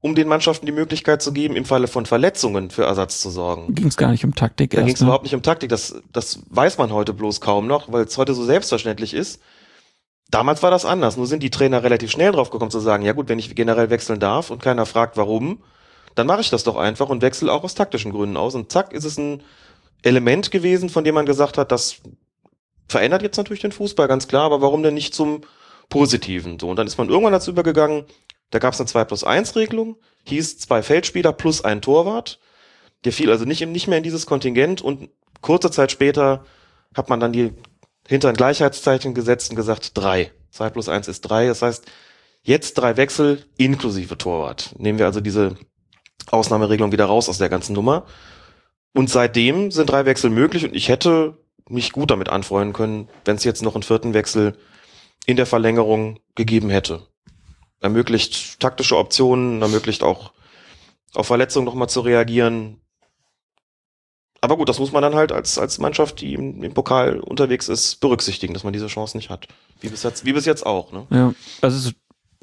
um den Mannschaften die Möglichkeit zu geben, im Falle von Verletzungen für Ersatz zu sorgen. Ging es gar nicht um Taktik. Da ging es ne? überhaupt nicht um Taktik. Das, das weiß man heute bloß kaum noch, weil es heute so selbstverständlich ist. Damals war das anders. Nur sind die Trainer relativ schnell drauf gekommen zu sagen, ja gut, wenn ich generell wechseln darf und keiner fragt, warum, dann mache ich das doch einfach und wechsle auch aus taktischen Gründen aus. Und zack, ist es ein Element gewesen, von dem man gesagt hat, das verändert jetzt natürlich den Fußball, ganz klar, aber warum denn nicht zum Positiven? So, und dann ist man irgendwann dazu übergegangen, da gab es eine 2 plus 1 Regelung, hieß zwei Feldspieler plus ein Torwart. Der fiel also nicht, nicht mehr in dieses Kontingent und kurze Zeit später hat man dann die hinter ein Gleichheitszeichen gesetzt und gesagt, drei. Zwei plus eins ist drei. Das heißt, jetzt drei Wechsel inklusive Torwart. Nehmen wir also diese Ausnahmeregelung wieder raus aus der ganzen Nummer. Und seitdem sind drei Wechsel möglich und ich hätte mich gut damit anfreunden können, wenn es jetzt noch einen vierten Wechsel in der Verlängerung gegeben hätte. Ermöglicht taktische Optionen, ermöglicht auch auf Verletzungen nochmal zu reagieren. Aber gut, das muss man dann halt als, als Mannschaft, die im, im Pokal unterwegs ist, berücksichtigen, dass man diese Chance nicht hat. Wie bis jetzt, wie bis jetzt auch. Ne? Ja, also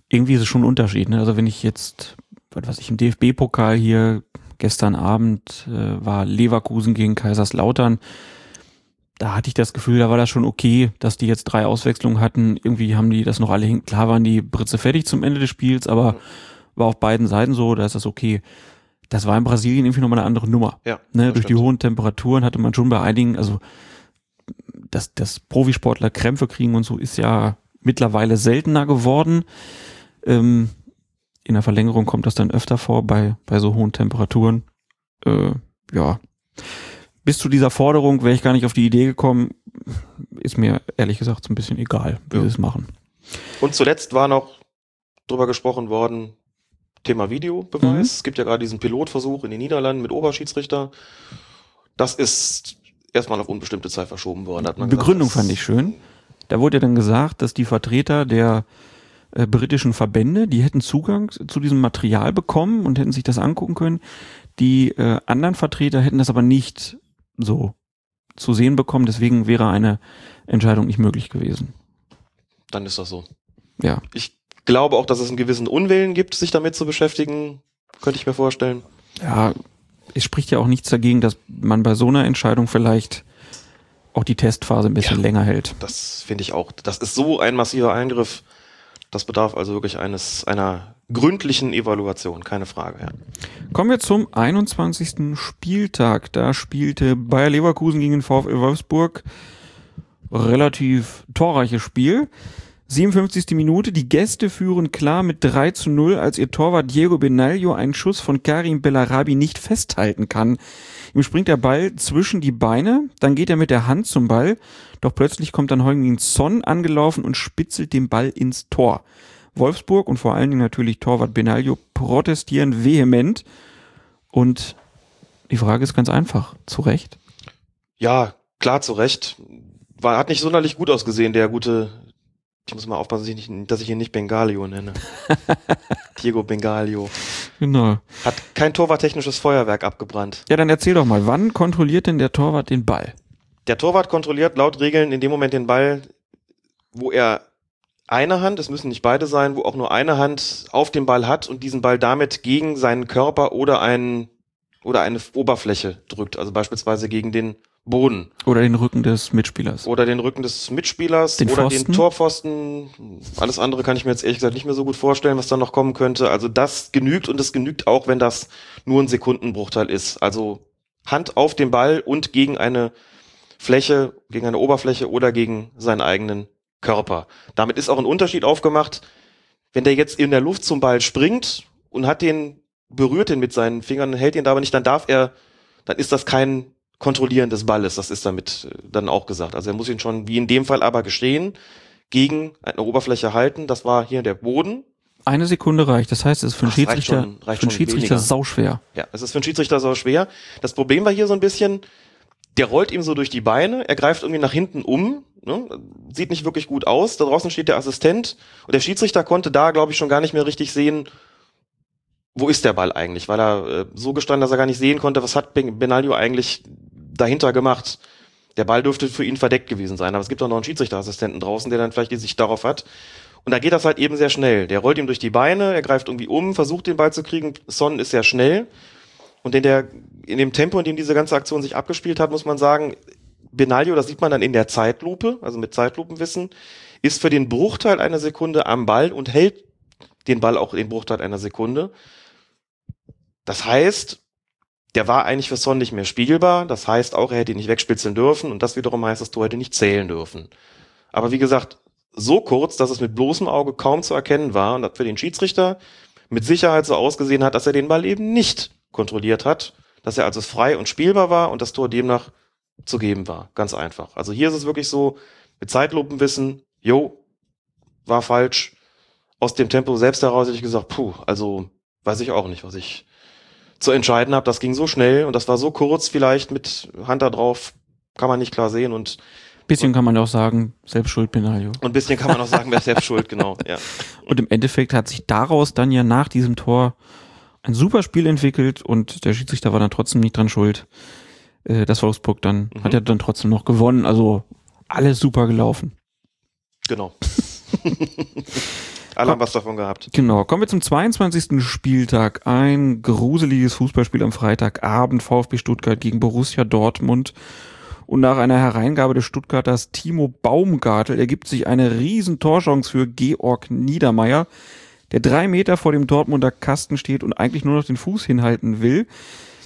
irgendwie ist es schon ein Unterschied. Ne? Also wenn ich jetzt, was weiß ich, im DFB-Pokal hier gestern Abend äh, war Leverkusen gegen Kaiserslautern, da hatte ich das Gefühl, da war das schon okay, dass die jetzt drei Auswechslungen hatten. Irgendwie haben die das noch alle hin. Klar waren die Britze fertig zum Ende des Spiels, aber war auf beiden Seiten so, da ist das okay. Das war in Brasilien irgendwie nochmal eine andere Nummer. Ja, ne? Durch die hohen Temperaturen hatte man schon bei einigen, also dass, dass Profisportler Krämpfe kriegen und so ist ja mittlerweile seltener geworden. Ähm, in der Verlängerung kommt das dann öfter vor bei, bei so hohen Temperaturen. Äh, ja. Bis zu dieser Forderung wäre ich gar nicht auf die Idee gekommen. Ist mir ehrlich gesagt so ein bisschen egal, wie Ja. sie es machen. Und zuletzt war noch drüber gesprochen worden, Thema Videobeweis. Mhm. Es gibt ja gerade diesen Pilotversuch in den Niederlanden mit Oberschiedsrichter. Das ist erstmal auf unbestimmte Zeit verschoben worden. Hat man Begründung gesagt, fand ich schön. Da wurde ja dann gesagt, dass die Vertreter der äh, britischen Verbände, die hätten Zugang zu diesem Material bekommen und hätten sich das angucken können. Die äh, anderen Vertreter hätten das aber nicht so zu sehen bekommen. Deswegen wäre eine Entscheidung nicht möglich gewesen. Dann ist das so. Ja. Ich glaube auch, dass es einen gewissen Unwillen gibt, sich damit zu beschäftigen. Könnte ich mir vorstellen. Ja, es spricht ja auch nichts dagegen, dass man bei so einer Entscheidung vielleicht auch die Testphase ein bisschen Ja. länger hält. Das finde ich auch. Das ist so ein massiver Eingriff. Das bedarf also wirklich eines, einer gründlichen Evaluation, keine Frage. Ja. Kommen wir zum 21. Spieltag. Da spielte Bayer Leverkusen gegen den VfL Wolfsburg. Relativ torreiches Spiel. 57. Minute. Die Gäste führen klar mit 3 zu 0, als ihr Torwart Diego Benaglio einen Schuss von Karim Bellarabi nicht festhalten kann. Ihm springt der Ball zwischen die Beine, dann geht er mit der Hand zum Ball, doch plötzlich kommt dann Heung-Min Son angelaufen und spitzelt den Ball ins Tor. Wolfsburg und vor allen Dingen natürlich Torwart Benaglio protestieren vehement und die Frage ist ganz einfach, zu Recht? Ja, klar, zu Recht. War, hat nicht sonderlich gut ausgesehen, der gute. Ich muss mal aufpassen, dass ich, nicht, dass ich ihn nicht Bengalio nenne. [LAUGHS] Diego Bengalio. Genau. Hat kein torwarttechnisches Feuerwerk abgebrannt. Ja, dann erzähl doch mal, wann kontrolliert denn der Torwart den Ball? Der Torwart kontrolliert laut Regeln in dem Moment den Ball, wo er eine Hand, es müssen nicht beide sein, wo auch nur eine Hand auf den Ball hat und diesen Ball damit gegen seinen Körper oder einen oder eine Oberfläche drückt, also beispielsweise gegen den Boden Oder den Rücken des Mitspielers? oder den Rücken des Mitspielers Den oder Pfosten? den Torpfosten. Alles andere kann ich mir jetzt ehrlich gesagt nicht mehr so gut vorstellen, was da noch kommen könnte. Also das genügt und es genügt auch, wenn das nur ein Sekundenbruchteil ist. Also Hand auf den Ball und gegen eine Fläche, gegen eine Oberfläche oder gegen seinen eigenen Körper. Damit ist auch ein Unterschied aufgemacht, wenn der jetzt in der Luft zum Ball springt und hat den, berührt den mit seinen Fingern, hält ihn da aber nicht, dann darf er, dann ist das kein Kontrollieren des Balles, das ist damit äh, dann auch gesagt. Also er muss ihn schon, wie in dem Fall aber geschehen, gegen eine Oberfläche halten. Das war hier der Boden. Eine Sekunde reicht. Das heißt, es ist für einen Schiedsrichter, schon- für einen Schiedsrichter sauschwer. Ja, es ist für einen Schiedsrichter so schwer. Das Problem war hier so ein bisschen, der rollt ihm so durch die Beine, er greift irgendwie nach hinten um, ne? sieht nicht wirklich gut aus. Da draußen steht der Assistent und der Schiedsrichter konnte da, glaube ich, schon gar nicht mehr richtig sehen, wo ist der Ball eigentlich, weil er äh, so gestanden, dass er gar nicht sehen konnte, was hat Ben- Benaglio eigentlich dahinter gemacht. Der Ball dürfte für ihn verdeckt gewesen sein, aber es gibt auch noch einen Schiedsrichterassistenten draußen, der dann vielleicht die Sicht darauf hat. Und da geht das halt eben sehr schnell. Der rollt ihm durch die Beine, er greift irgendwie um, versucht den Ball zu kriegen. Son ist sehr schnell. Und in der, in dem Tempo, in dem diese ganze Aktion sich abgespielt hat, muss man sagen, Benaglio, das sieht man dann in der Zeitlupe, also mit Zeitlupenwissen, ist für den Bruchteil einer Sekunde am Ball und hält den Ball auch den Bruchteil einer Sekunde. Das heißt, der war eigentlich für Son nicht mehr spiegelbar. Das heißt auch, er hätte ihn nicht wegspitzeln dürfen und das wiederum heißt, das Tor hätte nicht zählen dürfen. Aber wie gesagt, so kurz, dass es mit bloßem Auge kaum zu erkennen war und das für den Schiedsrichter mit Sicherheit so ausgesehen hat, dass er den Ball eben nicht kontrolliert hat, dass er also frei und spielbar war und das Tor demnach zu geben war. Ganz einfach. Also hier ist es wirklich so, mit Zeitlupenwissen, jo, war falsch. Aus dem Tempo selbst heraus hätte ich gesagt, puh, also weiß ich auch nicht, was ich zu entscheiden habe. Das ging so schnell und das war so kurz vielleicht mit Hand da drauf, kann man nicht klar sehen und Bisschen kann man auch sagen, selbst schuld, Benaglio. und ein bisschen kann man auch sagen, wer selbst schuld, [LAUGHS] genau. Ja. Und im Endeffekt hat sich daraus dann ja nach diesem Tor ein super Spiel entwickelt und der Schiedsrichter war dann trotzdem nicht dran schuld. Äh, Das Wolfsburg dann Mhm. hat er dann trotzdem noch gewonnen. Also alles super gelaufen. Genau. [LAUGHS] Alle haben was davon gehabt. Genau, kommen wir zum 22. Spieltag. Ein gruseliges Fußballspiel am Freitagabend. VfB Stuttgart gegen Borussia Dortmund. Und nach einer Hereingabe des Stuttgarters Timo Baumgartel ergibt sich eine riesen Torchance für Georg Niedermeyer, der drei Meter vor dem Dortmunder Kasten steht und eigentlich nur noch den Fuß hinhalten will.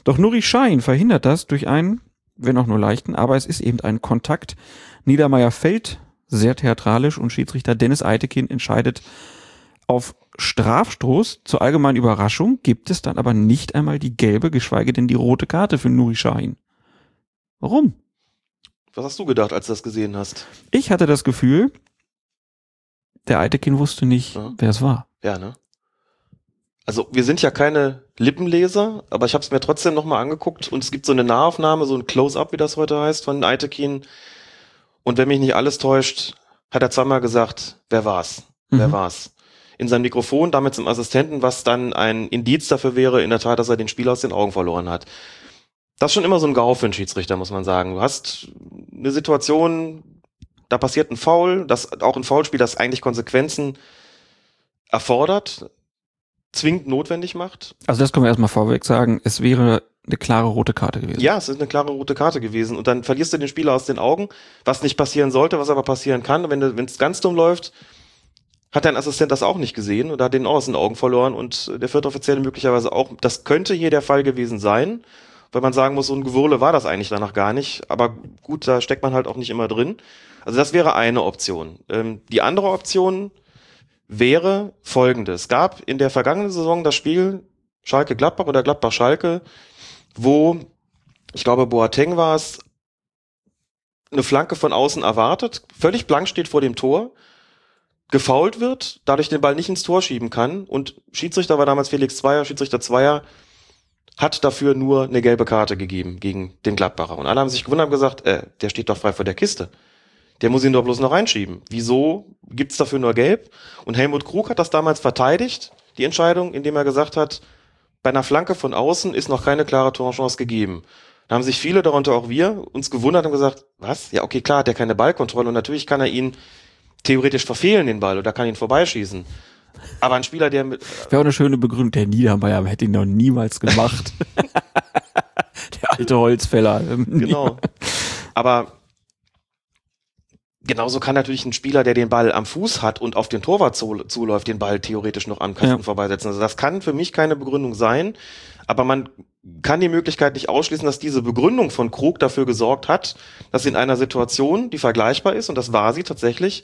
Doch Nuri Schein verhindert das durch einen, wenn auch nur leichten, aber es ist eben ein Kontakt. Niedermeyer fällt sehr theatralisch und Schiedsrichter Dennis Eitekin entscheidet auf Strafstoß. Zur allgemeinen Überraschung gibt es dann aber nicht einmal die gelbe, geschweige denn die rote Karte für Nuri Sahin. Warum? Was hast du gedacht, als du das gesehen hast? Ich hatte das Gefühl, der Eitekin wusste nicht, Ja. wer es war. Ja, ne? Also wir sind ja keine Lippenleser, aber ich habe es mir trotzdem nochmal angeguckt und es gibt so eine Nahaufnahme, so ein Close-up, wie das heute heißt, von Eitekin. Und wenn mich nicht alles täuscht, hat er zweimal gesagt, wer war's? Wer Mhm. war's? In seinem Mikrofon, damit zum Assistenten, was dann ein Indiz dafür wäre, in der Tat, dass er den Spieler aus den Augen verloren hat. Das ist schon immer so ein GAU für einen Schiedsrichter, muss man sagen. Du hast eine Situation, da passiert ein Foul, das auch ein Foulspiel, das eigentlich Konsequenzen erfordert, zwingend notwendig macht. Also das können wir erstmal vorweg sagen. Es wäre eine klare rote Karte gewesen. Ja, es ist eine klare rote Karte gewesen. Und dann verlierst du den Spieler aus den Augen, was nicht passieren sollte, was aber passieren kann. Wenn es ganz dumm läuft, hat dein Assistent das auch nicht gesehen und hat den auch aus den Augen verloren und der vierte Offizielle möglicherweise auch. Das könnte hier der Fall gewesen sein, weil man sagen muss, so ein Gewurle war das eigentlich danach gar nicht. Aber gut, da steckt man halt auch nicht immer drin. Also das wäre eine Option. Ähm, die andere Option wäre folgende. Es gab in der vergangenen Saison das Spiel Schalke-Gladbach oder Gladbach-Schalke, wo, ich glaube, Boateng war es, eine Flanke von außen erwartet, völlig blank steht vor dem Tor, gefault wird, dadurch den Ball nicht ins Tor schieben kann und Schiedsrichter war damals Felix Zweier, Schiedsrichter Zweier hat dafür nur eine gelbe Karte gegeben gegen den Gladbacher. Und alle haben sich gewundert und gesagt, äh, der steht doch frei vor der Kiste. Der muss ihn doch bloß noch reinschieben. Wieso gibt's dafür nur gelb? Und Helmut Krug hat das damals verteidigt, die Entscheidung, indem er gesagt hat, bei einer Flanke von außen ist noch keine klare Torchance gegeben. Da haben sich viele, darunter auch wir, uns gewundert und gesagt, was? Ja, okay, klar, hat er keine Ballkontrolle und natürlich kann er ihn theoretisch verfehlen, den Ball, oder kann ihn vorbeischießen. Aber ein Spieler, der mit, Wäre auch eine schöne Begründung. Der Niedermeyer hätte ihn noch niemals gemacht. [LAUGHS] der alte Holzfäller. Genau. Aber genauso kann natürlich ein Spieler, der den Ball am Fuß hat und auf den Torwart zu, zuläuft, den Ball theoretisch noch am Kasten Ja. vorbeisetzen. Also das kann für mich keine Begründung sein. Aber man kann die Möglichkeit nicht ausschließen, dass diese Begründung von Krug dafür gesorgt hat, dass in einer Situation, die vergleichbar ist, und das war sie tatsächlich,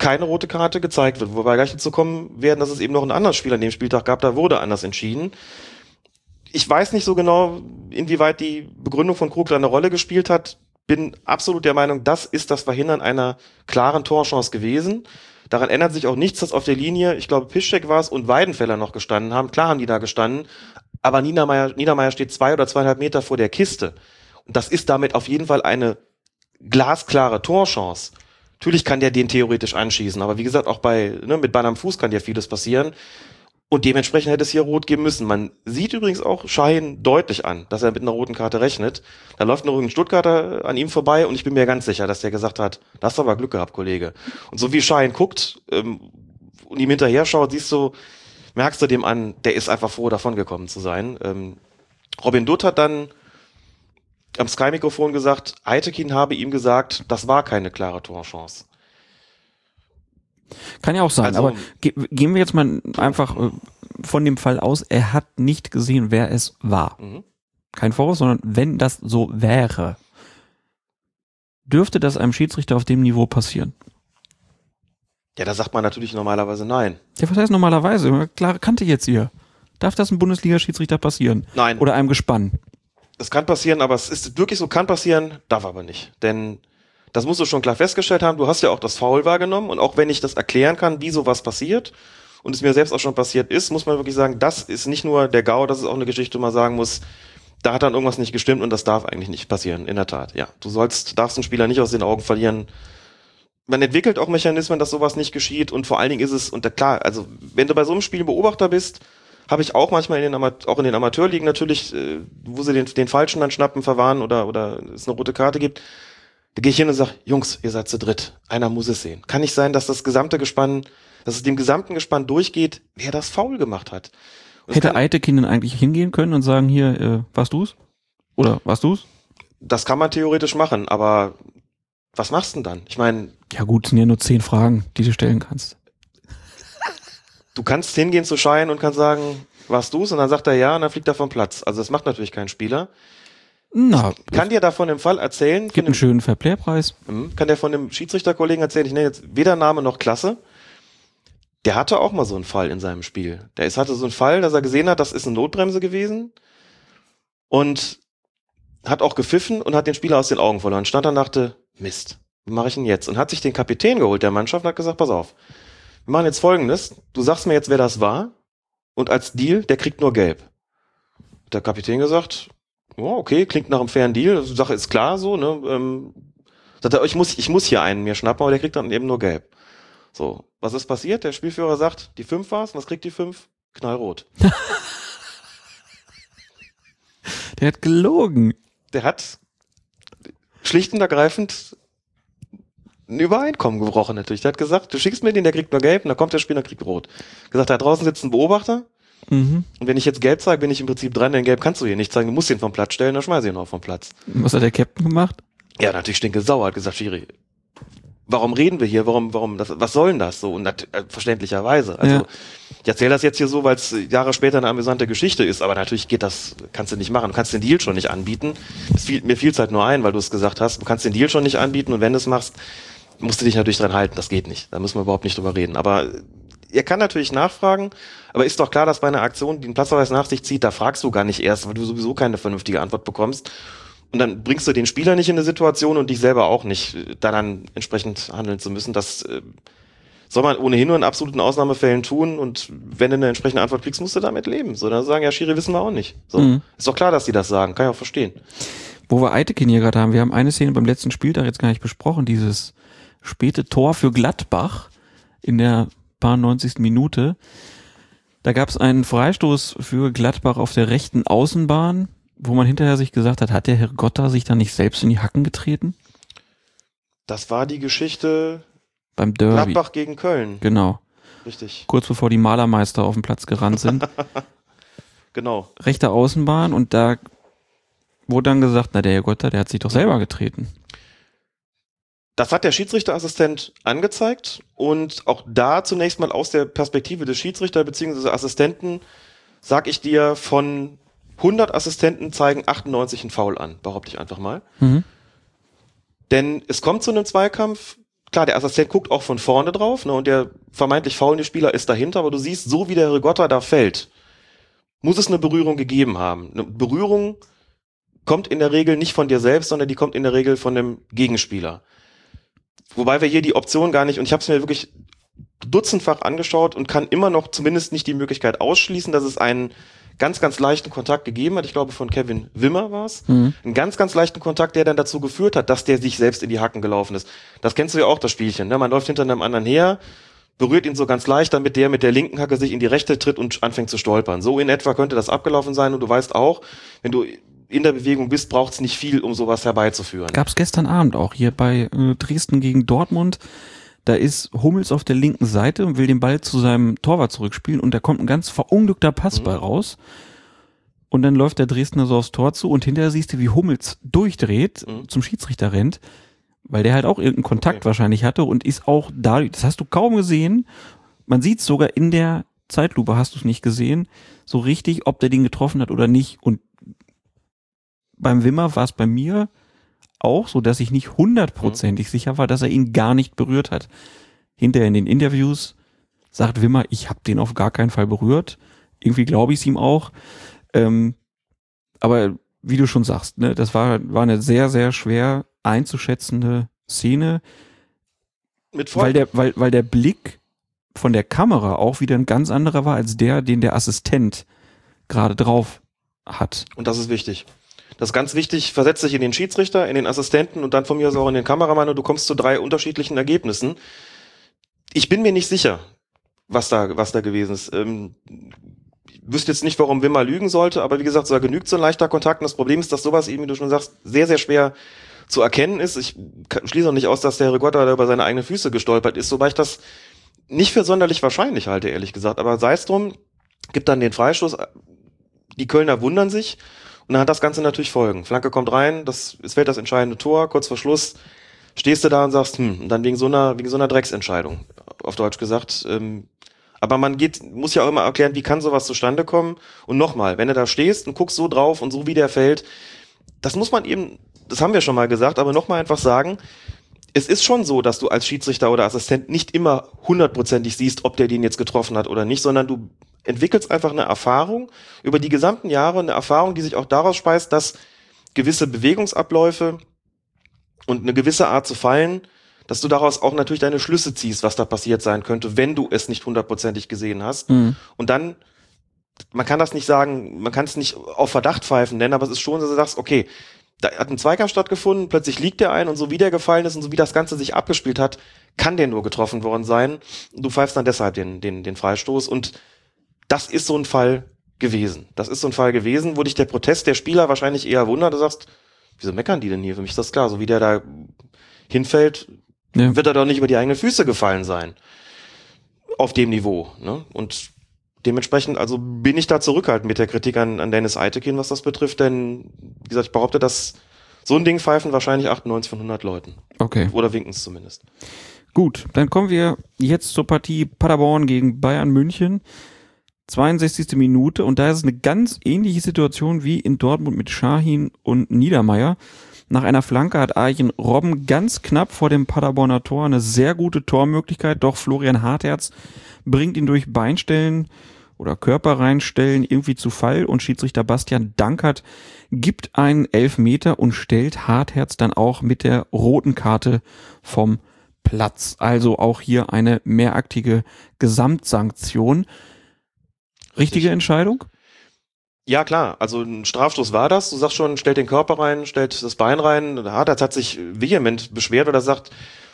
keine rote Karte gezeigt wird. Wobei gleich dazu kommen werden, dass es eben noch ein anderes Spiel an dem Spieltag gab, da wurde anders entschieden. Ich weiß nicht so genau, inwieweit die Begründung von Krug da eine Rolle gespielt hat. Bin absolut der Meinung, das ist das Verhindern einer klaren Torchance gewesen. Daran ändert sich auch nichts, dass auf der Linie, ich glaube, Piszczek war es und Weidenfeller noch gestanden haben. Klar haben die da gestanden, aber Niedermeyer, Niedermeyer steht zwei oder zweieinhalb Meter vor der Kiste. Und das ist damit auf jeden Fall eine glasklare Torchance. Natürlich kann der den theoretisch anschießen, aber wie gesagt, auch bei, ne, mit Bein am Fuß kann ja vieles passieren. Und dementsprechend hätte es hier rot geben müssen. Man sieht übrigens auch Schein deutlich an, dass er mit einer roten Karte rechnet. Da läuft noch ein Stuttgarter an ihm vorbei und ich bin mir ganz sicher, dass der gesagt hat, da hast aber Glück gehabt, Kollege. Und so wie Schein guckt ähm, und ihm hinterher schaut, siehst du, merkst du dem an, der ist einfach froh, davon gekommen zu sein. Ähm, Robin Dutt hat dann am Sky-Mikrofon gesagt, Eitekin habe ihm gesagt, das war keine klare Torchance. Kann ja auch sein, Also- aber ge gehen wir jetzt mal einfach äh, von dem Fall aus, er hat nicht gesehen, wer es war. Mhm. kein Vorwurf, sondern wenn das so wäre, dürfte das einem Schiedsrichter auf dem Niveau passieren? Ja, da sagt man natürlich normalerweise nein. Ja, was heißt normalerweise? Klare Kante jetzt hier. Darf das einem Bundesliga-Schiedsrichter passieren? Nein. Oder einem Gespann? Das kann passieren, aber es ist wirklich so, kann passieren, darf aber nicht. Denn das musst du schon klar festgestellt haben. Du hast ja auch das Foul wahrgenommen und auch wenn ich das erklären kann, wie sowas passiert und es mir selbst auch schon passiert ist, muss man wirklich sagen, das ist nicht nur der GAU, das ist auch eine Geschichte, wo man sagen muss, da hat dann irgendwas nicht gestimmt und das darf eigentlich nicht passieren, in der Tat. Ja, du sollst, darfst einen Spieler nicht aus den Augen verlieren. Man entwickelt auch Mechanismen, dass sowas nicht geschieht und vor allen Dingen ist es, und klar, also wenn du bei so einem Spiel Beobachter bist, habe ich auch manchmal in den Ama auch in den Amateurligen natürlich, äh, wo sie den, den Falschen dann schnappen, verwahren oder, oder es eine rote Karte gibt, da gehe ich hin und sage, Jungs, ihr seid zu dritt. Einer muss es sehen. Kann nicht sein, dass das gesamte Gespann, dass es dem gesamten Gespann durchgeht, wer das faul gemacht hat. Und Hätte kann, Eitekin denn eigentlich hingehen können und sagen, hier, äh, warst du's? Oder warst du's? das kann man theoretisch machen, aber was machst du denn dann? Ich meine, Ja gut, sind ja nur zehn Fragen, die du stellen kannst. Du kannst hingehen zu Schein und kannst sagen, warst du's? Und dann sagt er ja und dann fliegt er vom Platz. Also das macht natürlich kein Spieler. Na, Kann dir davon im Fall erzählen, von gibt einen dem, schönen Fairplay-Preis. Mhm. kann der von dem Schiedsrichterkollegen erzählen, ich nenne jetzt weder Name noch Klasse. Der hatte auch mal so einen Fall in seinem Spiel. Der ist, hatte so einen Fall, dass er gesehen hat, das ist eine Notbremse gewesen und hat auch gepfiffen und hat den Spieler aus den Augen verloren. Stand da und dachte, Mist, wie mache ich denn jetzt? Und hat sich den Kapitän geholt der Mannschaft und hat gesagt, pass auf, wir machen jetzt folgendes, du sagst mir jetzt, wer das war und als Deal, der kriegt nur gelb. Hat Der Kapitän gesagt, oh, okay, klingt nach einem fairen Deal, die Sache ist klar so, ne? Ähm, sagt er, ich muss, ich muss hier einen mir schnappen, aber der kriegt dann eben nur gelb. So, was ist passiert? Der Spielführer sagt, die fünf war's, was kriegt die fünf? Knallrot. [LAUGHS] Der hat gelogen. Der hat schlicht und ergreifend ein Übereinkommen gebrochen natürlich. Der hat gesagt, du schickst mir den, der kriegt nur gelb, und dann kommt der Spieler, kriegt rot. Gesagt, da draußen sitzt ein Beobachter, Mhm. und wenn ich jetzt gelb zeige, bin ich im Prinzip dran, denn gelb kannst du hier nicht zeigen, du musst ihn vom Platz stellen, dann schmeiß ich ihn auch vom Platz. Was hat der Captain gemacht? Ja, natürlich stinke sauer, hat gesagt, Schiri, warum reden wir hier? Warum, warum, das, was soll denn das so? Und äh, verständlicherweise. Also, Ja. ich erzähle das jetzt hier so, weil es Jahre später eine amüsante Geschichte ist, aber natürlich geht das, kannst du nicht machen. Du kannst den Deal schon nicht anbieten. Fiel, mir fiel es halt nur ein, weil du es gesagt hast. Du kannst den Deal schon nicht anbieten und wenn du es machst, musst du dich natürlich dran halten. Das geht nicht. Da müssen wir überhaupt nicht drüber reden. Aber er kann natürlich nachfragen, aber ist doch klar, dass bei einer Aktion, die einen Platzverweis nach sich zieht, da fragst du gar nicht erst, weil du sowieso keine vernünftige Antwort bekommst. Und dann bringst du den Spieler nicht in eine Situation und dich selber auch nicht, da dann entsprechend handeln zu müssen. Das äh, soll man ohnehin nur in absoluten Ausnahmefällen tun und wenn du eine entsprechende Antwort kriegst, musst du damit leben. So, dann sagen, ja, Schiri wissen wir auch nicht. So. Mhm. Ist doch klar, dass die das sagen, kann ich auch verstehen. Wo wir Eitekin hier gerade haben, wir haben eine Szene beim letzten Spieltag jetzt gar nicht besprochen, dieses späte Tor für Gladbach in der paar 90. Minute. Da gab es einen Freistoß für Gladbach auf der rechten Außenbahn, wo man hinterher sich gesagt hat, hat der Herr Gotta sich da nicht selbst in die Hacken getreten? Das war die Geschichte Beim Derby. Gladbach gegen Köln. Genau. Richtig. Kurz bevor die Malermeister auf den Platz gerannt sind. [LAUGHS] Genau. Rechte Außenbahn und da wurde dann gesagt, na der Herr Gotta, der hat sich doch selber getreten. Das hat der Schiedsrichterassistent angezeigt und auch da zunächst mal aus der Perspektive des Schiedsrichter bzw. Assistenten sag ich dir, von 100 Assistenten zeigen 98 einen Foul an, behaupte ich einfach mal. Mhm. Denn es kommt zu einem Zweikampf. Klar, der Assistent guckt auch von vorne drauf ne, und der vermeintlich faulende Spieler ist dahinter, aber du siehst, so wie der Rigotta da fällt, muss es eine Berührung gegeben haben. Eine Berührung kommt in der Regel nicht von dir selbst, sondern die kommt in der Regel von dem Gegenspieler. Wobei wir hier die Option gar nicht, und ich habe es mir wirklich dutzendfach angeschaut und kann immer noch zumindest nicht die Möglichkeit ausschließen, dass es einen ganz, ganz leichten Kontakt gegeben hat. Ich glaube, von Kevin Wimmer war es. Mhm. Einen ganz, ganz leichten Kontakt, der dann dazu geführt hat, dass der sich selbst in die Hacken gelaufen ist. Das kennst du ja auch, das Spielchen. Ne? Man läuft hinter einem anderen her, berührt ihn so ganz leicht, damit der mit der linken Hacke sich in die rechte tritt und anfängt zu stolpern. So in etwa könnte das abgelaufen sein und du weißt auch, wenn du in der Bewegung bist, braucht es nicht viel, um sowas herbeizuführen. Gab es gestern Abend auch hier bei äh, Dresden gegen Dortmund. Da ist Hummels auf der linken Seite und will den Ball zu seinem Torwart zurückspielen und da kommt ein ganz verunglückter Passball raus. Und dann läuft der Dresdner so aufs Tor zu und hinterher siehst du, wie Hummels durchdreht, Mhm. zum Schiedsrichter rennt, weil der halt auch irgendeinen Kontakt Okay. wahrscheinlich hatte und ist auch da, das hast du kaum gesehen. Man sieht sogar in der Zeitlupe, hast du es nicht gesehen, so richtig, ob der den getroffen hat oder nicht. Und beim Wimmer war es bei mir auch so, dass ich nicht hundertprozentig mhm. sicher war, dass er ihn gar nicht berührt hat. Hinterher in den Interviews sagt Wimmer, ich habe den auf gar keinen Fall berührt. Irgendwie glaube ich es ihm auch. Ähm, aber wie du schon sagst, ne, das war, war eine sehr, sehr schwer einzuschätzende Szene. Mit weil der, weil, weil der Blick von der Kamera auch wieder ein ganz anderer war als der, den der Assistent gerade drauf hat. Und das ist wichtig. Das ist ganz wichtig, versetz dich in den Schiedsrichter, in den Assistenten und dann von mir aus auch in den Kameramann und du kommst zu drei unterschiedlichen Ergebnissen. Ich bin mir nicht sicher, was da, was da gewesen ist. Ähm, ich wüsste jetzt nicht, warum Wimmer lügen sollte, aber wie gesagt, so genügt so ein leichter Kontakt. Und das Problem ist, dass sowas eben, wie du schon sagst, sehr, sehr schwer zu erkennen ist. Ich schließe auch nicht aus, dass der Rigotta da über seine eigenen Füße gestolpert ist, wobei ich das nicht für sonderlich wahrscheinlich halte, ehrlich gesagt. Aber sei es drum, gibt dann den Freistoß. Die Kölner wundern sich und dann hat das Ganze natürlich Folgen. Flanke kommt rein, das, es fällt das entscheidende Tor, kurz vor Schluss stehst du da und sagst, hm, und dann wegen so einer, wegen so einer Drecksentscheidung, auf Deutsch gesagt. Ähm, aber man geht, muss ja auch immer erklären, wie kann sowas zustande kommen. Und nochmal, wenn du da stehst und guckst so drauf und so wie der fällt, das muss man eben, das haben wir schon mal gesagt, aber nochmal einfach sagen, es ist schon so, dass du als Schiedsrichter oder Assistent nicht immer hundertprozentig siehst, ob der den jetzt getroffen hat oder nicht, sondern du entwickelst einfach eine Erfahrung über die gesamten Jahre, eine Erfahrung, die sich auch daraus speist, dass gewisse Bewegungsabläufe und eine gewisse Art zu fallen, dass du daraus auch natürlich deine Schlüsse ziehst, was da passiert sein könnte, wenn du es nicht hundertprozentig gesehen hast. Mhm. Und dann, man kann das nicht sagen, man kann es nicht auf Verdacht pfeifen nennen, aber es ist schon, dass du sagst, okay, da hat ein Zweikampf stattgefunden, plötzlich liegt der ein und so wie der gefallen ist und so wie das Ganze sich abgespielt hat, kann der nur getroffen worden sein. Du pfeifst dann deshalb den, den, den Freistoß und das ist so ein Fall gewesen. Das ist so ein Fall gewesen, wo dich der Protest der Spieler wahrscheinlich eher wundert. Du sagst, wieso meckern die denn hier? Für mich ist das klar. So wie der da hinfällt, ja. wird er doch nicht über die eigenen Füße gefallen sein. Auf dem Niveau. Ne? Und dementsprechend, also bin ich da zurückhaltend mit der Kritik an, an Dennis Eitekin, was das betrifft, denn, wie gesagt, ich behaupte, dass so ein Ding pfeifen wahrscheinlich 98 von 100 Leuten. Okay. Oder winken es zumindest. Gut, dann kommen wir jetzt zur Partie Paderborn gegen Bayern München. 62. Minute und da ist es eine ganz ähnliche Situation wie in Dortmund mit Shahin und Niedermeyer. Nach einer Flanke hat Arjen Robben ganz knapp vor dem Paderborner Tor eine sehr gute Tormöglichkeit, doch Florian Hartherz bringt ihn durch Beinstellen oder Körper reinstellen irgendwie zu Fall und Schiedsrichter Bastian Dankert gibt einen Elfmeter und stellt Hartherz dann auch mit der roten Karte vom Platz. Also auch hier eine mehraktige Gesamtsanktion. Richtige Richtig. Entscheidung? Ja, klar. Also ein Strafstoß war das. Du sagst schon, stellt den Körper rein, stellt das Bein rein. Hartherz hat sich vehement beschwert oder sagt,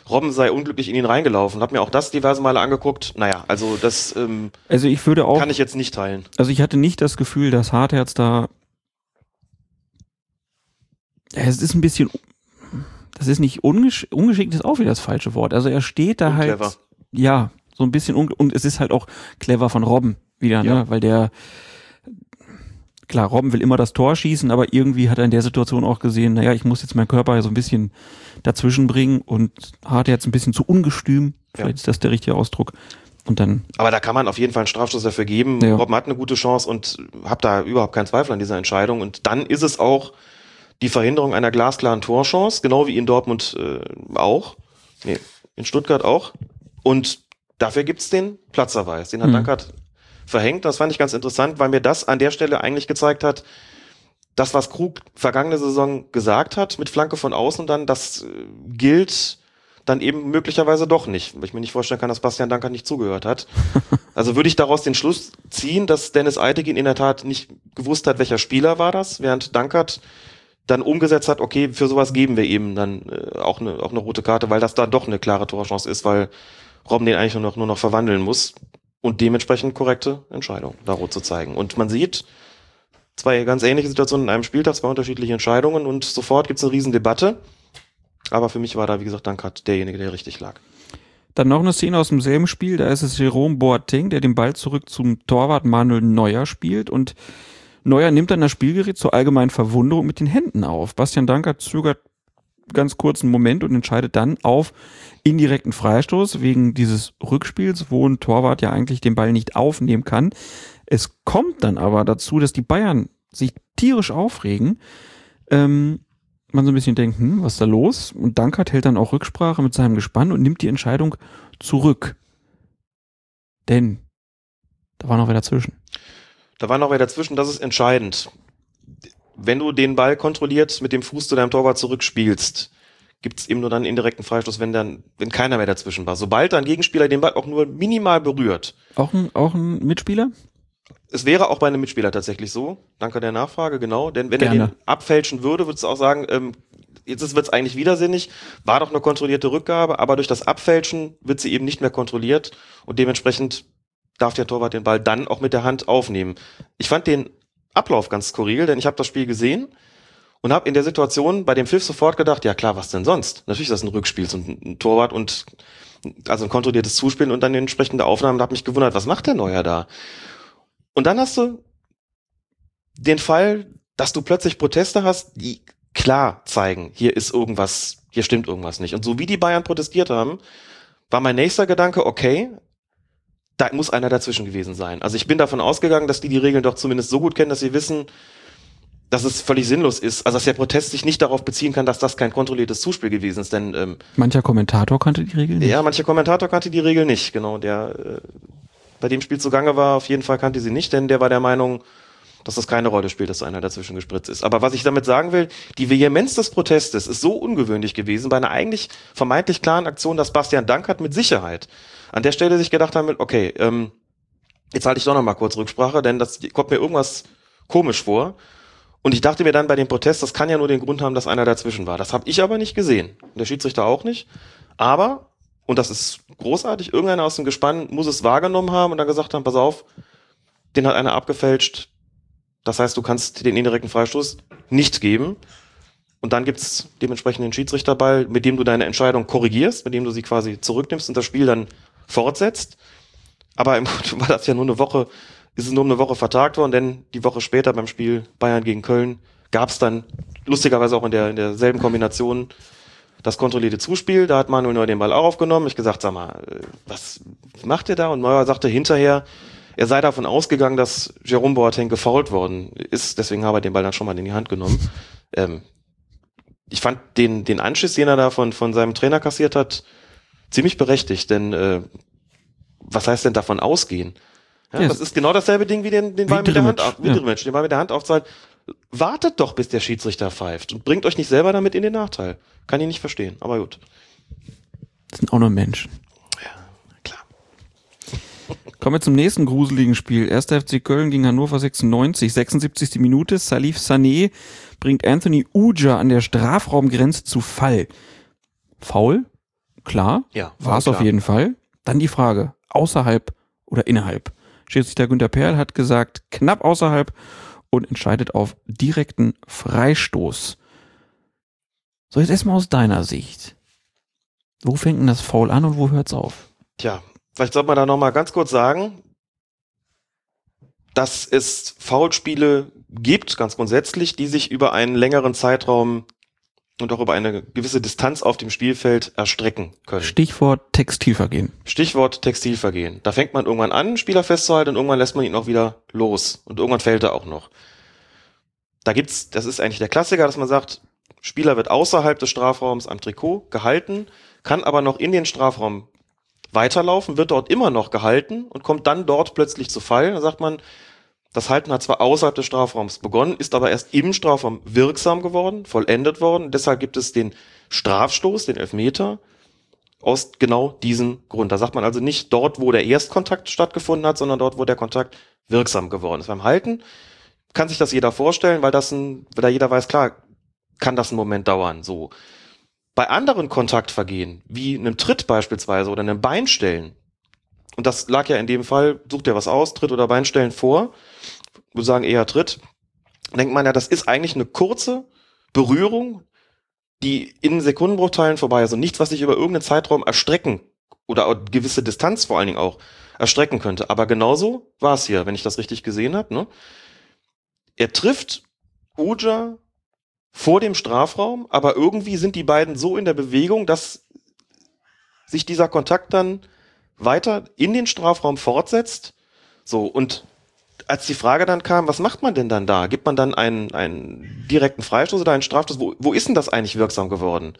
Robben sei unglücklich in ihn reingelaufen. Hab mir auch das diverse Male angeguckt. Naja, also das ähm, also ich würde auch, kann ich jetzt nicht teilen. Also ich hatte nicht das Gefühl, dass Hartherz da es ist ein bisschen das ist nicht ungesch ungeschickt ist auch wieder das falsche Wort. Also er steht da halt ja, so ein bisschen und es ist halt auch clever von Robben wieder, ne? ja. ne, weil der klar, Robben will immer das Tor schießen, aber irgendwie hat er in der Situation auch gesehen, naja, ich muss jetzt meinen Körper so ein bisschen dazwischen bringen und hat jetzt ein bisschen zu ungestüm, vielleicht ja. ist das der richtige Ausdruck. Und dann. Aber da kann man auf jeden Fall einen Strafstoß dafür geben. Ja. Robben hat eine gute Chance und hab da überhaupt keinen Zweifel an dieser Entscheidung. Und dann ist es auch die Verhinderung einer glasklaren Torchance, genau wie in Dortmund äh, auch. Nee, in Stuttgart auch. Und dafür gibt's den Platzerweis. Den hat mhm. Dankert verhängt. Das fand ich ganz interessant, weil mir das an der Stelle eigentlich gezeigt hat, das, was Krug vergangene Saison gesagt hat, mit Flanke von außen dann, das äh, gilt dann eben möglicherweise doch nicht, weil ich mir nicht vorstellen kann, dass Bastian Danker nicht zugehört hat. [LAUGHS] Also würde ich daraus den Schluss ziehen, dass Dennis Eitegin in der Tat nicht gewusst hat, welcher Spieler war das, während Dankert dann umgesetzt hat, okay, für sowas geben wir eben dann äh, auch, eine, auch eine rote Karte, weil das dann doch eine klare Torchance ist, weil Robben den eigentlich nur noch, nur noch verwandeln muss und dementsprechend korrekte Entscheidung, da rot zu zeigen. Und man sieht zwei ganz ähnliche Situationen in einem Spieltag, zwei unterschiedliche Entscheidungen und sofort gibt es eine Riesendebatte. Aber für mich war da, wie gesagt, Dankert derjenige, der richtig lag. Dann noch eine Szene aus demselben Spiel, da ist es Jerome Boateng, der den Ball zurück zum Torwart Manuel Neuer spielt und Neuer nimmt dann das Spielgerät zur allgemeinen Verwunderung mit den Händen auf. Bastian Dankert zögert ganz kurzen Moment und entscheidet dann auf indirekten Freistoß wegen dieses Rückspiels, wo ein Torwart ja eigentlich den Ball nicht aufnehmen kann. Es kommt dann aber dazu, dass die Bayern sich tierisch aufregen. ähm, man so ein bisschen denkt, hm, was ist da los? Und Dankert hält dann auch Rücksprache mit seinem Gespann und nimmt die Entscheidung zurück. Denn da war noch wer dazwischen. Da war noch wer dazwischen, das ist entscheidend. Wenn du den Ball kontrolliert mit dem Fuß zu deinem Torwart zurückspielst, gibt es eben nur dann einen indirekten Freistoß, wenn dann, wenn keiner mehr dazwischen war. Sobald dein Gegenspieler den Ball auch nur minimal berührt. Auch ein, auch ein Mitspieler? Es wäre auch bei einem Mitspieler tatsächlich so. Danke der Nachfrage, genau. Denn wenn Gerne. er den abfälschen würde, würdest du auch sagen, ähm, jetzt wird es eigentlich widersinnig, war doch eine kontrollierte Rückgabe, aber durch das Abfälschen wird sie eben nicht mehr kontrolliert und dementsprechend darf der Torwart den Ball dann auch mit der Hand aufnehmen. Ich fand den Ablauf ganz skurril, denn ich habe das Spiel gesehen und habe in der Situation bei dem Pfiff sofort gedacht, ja klar, was denn sonst? Natürlich ist das ein Rückspiel, so ein, Torwart und also ein kontrolliertes Zuspielen und dann entsprechende Aufnahme und habe mich gewundert, was macht der Neuer da? Und dann hast du den Fall, dass du plötzlich Proteste hast, die klar zeigen, hier ist irgendwas, hier stimmt irgendwas nicht. Und so wie die Bayern protestiert haben, war mein nächster Gedanke, okay, da muss einer dazwischen gewesen sein. Also ich bin davon ausgegangen, dass die die Regeln doch zumindest so gut kennen, dass sie wissen, dass es völlig sinnlos ist. Also dass der Protest sich nicht darauf beziehen kann, dass das kein kontrolliertes Zuspiel gewesen ist. Denn ähm, Mancher Kommentator kannte die Regeln nicht. ja, mancher Kommentator kannte die Regel nicht. Genau, der äh, bei dem Spiel zugange war, auf jeden Fall kannte sie nicht, denn der war der Meinung, dass das keine Rolle spielt, dass einer dazwischen gespritzt ist. Aber was ich damit sagen will, die Vehemenz des Protestes ist so ungewöhnlich gewesen bei einer eigentlich vermeintlich klaren Aktion, dass Bastian Dankert mit Sicherheit an der Stelle sich gedacht haben, okay, ähm, jetzt halte ich doch noch mal kurz Rücksprache, denn das kommt mir irgendwas komisch vor. Und ich dachte mir dann bei dem Protest, das kann ja nur den Grund haben, dass einer dazwischen war. Das habe ich aber nicht gesehen. Der Schiedsrichter auch nicht. Aber, und das ist großartig, irgendeiner aus dem Gespann muss es wahrgenommen haben und dann gesagt haben, pass auf, den hat einer abgefälscht. Das heißt, du kannst den indirekten Freistoß nicht geben. Und dann gibt's dementsprechend den Schiedsrichterball, mit dem du deine Entscheidung korrigierst, mit dem du sie quasi zurücknimmst und das Spiel dann fortsetzt. Aber im [LAUGHS] Grunde war das ja nur eine Woche, ist es nur um eine Woche vertagt worden, denn die Woche später beim Spiel Bayern gegen Köln gab's dann lustigerweise auch in, der, in derselben Kombination das kontrollierte Zuspiel. Da hat Manuel Neuer den Ball auch aufgenommen. Ich gesagt, sag mal, äh, was macht ihr da? Und Neuer sagte hinterher, er sei davon ausgegangen, dass Jerome Boateng gefoult worden ist. Deswegen habe er den Ball dann schon mal in die Hand genommen. Ähm, ich fand den, den Anschiss, den er da von, von seinem Trainer kassiert hat, ziemlich berechtigt, denn äh, was heißt denn davon ausgehen? Ja, Ja, das ist genau dasselbe Ding wie den, den Ball mit der Hand, auf- wie ja. Drimmitsch, den Ball mit der Hand aufzahlt. Wartet doch, bis der Schiedsrichter pfeift und bringt euch nicht selber damit in den Nachteil. Kann ich nicht verstehen, aber gut. Das sind auch nur Menschen. Klar. [LAUGHS] Kommen wir zum nächsten gruseligen Spiel. 1. FC Köln gegen Hannover 96, 76. Minute. Salif Sané bringt Anthony Uja an der Strafraumgrenze zu Fall. Foul? Klar. Ja, War es auf jeden Fall. Dann die Frage, außerhalb oder innerhalb? Schiedsrichter Günter Perl hat gesagt, knapp außerhalb und entscheidet auf direkten Freistoß. So, jetzt erstmal aus deiner Sicht. Wo fängt denn das Foul an und wo hört's auf? Tja, vielleicht sollte man da noch mal ganz kurz sagen, dass es Foulspiele gibt, ganz grundsätzlich, die sich über einen längeren Zeitraum und auch über eine gewisse Distanz auf dem Spielfeld erstrecken können. Stichwort Textilvergehen. Stichwort Textilvergehen. Da fängt man irgendwann an, Spieler festzuhalten und irgendwann lässt man ihn auch wieder los. Und irgendwann fällt er auch noch. Da gibt's, das ist eigentlich der Klassiker, dass man sagt, Spieler wird außerhalb des Strafraums am Trikot gehalten, kann aber noch in den Strafraum weiterlaufen, wird dort immer noch gehalten und kommt dann dort plötzlich zu Fall. Da sagt man, das Halten hat zwar außerhalb des Strafraums begonnen, ist aber erst im Strafraum wirksam geworden, vollendet worden. Deshalb gibt es den Strafstoß, den Elfmeter, aus genau diesem Grund. Da sagt man also nicht dort, wo der Erstkontakt stattgefunden hat, sondern dort, wo der Kontakt wirksam geworden ist. Beim Halten kann sich das jeder vorstellen, weil das ein, weil da jeder weiß, klar, kann das einen Moment dauern, so. Bei anderen Kontaktvergehen, wie einem Tritt beispielsweise oder einem Beinstellen, und das lag ja in dem Fall, sucht ihr was aus, Tritt oder Beinstellen vor, würde sagen eher Tritt, denkt man ja, das ist eigentlich eine kurze Berührung, die in Sekundenbruchteilen vorbei ist und nichts, was sich über irgendeinen Zeitraum erstrecken oder gewisse Distanz vor allen Dingen auch erstrecken könnte. Aber genauso war es hier, wenn ich das richtig gesehen habe. Ne? Er trifft Uja vor dem Strafraum, aber irgendwie sind die beiden so in der Bewegung, dass sich dieser Kontakt dann weiter in den Strafraum fortsetzt. So, und als die Frage dann kam, was macht man denn dann da? Gibt man dann einen, einen direkten Freistoß oder einen Strafstoß? Wo, wo ist denn das eigentlich wirksam geworden?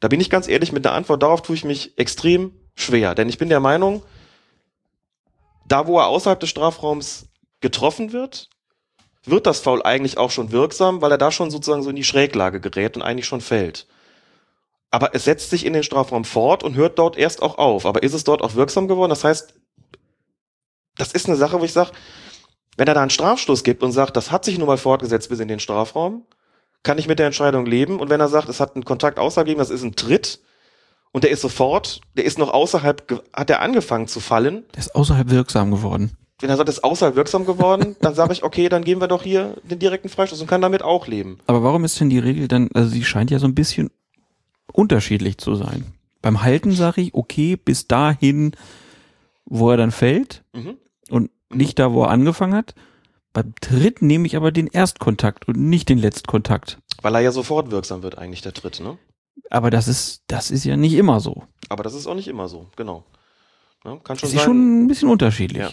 Da bin ich ganz ehrlich, mit der Antwort darauf tue ich mich extrem schwer. Denn ich bin der Meinung, da wo er außerhalb des Strafraums getroffen wird, wird das Foul eigentlich auch schon wirksam, weil er da schon sozusagen so in die Schräglage gerät und eigentlich schon fällt. Aber es setzt sich in den Strafraum fort und hört dort erst auch auf. Aber ist es dort auch wirksam geworden? Das heißt, das ist eine Sache, wo ich sage, wenn er da einen Strafstoß gibt und sagt, das hat sich nun mal fortgesetzt bis in den Strafraum, kann ich mit der Entscheidung leben. Und wenn er sagt, es hat einen Kontakt außerhalb gegeben, das ist ein Tritt, und der ist sofort, der ist noch außerhalb, hat er angefangen zu fallen. Der ist außerhalb wirksam geworden. Wenn er sagt, es ist außerhalb wirksam geworden, [LAUGHS] dann sage ich, okay, dann geben wir doch hier den direkten Freistoß und kann damit auch leben. Aber warum ist denn die Regel dann, also sie scheint ja so ein bisschen unterschiedlich zu sein. Beim Halten sage ich, okay, bis dahin, wo er dann fällt Mhm. und nicht da, wo er angefangen hat. Beim Tritt nehme ich aber den Erstkontakt und nicht den Letztkontakt. Weil er ja sofort wirksam wird, eigentlich der Tritt, ne? Aber das ist, das ist ja nicht immer so. Aber das ist auch nicht immer so, genau. Ja, kann schon Das ist sein. schon ein bisschen unterschiedlich. Ja.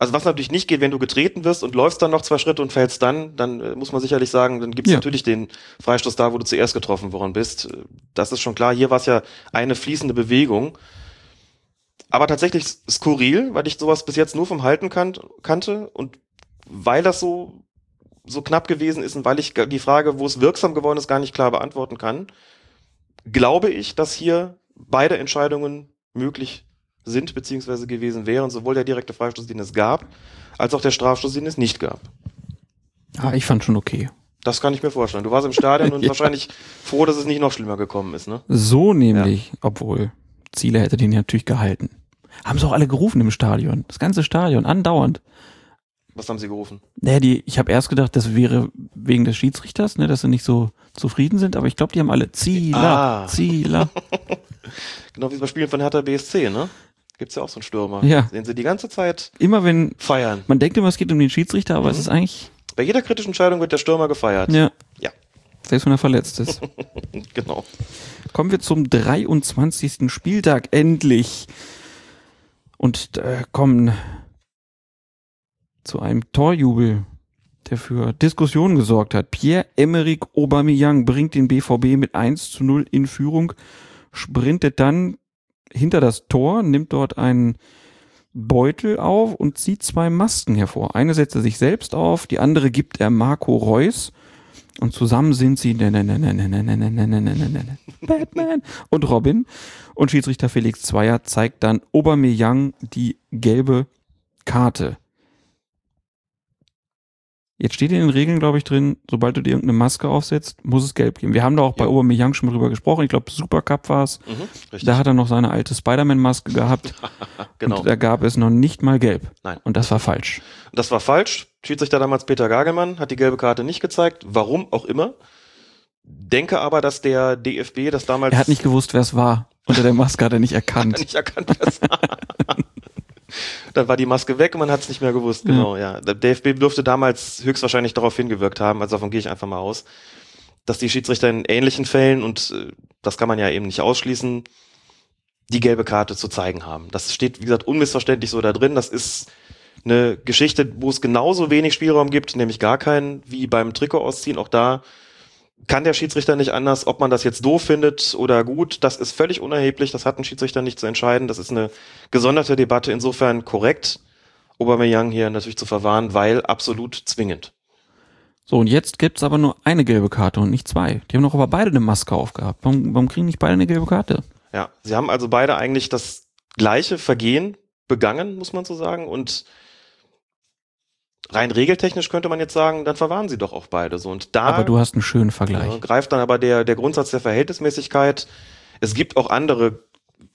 Also was natürlich nicht geht, wenn du getreten wirst und läufst dann noch zwei Schritte und fällst dann, dann äh, muss man sicherlich sagen, dann gibt es Ja. natürlich den Freistoß da, wo du zuerst getroffen worden bist. Das ist schon klar. Hier war es ja eine fließende Bewegung. Aber tatsächlich skurril, weil ich sowas bis jetzt nur vom Halten kan kannte und weil das so, so knapp gewesen ist und weil ich die Frage, wo es wirksam geworden ist, gar nicht klar beantworten kann, glaube ich, dass hier beide Entscheidungen möglich sind beziehungsweise gewesen wären, sowohl der direkte Freistoß, den es gab, als auch der Strafstoß, den es nicht gab. Ah, ich fand schon okay. Das kann ich mir vorstellen. Du warst im Stadion [LAUGHS] und Ja. wahrscheinlich froh, dass es nicht noch schlimmer gekommen ist, ne? So nämlich, obwohl Ziele hätte den ja natürlich gehalten. Haben sie auch alle gerufen im Stadion. Das ganze Stadion, andauernd. Was haben sie gerufen? Naja, die, ich habe erst gedacht, das wäre wegen des Schiedsrichters, ne, dass sie nicht so zufrieden sind, aber ich glaube, die haben alle Zieler, Ah. Zieler. [LAUGHS] Genau wie bei Spielen von Hertha BSC, ne? Gibt's ja auch so einen Stürmer. Ja. Den sie die ganze Zeit Immer wenn, feiern. man denkt immer, es geht um den Schiedsrichter, aber es ist eigentlich, Bei jeder kritischen Entscheidung wird der Stürmer gefeiert. ja, Ja, selbst wenn er verletzt ist. [LAUGHS] genau. Kommen wir zum 23. Spieltag endlich. Und äh, kommen zu einem Torjubel, der für Diskussionen gesorgt hat. Pierre-Emerick Aubameyang bringt den BVB mit 1 zu 0 in Führung, sprintet dann hinter das Tor, nimmt dort einen Beutel auf und zieht zwei Masken hervor. Eine setzt er sich selbst auf, die andere gibt er Marco Reus. Und zusammen sind sie Batman und Robin. Und Schiedsrichter Felix Zweier zeigt dann Aubameyang die gelbe Karte. Jetzt steht in den Regeln, glaube ich, drin, sobald du dir irgendeine Maske aufsetzt, muss es gelb geben. Wir haben da auch bei Ja. Aubameyang schon mal drüber gesprochen. Ich glaube, Supercup war es. Mhm. Da hat er noch seine alte Spider-Man-Maske gehabt. [LAUGHS] genau. Und da gab es noch nicht mal gelb. Nein. Und das war falsch. Das war falsch. Schiedsrichter damals Peter Gagelmann hat die gelbe Karte nicht gezeigt. Warum auch immer. Denke aber, dass der DFB das damals Er hat nicht gewusst, wer es war. Unter der Maske hat er nicht [LAUGHS] erkannt. nicht erkannt, wer es war. Dann war die Maske weg und man hat es nicht mehr gewusst. Genau, ja. Der DFB dürfte damals höchstwahrscheinlich darauf hingewirkt haben, also davon gehe ich einfach mal aus, dass die Schiedsrichter in ähnlichen Fällen, und äh, das kann man ja eben nicht ausschließen, die gelbe Karte zu zeigen haben. Das steht, wie gesagt, unmissverständlich so da drin. Das ist eine Geschichte, wo es genauso wenig Spielraum gibt, nämlich gar keinen, wie beim Trikot ausziehen. Auch da kann der Schiedsrichter nicht anders, ob man das jetzt doof findet oder gut. Das ist völlig unerheblich. Das hat ein Schiedsrichter nicht zu entscheiden. Das ist eine gesonderte Debatte. Insofern korrekt, Aubameyang hier natürlich zu verwahren, weil absolut zwingend. So, und jetzt gibt's aber nur eine gelbe Karte und nicht zwei. Die haben doch aber beide eine Maske aufgehabt. Warum, warum kriegen nicht beide eine gelbe Karte? Ja, sie haben also beide eigentlich das gleiche Vergehen begangen, muss man so sagen. Und rein regeltechnisch könnte man jetzt sagen, dann verwahren sie doch auch beide so. Und da Aber du hast einen schönen Vergleich. Ja, greift dann aber der, der Grundsatz der Verhältnismäßigkeit. Es gibt auch andere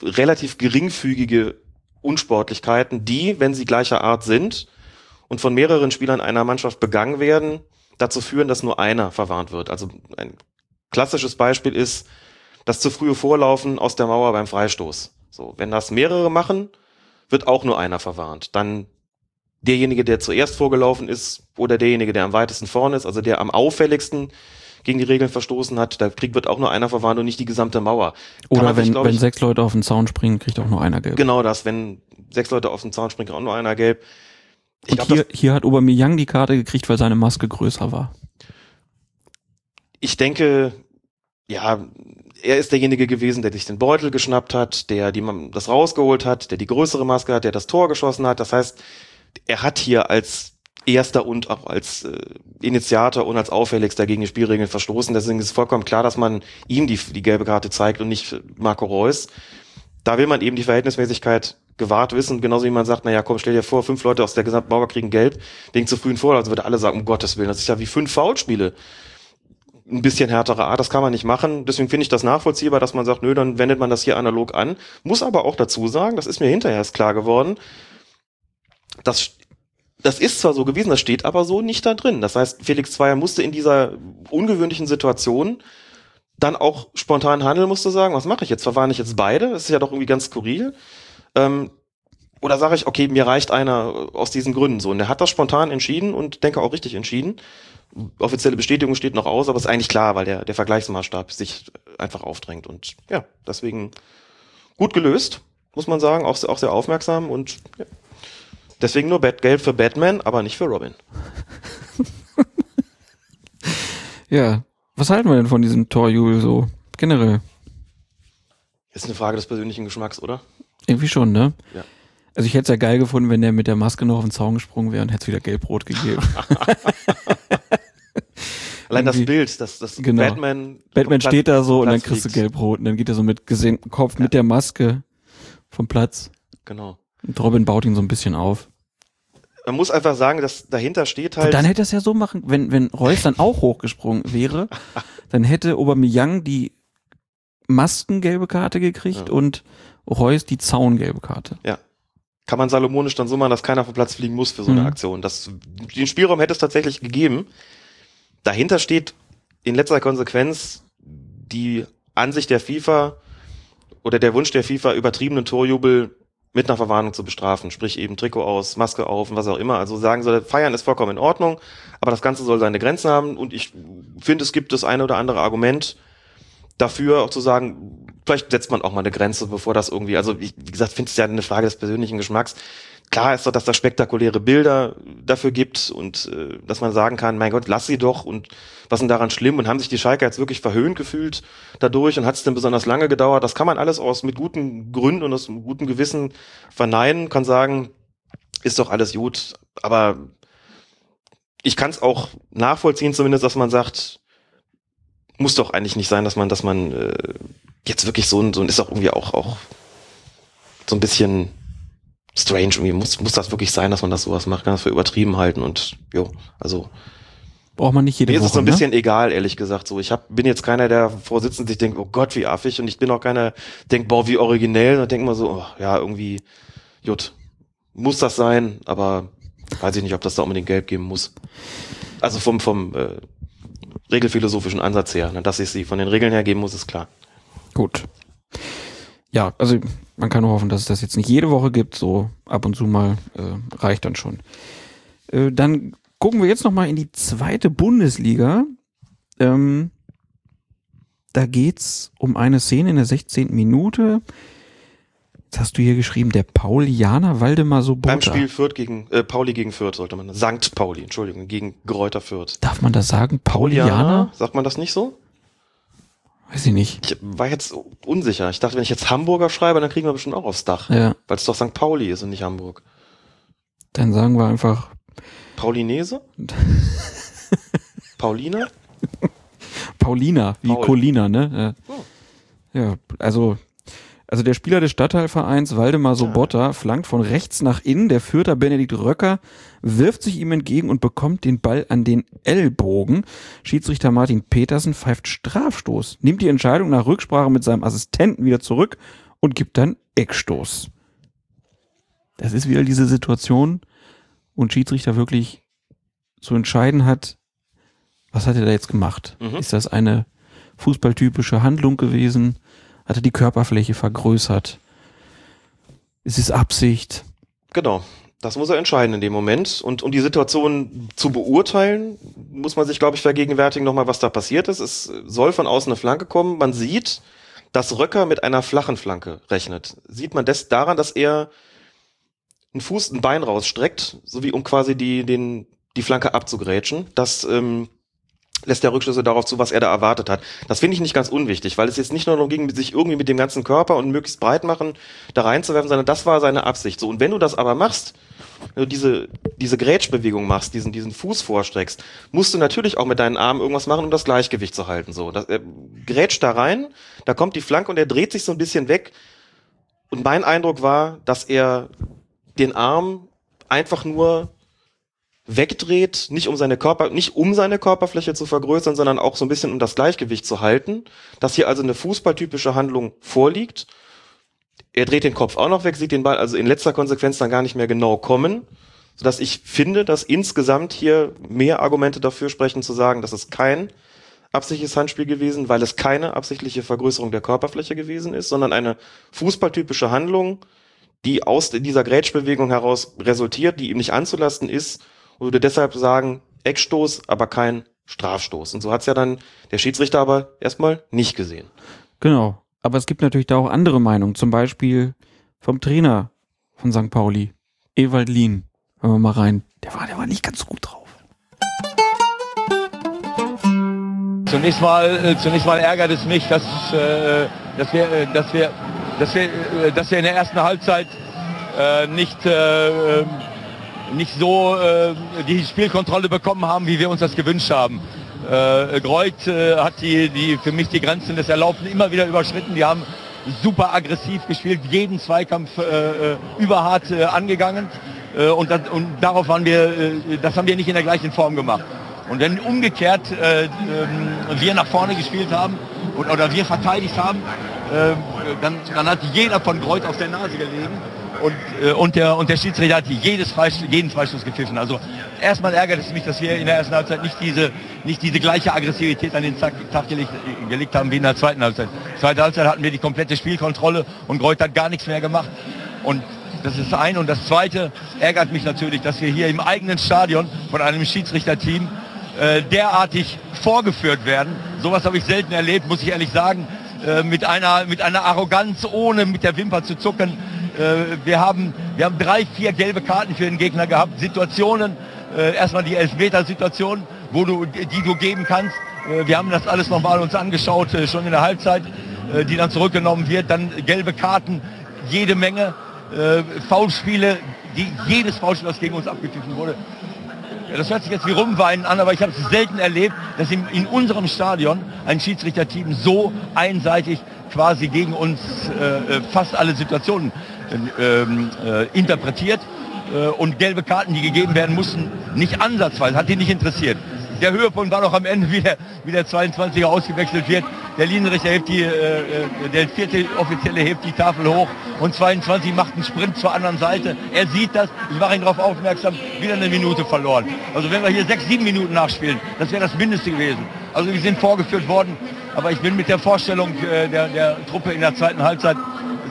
relativ geringfügige Unsportlichkeiten, die, wenn sie gleicher Art sind und von mehreren Spielern einer Mannschaft begangen werden, dazu führen, dass nur einer verwarnt wird. Also ein klassisches Beispiel ist das zu frühe Vorlaufen aus der Mauer beim Freistoß. So, wenn das mehrere machen, wird auch nur einer verwarnt. Dann derjenige, der zuerst vorgelaufen ist oder derjenige, der am weitesten vorne ist, also der am auffälligsten gegen die Regeln verstoßen hat, da kriegt wird auch nur einer verwarnt und nicht die gesamte Mauer. Kann Oder man sich, wenn, wenn ich, sechs Leute auf den Zaun springen, kriegt auch nur einer gelb. Genau das, wenn sechs Leute auf den Zaun springen, auch nur einer gelb. Ich Und glaub, hier, hier hat Aubameyang die Karte gekriegt, weil seine Maske größer war. ich denke, ja, er ist derjenige gewesen, der sich den Beutel geschnappt hat, der die, das rausgeholt hat, der die größere Maske hat, der das Tor geschossen hat. Das heißt, er hat hier als erster und auch als äh, Initiator und als auffälligster gegen die Spielregeln verstoßen. Deswegen ist vollkommen klar, dass man ihm die, die gelbe Karte zeigt und nicht Marco Reus. Da will man eben die Verhältnismäßigkeit gewahrt wissen, genauso wie man sagt, naja, komm, stell dir vor, fünf Leute aus der gesamten Mauer kriegen gelb wegen zu frühen Vorlauf. Also würde alle sagen, um Gottes Willen, das ist ja wie fünf Foulspiele. Ein bisschen härtere Art, das kann man nicht machen. Deswegen finde ich das nachvollziehbar, dass man sagt, nö, dann wendet man das hier analog an. Muss aber auch dazu sagen, das ist mir hinterher erst klar geworden, das, das ist zwar so gewesen, das steht aber so nicht da drin. Das heißt, Felix Zweier musste in dieser ungewöhnlichen Situation dann auch spontan handeln, musste sagen, was mache ich jetzt? Verwarne ich jetzt beide? Das ist ja doch irgendwie ganz skurril. Ähm, oder sage ich, okay, mir reicht einer aus diesen Gründen so. Und er hat das spontan entschieden und denke auch richtig entschieden. Offizielle Bestätigung steht noch aus, aber ist eigentlich klar, weil der, der Vergleichsmaßstab sich einfach aufdrängt. Und ja, deswegen gut gelöst, muss man sagen, auch, auch sehr aufmerksam und ja. Deswegen nur Bad Gelb für Batman, aber nicht für Robin. [LAUGHS] Ja. Was halten wir denn von diesem Torjubel so generell? Ist eine Frage des persönlichen Geschmacks, oder? Irgendwie schon, ne? Ja. Also ich hätte es ja geil gefunden, wenn der mit der Maske noch auf den Zaun gesprungen wäre und hätte es wieder gelb-rot gegeben. [LAUGHS] Allein das Bild, das, das Genau. Batman. Batman vom steht da Platz- so und dann Platz kriegst du fliegt. gelb-rot und dann geht er so mit gesenktem Kopf mit der Maske vom Platz. Genau. Und Robin baut ihn so ein bisschen auf. Man muss einfach sagen, dass dahinter steht halt. Und dann hätte er es ja so machen, wenn, wenn Reus dann auch hochgesprungen wäre, [LAUGHS] dann hätte Aubameyang die Maskengelbe Karte gekriegt Ja. und Reus die Zaungelbe Karte. kann man salomonisch dann so machen, dass keiner vom Platz fliegen muss für so eine Mhm. Aktion. Das, den Spielraum hätte es tatsächlich gegeben. Dahinter steht in letzter Konsequenz die Ansicht der FIFA oder der Wunsch der FIFA, übertriebenen Torjubel mit einer Verwarnung zu bestrafen. Sprich eben Trikot aus, Maske auf und was auch immer. Also sagen soll, feiern ist vollkommen in Ordnung, aber das Ganze soll seine Grenzen haben und ich finde, es gibt das eine oder andere Argument dafür auch zu sagen, vielleicht setzt man auch mal eine Grenze, bevor das irgendwie, also ich, wie gesagt, finde es ja eine Frage des persönlichen Geschmacks. Klar ist doch, dass da spektakuläre Bilder dafür gibt und äh, dass man sagen kann, mein Gott, lass sie doch und was ist denn daran schlimm und haben sich die Schalke jetzt wirklich verhöhnt gefühlt dadurch und hat es denn besonders lange gedauert? Das kann man alles aus mit guten Gründen und aus gutem Gewissen verneinen, kann sagen, ist doch alles gut, aber ich kann es auch nachvollziehen zumindest, dass man sagt, muss doch eigentlich nicht sein, dass man, dass man äh, jetzt wirklich so ein, so ein ist auch irgendwie auch, auch so ein bisschen strange irgendwie. Muss, muss das wirklich sein, dass man das sowas macht? Kann das für übertrieben halten und jo, also Braucht man nicht jede mir ist Woche. es so ein ne? bisschen egal, ehrlich gesagt. So, ich hab, bin jetzt keiner, der vorsitzt und sich denkt, oh Gott, wie affig, und ich bin auch keiner, denkt, boah, wie originell, und denkt mal so, oh, ja, irgendwie, gut, muss das sein, aber weiß ich nicht, ob das da unbedingt gelb geben muss. Also vom, vom äh, regelphilosophischen Ansatz her, ne, dass ich sie von den Regeln her geben muss, ist klar. Gut. Ja, also man kann nur hoffen, dass es das jetzt nicht jede Woche gibt. So ab und zu mal äh, reicht dann schon. Äh, dann gucken wir jetzt noch mal in die zweite Bundesliga. Ähm, da geht's um eine Szene in der 16. Minute. Jetzt hast du hier geschrieben, der Paulianer Waldemar Sobota. Beim Spiel Fürth gegen, äh, Pauli gegen Fürth sollte man, Sankt Pauli, Entschuldigung, gegen Gräuter Fürth. Darf man das sagen? Paulianer? Sagt man das nicht so? Weiß ich nicht. Ich war jetzt unsicher. Ich dachte, wenn ich jetzt Hamburger schreibe, dann kriegen wir bestimmt auch aufs Dach. Ja, Weil es doch St. Pauli ist und nicht Hamburg. dann sagen wir einfach Paulinese? [LAUGHS] Paulina? Paulina, wie Paul. Colina, ne? Oh. Ja. ja, also, also der Spieler des Stadtteilvereins Waldemar Sobotta flankt von rechts nach innen. Der Fürther Benedikt Röcker wirft sich ihm entgegen und bekommt den Ball an den Ellbogen. Schiedsrichter Martin Petersen pfeift Strafstoß, nimmt die Entscheidung nach Rücksprache mit seinem Assistenten wieder zurück und gibt dann Eckstoß. Das ist wieder diese Situation, wo ein Schiedsrichter wirklich zu entscheiden hat, was hat er da jetzt gemacht? Mhm. Ist das eine fußballtypische Handlung gewesen? Hat er die Körperfläche vergrößert? Ist es Absicht? Genau. Das muss er entscheiden in dem Moment. Und um die Situation zu beurteilen, muss man sich, glaube ich, vergegenwärtigen nochmal, was da passiert ist. Es soll von außen eine Flanke kommen. Man sieht, dass Röcker mit einer flachen Flanke rechnet. Sieht man das daran, dass er einen Fuß, ein Bein rausstreckt, so wie um quasi die, den, die Flanke abzugrätschen. Das ähm, lässt der Rückschlüsse darauf zu, was er da erwartet hat. Das finde ich nicht ganz unwichtig, weil es jetzt nicht nur darum ging, sich irgendwie mit dem ganzen Körper und möglichst breit machen, da reinzuwerfen, sondern das war seine Absicht. So, und wenn du das aber machst, wenn du diese, diese Grätschbewegung machst, diesen, diesen Fuß vorstreckst, musst du natürlich auch mit deinen Armen irgendwas machen, um das Gleichgewicht zu halten. So, das, er grätscht da rein, da kommt die Flanke und er dreht sich so ein bisschen weg. Und mein Eindruck war, dass er den Arm einfach nur wegdreht, nicht um seine Körper, nicht um seine Körperfläche zu vergrößern, sondern auch so ein bisschen um das Gleichgewicht zu halten, dass hier also eine fußballtypische Handlung vorliegt. Er dreht den Kopf auch noch weg, sieht den Ball also in letzter Konsequenz dann gar nicht mehr genau kommen, sodass ich finde, dass insgesamt hier mehr Argumente dafür sprechen zu sagen, dass es kein absichtliches Handspiel gewesen, weil es keine absichtliche Vergrößerung der Körperfläche gewesen ist, sondern eine fußballtypische Handlung, die aus dieser Grätschbewegung heraus resultiert, die ihm nicht anzulasten ist würde deshalb sagen, Eckstoß, aber kein Strafstoß. Und so hat's ja dann der Schiedsrichter aber erstmal nicht gesehen. Genau. Aber es gibt natürlich da auch andere Meinungen, zum Beispiel vom Trainer von St. Pauli, Ewald Lien. Hören wir mal rein. Der war, der war nicht ganz so gut drauf. Zunächst mal, äh, zunächst mal ärgert es mich, dass, äh, dass wir, äh, dass wir, dass wir, äh, dass wir in der ersten Halbzeit äh, nicht, äh, nicht so äh, die Spielkontrolle bekommen haben, wie wir uns das gewünscht haben. Äh, Greuth äh, hat die, die für mich die Grenzen des Erlaubten immer wieder überschritten. Die haben super aggressiv gespielt, jeden Zweikampf äh, überhart äh, angegangen. Äh, und, das, und darauf waren wir, äh, das haben wir nicht in der gleichen Form gemacht. Und wenn umgekehrt äh, äh, wir nach vorne gespielt haben und, oder wir verteidigt haben, äh, dann, dann hat jeder von Greuth auf der Nase gelegen und, äh, und, der, und der Schiedsrichter hat jedes Freistoß, jeden Freistoß gepfiffen. Also erstmal ärgert es mich, dass wir in der ersten Halbzeit nicht diese, nicht diese gleiche Aggressivität an den Tag, Tag gelegt, gelegt haben wie in der zweiten Halbzeit. Zweite Halbzeit hatten wir die komplette Spielkontrolle und Greuth hat gar nichts mehr gemacht. Und das ist das eine. Und das zweite ärgert mich natürlich, dass wir hier im eigenen Stadion von einem Schiedsrichterteam äh, derartig vorgeführt werden. Sowas habe ich selten erlebt, muss ich ehrlich sagen. Äh, mit, einer, mit einer Arroganz, ohne mit der Wimper zu zucken. Äh, wir, haben, wir haben drei, vier gelbe Karten für den Gegner gehabt. Situationen, äh, erstmal die Elfmeter-Situation, wo du, die du geben kannst. Äh, wir haben das alles nochmal uns angeschaut, schon in der Halbzeit, die dann zurückgenommen wird. Dann gelbe Karten, jede Menge. Foulspiele, die, jedes Foulspiel, das gegen uns abgepfiffen wurde. Das hört sich jetzt wie rumweinen an, aber ich habe es selten erlebt, dass in, in unserem Stadion ein Schiedsrichterteam so einseitig quasi gegen uns äh, fast alle Situationen interpretiert äh, und gelbe Karten, die gegeben werden mussten, nicht ansatzweise, hat die nicht interessiert. Der Höhepunkt war noch am Ende, [LAUGHS] wie der, wie der 22er ausgewechselt wird. Der Linienrichter hebt die, äh, äh, der vierte Offizielle hebt die Tafel hoch und 22 macht einen Sprint zur anderen Seite. Er sieht das, ich mache ihn darauf aufmerksam, wieder eine Minute verloren. Also wenn wir hier sechs, sieben Minuten nachspielen, das wäre das Mindeste gewesen. Also wir sind vorgeführt worden, aber ich bin mit der Vorstellung äh, der, der Truppe in der zweiten Halbzeit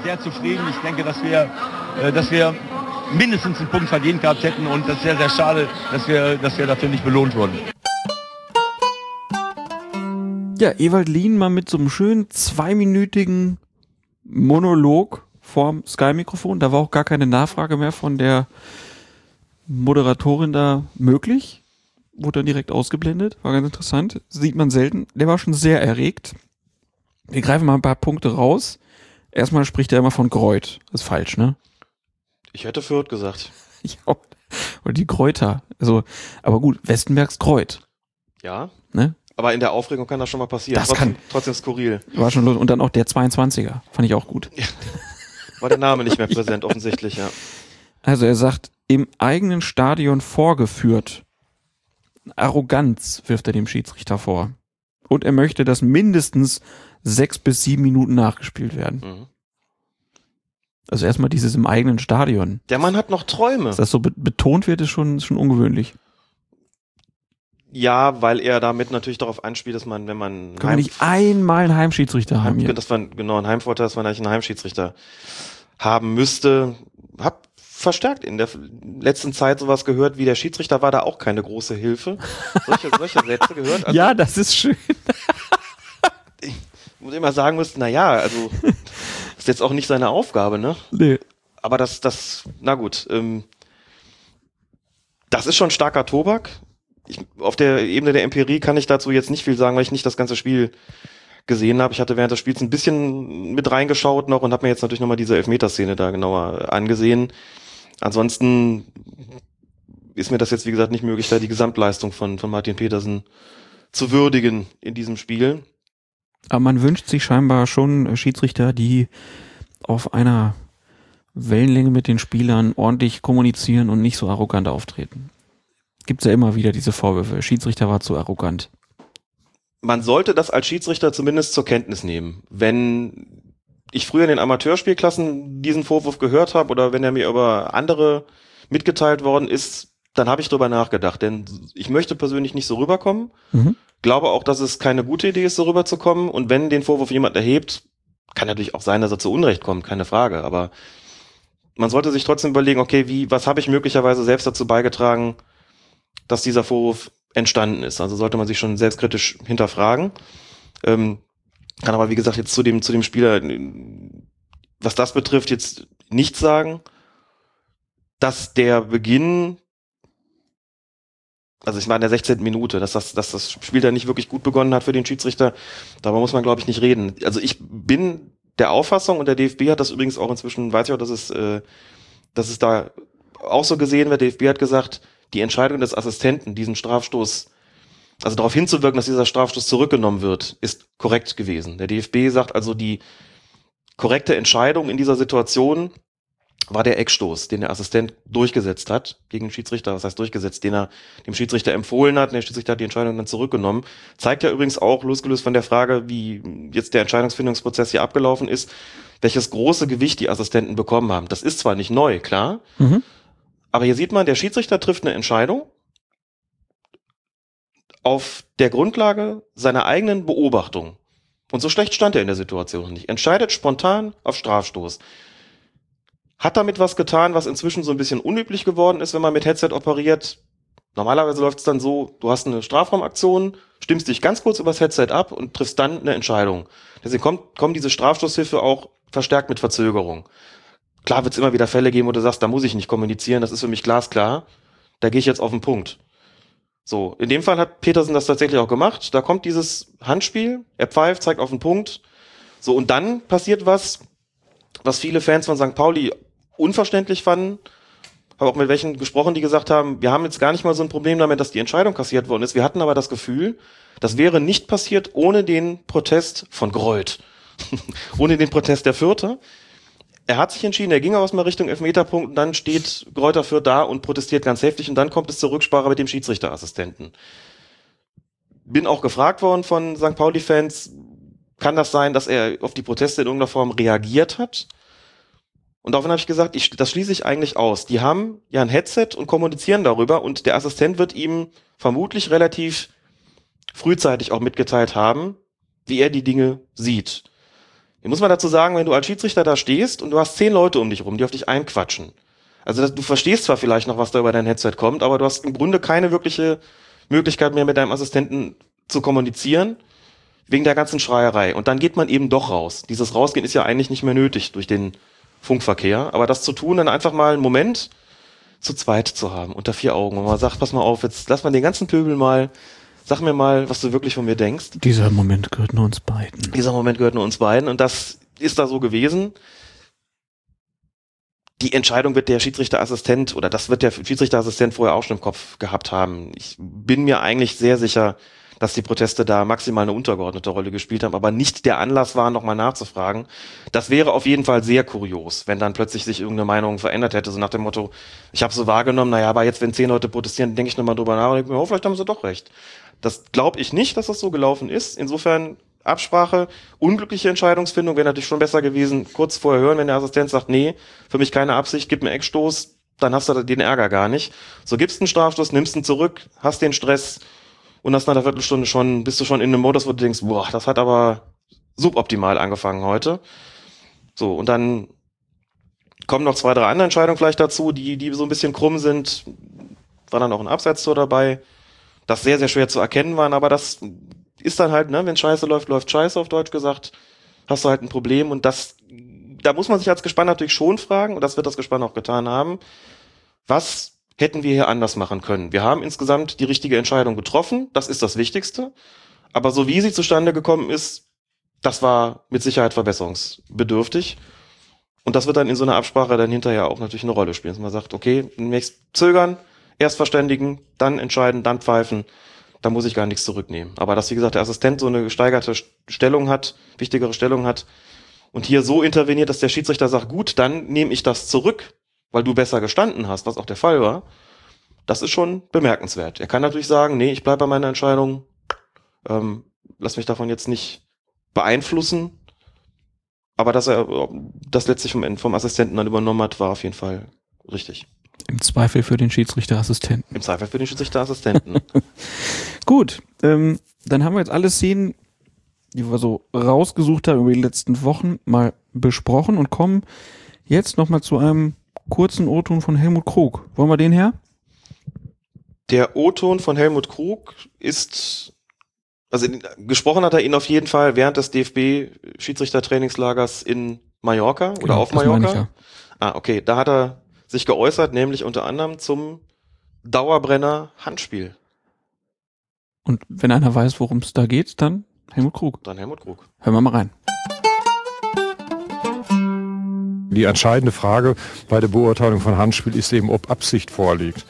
sehr zufrieden. Ich denke, dass wir, äh, dass wir mindestens einen Punkt verdient gehabt hätten und das ist sehr, sehr schade, dass wir, dass wir dafür nicht belohnt wurden. Ja, Ewald Lien mal mit so einem schönen zweiminütigen Monolog vorm Sky-Mikrofon. Da war auch gar keine Nachfrage mehr von der Moderatorin da möglich. Wurde dann direkt ausgeblendet. War ganz interessant. Sieht man selten. Der war schon sehr erregt. Wir greifen mal ein paar Punkte raus. Erstmal spricht er immer von Greuth. Das ist falsch, ne? Ich hätte Fürth gesagt. [LAUGHS] Ja. Oder die Kräuter. Also, aber gut, Westenbergs Kreuth. Ja. Ne? Aber in der Aufregung kann das schon mal passieren. Das trotzdem, kann- trotzdem skurril. War schon los. Und dann auch der 22er. Fand ich auch gut. War der Name nicht mehr präsent, offensichtlich, ja. Also er sagt, im eigenen Stadion vorgeführt. Arroganz wirft er dem Schiedsrichter vor. Und er möchte, dass mindestens sechs bis sieben Minuten nachgespielt werden. Mhm. Also erstmal dieses im eigenen Stadion. Der Mann hat noch Träume. Dass das so be betont wird, ist schon, ist schon ungewöhnlich. Ja, weil er damit natürlich darauf anspielt, dass man, wenn man Können wir nicht einmal einen Heimschiedsrichter haben hier? dass man genau ein Heimvorteil, dass man eigentlich einen Heimschiedsrichter haben müsste. Hab verstärkt in der letzten Zeit sowas gehört, wie der Schiedsrichter war da auch keine große Hilfe. Solche, solche Sätze gehört. [LAUGHS] Also, ja, das ist schön. Ich muss immer sagen müsste, na ja, also [LAUGHS] ist jetzt auch nicht seine Aufgabe, ne? Nee. aber das, das, na gut, ähm, das ist schon starker Tobak. Ich, auf der Ebene der Empirie kann ich dazu jetzt nicht viel sagen, weil ich nicht das ganze Spiel gesehen habe. Ich hatte während des Spiels ein bisschen mit reingeschaut noch und habe mir jetzt natürlich nochmal diese Elfmeterszene da genauer angesehen. Ansonsten ist mir das jetzt, wie gesagt, nicht möglich, da die Gesamtleistung von, von Martin Petersen zu würdigen in diesem Spiel. Aber man wünscht sich scheinbar schon Schiedsrichter, die auf einer Wellenlänge mit den Spielern ordentlich kommunizieren und nicht so arrogant auftreten. Gibt's ja immer wieder diese Vorwürfe. Schiedsrichter war zu arrogant. Man sollte das als Schiedsrichter zumindest zur Kenntnis nehmen. Wenn ich früher in den Amateurspielklassen diesen Vorwurf gehört habe oder wenn er mir über andere mitgeteilt worden ist, dann habe ich drüber nachgedacht, denn ich möchte persönlich nicht so rüberkommen. Mhm. Glaube auch, dass es keine gute Idee ist, so rüberzukommen. Und wenn den Vorwurf jemand erhebt, kann natürlich auch sein, dass er zu Unrecht kommt, keine Frage. Aber man sollte sich trotzdem überlegen, okay, wie, was habe ich möglicherweise selbst dazu beigetragen, dass dieser Vorwurf entstanden ist. Also sollte man sich schon selbstkritisch hinterfragen. Ähm, kann aber, wie gesagt, jetzt zu dem, zu dem Spieler, was das betrifft, jetzt nicht sagen, dass der Beginn also ich war in der 16. Minute, dass das, dass das Spiel da nicht wirklich gut begonnen hat für den Schiedsrichter, darüber muss man, glaube ich, nicht reden. Also ich bin der Auffassung, und der DFB hat das übrigens auch inzwischen, weiß ich auch, dass es, äh, dass es da auch so gesehen wird, der DFB hat gesagt, die Entscheidung des Assistenten, diesen Strafstoß, also darauf hinzuwirken, dass dieser Strafstoß zurückgenommen wird, ist korrekt gewesen. Der DFB sagt also, die korrekte Entscheidung in dieser Situation war der Eckstoß, den der Assistent durchgesetzt hat gegen den Schiedsrichter, was heißt durchgesetzt, den er dem Schiedsrichter empfohlen hat, und der Schiedsrichter hat die Entscheidung dann zurückgenommen. Zeigt ja übrigens auch, losgelöst von der Frage, wie jetzt der Entscheidungsfindungsprozess hier abgelaufen ist, welches große Gewicht die Assistenten bekommen haben. Das ist zwar nicht neu, klar, mhm. aber hier sieht man, der Schiedsrichter trifft eine Entscheidung auf der Grundlage seiner eigenen Beobachtung. Und so schlecht stand er in der Situation nicht. Entscheidet spontan auf Strafstoß hat damit was getan, was inzwischen so ein bisschen unüblich geworden ist, wenn man mit Headset operiert. Normalerweise läuft es dann so, du hast eine Strafraumaktion, stimmst dich ganz kurz übers Headset ab und triffst dann eine Entscheidung. Deswegen kommt, kommt diese Strafstoßhilfe auch verstärkt mit Verzögerung. Klar wird es immer wieder Fälle geben, wo du sagst, da muss ich nicht kommunizieren, das ist für mich glasklar. Da gehe ich jetzt auf den Punkt. So, in dem Fall hat Petersen das tatsächlich auch gemacht. Da kommt dieses Handspiel, er pfeift, zeigt auf den Punkt. So, und dann passiert was, was viele Fans von St. Pauli unverständlich fanden. Habe auch mit welchen gesprochen, die gesagt haben, wir haben jetzt gar nicht mal so ein Problem damit, dass die Entscheidung kassiert worden ist. Wir hatten aber das Gefühl, das wäre nicht passiert ohne den Protest von Greuth. [LAUGHS] ohne den Protest der Vierte. Er hat sich entschieden, er ging aus mal Richtung Elfmeterpunkt und dann steht Gräuter Fürth da und protestiert ganz heftig und dann kommt es zur Rücksprache mit dem Schiedsrichterassistenten. Bin auch gefragt worden von St. Pauli-Fans, kann das sein, dass er auf die Proteste in irgendeiner Form reagiert hat? Und daraufhin habe ich gesagt, ich, das schließe ich eigentlich aus. Die haben ja ein Headset und kommunizieren darüber und der Assistent wird ihm vermutlich relativ frühzeitig auch mitgeteilt haben, wie er die Dinge sieht. Hier muss man dazu sagen, wenn du als Schiedsrichter da stehst und du hast zehn Leute um dich rum, die auf dich einquatschen. Also das, du verstehst zwar vielleicht noch, was da über dein Headset kommt, aber du hast im Grunde keine wirkliche Möglichkeit mehr mit deinem Assistenten zu kommunizieren, wegen der ganzen Schreierei. Und dann geht man eben doch raus. Dieses Rausgehen ist ja eigentlich nicht mehr nötig durch den Funkverkehr. Aber das zu tun, dann einfach mal einen Moment zu zweit zu haben, unter vier Augen, und man sagt, pass mal auf, jetzt lass mal den ganzen Pöbel mal, sag mir mal, was du wirklich von mir denkst. Dieser Moment gehört nur uns beiden. Dieser Moment gehört nur uns beiden und das ist da so gewesen. Die Entscheidung wird der Schiedsrichterassistent oder das wird der Schiedsrichterassistent vorher auch schon im Kopf gehabt haben. Ich bin mir eigentlich sehr sicher, dass die Proteste da maximal eine untergeordnete Rolle gespielt haben, aber nicht der Anlass war, nochmal nachzufragen. Das wäre auf jeden Fall sehr kurios, wenn dann plötzlich sich irgendeine Meinung verändert hätte, so nach dem Motto, ich habe so wahrgenommen, naja, aber jetzt, wenn zehn Leute protestieren, denke ich nochmal drüber nach und denke mir, oh, vielleicht haben sie doch recht. Das glaube ich nicht, dass das so gelaufen ist. Insofern Absprache, unglückliche Entscheidungsfindung wäre natürlich schon besser gewesen, kurz vorher hören, wenn der Assistent sagt, nee, für mich keine Absicht, gib mir Eckstoß, dann hast du den Ärger gar nicht. So gibst einen Strafstoß, nimmst ihn zurück, hast den Stress, und nach einer Viertelstunde schon, bist du schon in einem Modus, wo du denkst, boah, das hat aber suboptimal angefangen heute. So, und dann kommen noch zwei, drei andere Entscheidungen vielleicht dazu, die, die so ein bisschen krumm sind. War dann auch ein Abseitstor dabei, das sehr, sehr schwer zu erkennen waren, aber das ist dann halt, ne, wenn Scheiße läuft, läuft Scheiße auf Deutsch gesagt, hast du halt ein Problem und das da muss man sich als Gespann natürlich schon fragen, und das wird das Gespann auch getan haben, was hätten wir hier anders machen können? Wir haben insgesamt die richtige Entscheidung getroffen, das ist das Wichtigste. Aber so wie sie zustande gekommen ist, das war mit Sicherheit verbesserungsbedürftig. Und das wird dann in so einer Absprache dann hinterher auch natürlich eine Rolle spielen. Dass man sagt, okay, zunächst zögern, erst verständigen, dann entscheiden, dann pfeifen. Da muss ich gar nichts zurücknehmen. Aber dass, wie gesagt, der Assistent so eine gesteigerte Stellung hat, wichtigere Stellung hat und hier so interveniert, dass der Schiedsrichter sagt, gut, dann nehme ich das zurück, weil du besser gestanden hast, was auch der Fall war. Das ist schon bemerkenswert. Er kann natürlich sagen, nee, ich bleibe bei meiner Entscheidung, ähm, lass mich davon jetzt nicht beeinflussen. Aber dass er das letztlich vom, vom Assistenten dann übernommen hat, war auf jeden Fall richtig. Im Zweifel für den Schiedsrichterassistenten. Im Zweifel für den Schiedsrichterassistenten. [LAUGHS] Gut, ähm, dann haben wir jetzt alle Szenen, die wir so rausgesucht haben über die letzten Wochen, mal besprochen und kommen jetzt nochmal zu einem kurzen O-Ton von Helmut Krug. Wollen wir den her? Der O-Ton von Helmut Krug ist, also gesprochen hat er ihn auf jeden Fall während des DFB-Schiedsrichtertrainingslagers in Mallorca oder Genau, auf Mallorca. ja. Ah, okay. Da hat er sich geäußert, nämlich unter anderem zum Dauerbrenner Handspiel. Und wenn einer weiß, worum es da geht, dann Helmut Krug. Dann Helmut Krug. Hören wir mal rein. Die entscheidende Frage bei der Beurteilung von Handspiel ist eben, ob Absicht vorliegt.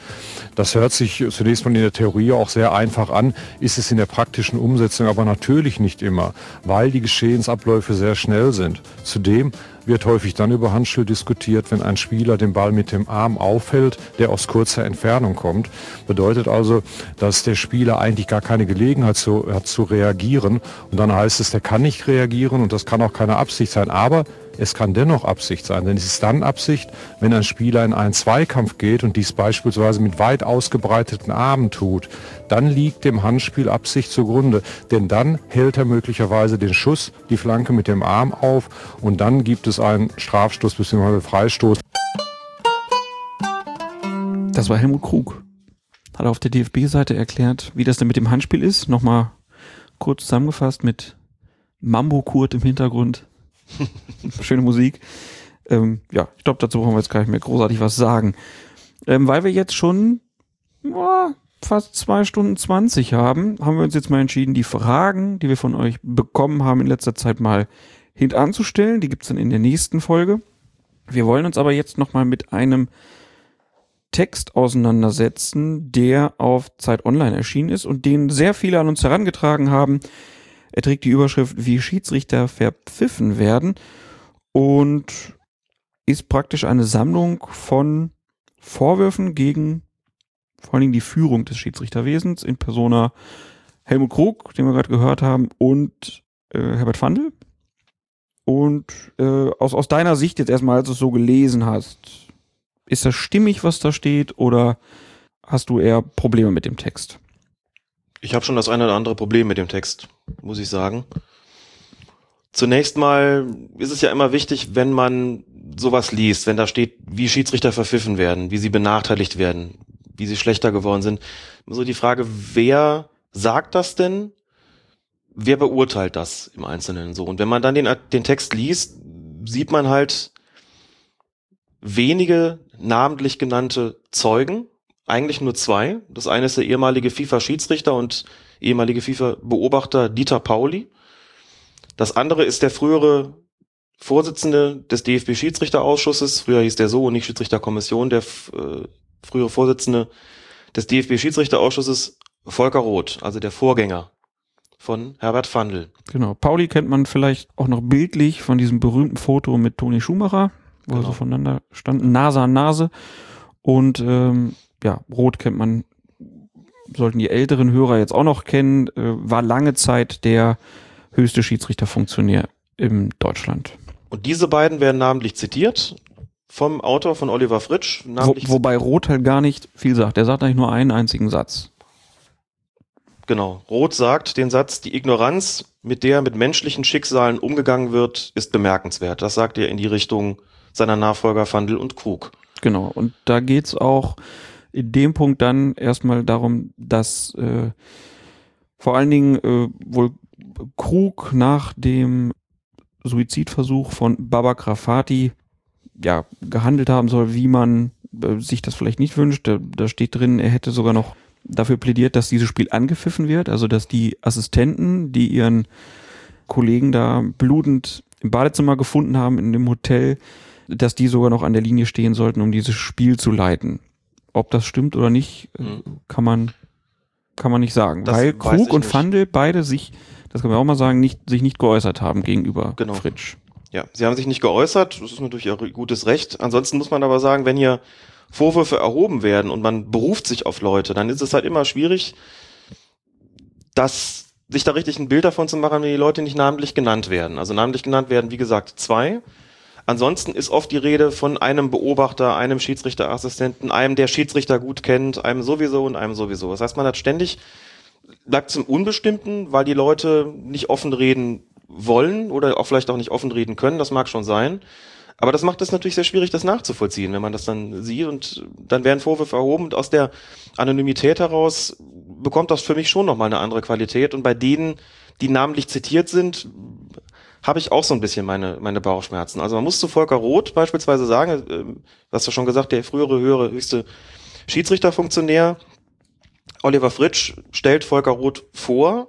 Das hört sich zunächst mal in der Theorie auch sehr einfach an, ist es in der praktischen Umsetzung aber natürlich nicht immer, weil die Geschehensabläufe sehr schnell sind. Zudem wird häufig dann über Handspiel diskutiert, wenn ein Spieler den Ball mit dem Arm aufhält, der aus kurzer Entfernung kommt. Bedeutet also, dass der Spieler eigentlich gar keine Gelegenheit zu, hat zu reagieren. Und dann heißt es, der kann nicht reagieren und das kann auch keine Absicht sein. Aber es kann dennoch Absicht sein, denn es ist dann Absicht, wenn ein Spieler in einen Zweikampf geht und dies beispielsweise mit weit ausgebreiteten Armen tut, dann liegt dem Handspiel Absicht zugrunde, denn dann hält er möglicherweise den Schuss, die Flanke mit dem Arm auf und dann gibt es einen Strafstoß bzw. Freistoß. Das war Helmut Krug. Hat auf der DFB-Seite erklärt, wie das denn mit dem Handspiel ist. Nochmal kurz zusammengefasst mit Mambo-Kurt im Hintergrund. [LAUGHS] Schöne Musik. Ähm, ja, ich glaube, dazu brauchen wir jetzt gar nicht mehr großartig was sagen. Ähm, weil wir jetzt schon ja, fast zwei Stunden zwanzig haben, haben wir uns jetzt mal entschieden, die Fragen, die wir von euch bekommen haben in letzter Zeit mal hintanzustellen. Die gibt's dann in der nächsten Folge. Wir wollen uns aber jetzt nochmal mit einem Text auseinandersetzen, der auf Zeit Online erschienen ist und den sehr viele an uns herangetragen haben. Er trägt die Überschrift, wie Schiedsrichter verpfiffen werden und ist praktisch eine Sammlung von Vorwürfen gegen vor allen Dingen die Führung des Schiedsrichterwesens in Persona Helmut Krug, den wir gerade gehört haben, und äh, Herbert Fandl. Und äh, aus, aus deiner Sicht jetzt erstmal, als du es so gelesen hast, ist das stimmig, was da steht, oder hast du eher Probleme mit dem Text? Ich habe schon das eine oder andere Problem mit dem Text, muss ich sagen. Zunächst mal ist es ja immer wichtig, wenn man sowas liest, wenn da steht, wie Schiedsrichter verpfiffen werden, wie sie benachteiligt werden, wie sie schlechter geworden sind. So die Frage, wer sagt das denn? Wer beurteilt das im Einzelnen so? Und wenn man dann den, den Text liest, sieht man halt wenige namentlich genannte Zeugen, eigentlich nur zwei. Das eine ist der ehemalige FIFA-Schiedsrichter und ehemalige FIFA-Beobachter Dieter Pauli. Das andere ist der frühere Vorsitzende des DFB-Schiedsrichterausschusses, früher hieß der so und nicht Schiedsrichterkommission, der äh, frühere Vorsitzende des DFB-Schiedsrichterausschusses, Volker Roth, also der Vorgänger von Herbert Fandl. Genau. Pauli kennt man vielleicht auch noch bildlich von diesem berühmten Foto mit Toni Schumacher, wo Genau. sie voneinander standen, Nase an Nase. Und ähm, ja, Roth kennt man, sollten die älteren Hörer jetzt auch noch kennen, äh, war lange Zeit der höchste Schiedsrichterfunktionär in Deutschland. Und diese beiden werden namentlich zitiert vom Autor von Oliver Fritsch. Wo, wobei Roth halt gar nicht viel sagt. Er sagt eigentlich nur einen einzigen Satz. genau. Roth sagt den Satz, die Ignoranz, mit der mit menschlichen Schicksalen umgegangen wird, ist bemerkenswert. Das sagt er in die Richtung seiner Nachfolger Fandl und Krug. Genau. Und da geht's auch in dem Punkt dann erstmal darum, dass äh, vor allen Dingen äh, wohl Krug nach dem Suizidversuch von Baba Grafati ja, gehandelt haben soll, wie man äh, sich das vielleicht nicht wünscht. Da, da steht drin, er hätte sogar noch dafür plädiert, dass dieses Spiel angepfiffen wird, also dass die Assistenten, die ihren Kollegen da blutend im Badezimmer gefunden haben in dem Hotel, dass die sogar noch an der Linie stehen sollten, um dieses Spiel zu leiten. Ob das stimmt oder nicht, mhm. kann man kann man nicht sagen, das weil Krug und Fandel beide sich, das kann man auch mal sagen, nicht sich nicht geäußert haben gegenüber genau. Fritsch. Ja, sie haben sich nicht geäußert, das ist natürlich ihr gutes Recht. Ansonsten muss man aber sagen, wenn hier Vorwürfe erhoben werden und man beruft sich auf Leute, dann ist es halt immer schwierig, dass sich da richtig ein Bild davon zu machen, wenn die Leute nicht namentlich genannt werden. Also namentlich genannt werden, wie gesagt, zwei. Ansonsten ist oft die Rede von einem Beobachter, einem Schiedsrichterassistenten, einem, der Schiedsrichter gut kennt, einem sowieso und einem sowieso. Das heißt, man hat ständig, bleibt zum Unbestimmten, weil die Leute nicht offen reden wollen oder auch vielleicht auch nicht offen reden können, das mag schon sein. Aber das macht es natürlich sehr schwierig, das nachzuvollziehen, wenn man das dann sieht und dann werden Vorwürfe erhoben und aus der Anonymität heraus bekommt das für mich schon nochmal eine andere Qualität und bei denen, die namentlich zitiert sind, habe ich auch so ein bisschen meine, meine Bauchschmerzen. Also man muss zu Volker Roth beispielsweise sagen, äh, hast du schon gesagt, der frühere höhere höchste Schiedsrichterfunktionär, Oliver Fritsch stellt Volker Roth vor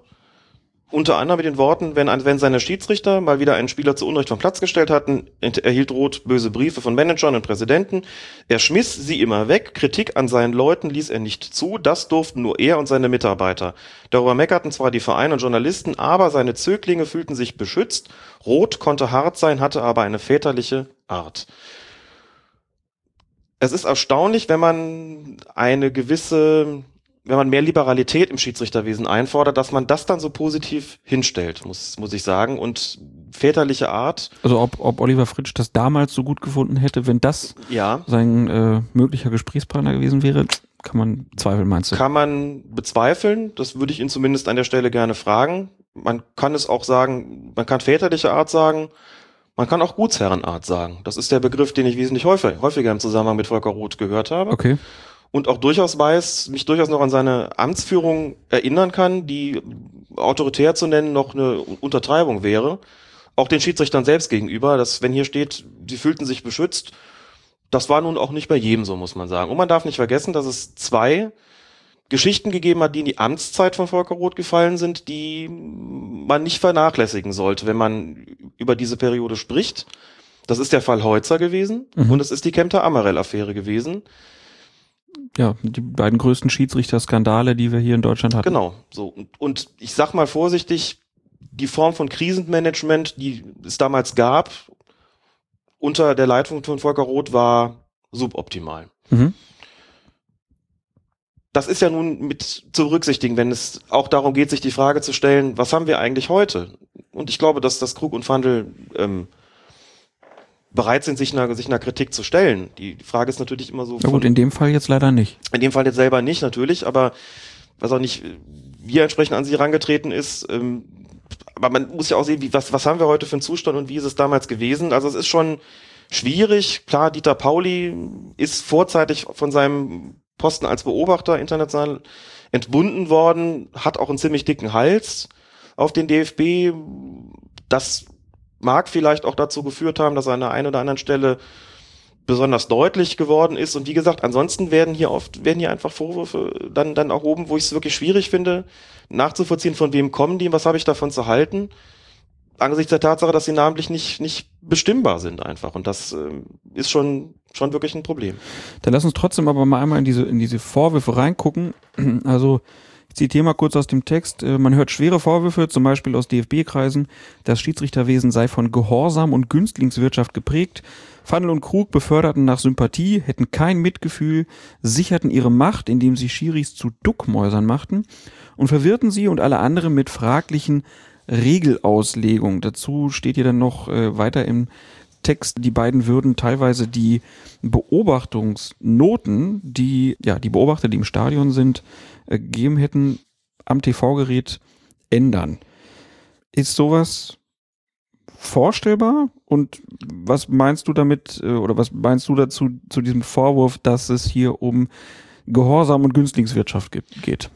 unter anderem mit den Worten, wenn, wenn seine Schiedsrichter mal wieder einen Spieler zu Unrecht vom Platz gestellt hatten, erhielt Roth böse Briefe von Managern und Präsidenten. Er schmiss sie immer weg, Kritik an seinen Leuten ließ er nicht zu, das durften nur er und seine Mitarbeiter. Darüber meckerten zwar die Vereine und Journalisten, aber seine Zöglinge fühlten sich beschützt. Roth konnte hart sein, hatte aber eine väterliche Art. Es ist erstaunlich, wenn man eine gewisse wenn man mehr Liberalität im Schiedsrichterwesen einfordert, dass man das dann so positiv hinstellt, muss, muss ich sagen. Und väterliche Art. Also ob, ob Oliver Fritsch das damals so gut gefunden hätte, wenn das ja. sein äh, möglicher Gesprächspartner gewesen wäre, kann man zweifeln, meinst du? Kann man bezweifeln. Das würde ich ihn zumindest an der Stelle gerne fragen. Man kann es auch sagen, man kann väterliche Art sagen. Man kann auch Gutsherrenart sagen. Das ist der Begriff, den ich wesentlich häufiger, häufiger im Zusammenhang mit Volker Roth gehört habe. Okay und auch durchaus weiß, mich durchaus noch an seine Amtsführung erinnern kann, die autoritär zu nennen noch eine Untertreibung wäre. Auch den Schiedsrichtern selbst gegenüber, dass wenn hier steht, sie fühlten sich beschützt, das war nun auch nicht bei jedem so, muss man sagen. Und man darf nicht vergessen, dass es zwei Geschichten gegeben hat, die in die Amtszeit von Volker Roth gefallen sind, die man nicht vernachlässigen sollte, wenn man über diese Periode spricht. Das ist der Fall Heutzer gewesen mhm. und es ist die Kempter-Amarell-Affäre gewesen ja, die beiden größten Schiedsrichter-Skandale, die wir hier in Deutschland hatten. Genau, so. Und ich sag mal vorsichtig, die Form von Krisenmanagement, die es damals gab, unter der Leitung von Volker Roth war suboptimal. Mhm. Das ist ja nun mit zu berücksichtigen, wenn es auch darum geht, sich die Frage zu stellen, was haben wir eigentlich heute? Und ich glaube, dass das Krug und Fandel ähm, bereit sind, sich einer, sich einer Kritik zu stellen. Die, die Frage ist natürlich immer so. Ja gut, in dem Fall jetzt leider nicht. In dem Fall jetzt selber nicht, natürlich, aber was auch nicht, wie er entsprechend an sie herangetreten ist, ähm, aber man muss ja auch sehen, wie, was, was haben wir heute für einen Zustand und wie ist es damals gewesen? Also es ist schon schwierig. Klar, Dieter Pauli ist vorzeitig von seinem Posten als Beobachter international entbunden worden, hat auch einen ziemlich dicken Hals auf den DFB. Das mag vielleicht auch dazu geführt haben, dass er an der einen oder anderen Stelle besonders deutlich geworden ist. Und wie gesagt, ansonsten werden hier oft, werden hier einfach Vorwürfe dann, dann erhoben, wo ich es wirklich schwierig finde, nachzuvollziehen, von wem kommen die, was habe ich davon zu halten. Angesichts der Tatsache, dass sie namentlich nicht, nicht bestimmbar sind einfach. Und das äh, ist schon, schon wirklich ein Problem. Dann lass uns trotzdem aber mal einmal in diese, in diese Vorwürfe reingucken. Also, zitiere mal kurz aus dem Text. Äh, man hört schwere Vorwürfe, zum Beispiel aus DFB-Kreisen, das Schiedsrichterwesen sei von Gehorsam und Günstlingswirtschaft geprägt. Fandel und Krug beförderten nach Sympathie, hätten kein Mitgefühl, sicherten ihre Macht, indem sie Schiris zu Duckmäusern machten und verwirrten sie und alle anderen mit fraglichen Regelauslegungen. Dazu steht hier dann noch äh, weiter im Text, die beiden würden teilweise die Beobachtungsnoten, die, ja, die Beobachter, die im Stadion sind, gegeben hätten, am TV-Gerät ändern. Ist sowas vorstellbar? Und was meinst du damit, äh, oder was meinst du dazu, zu diesem Vorwurf, dass es hier um Gehorsam und Günstlingswirtschaft geht?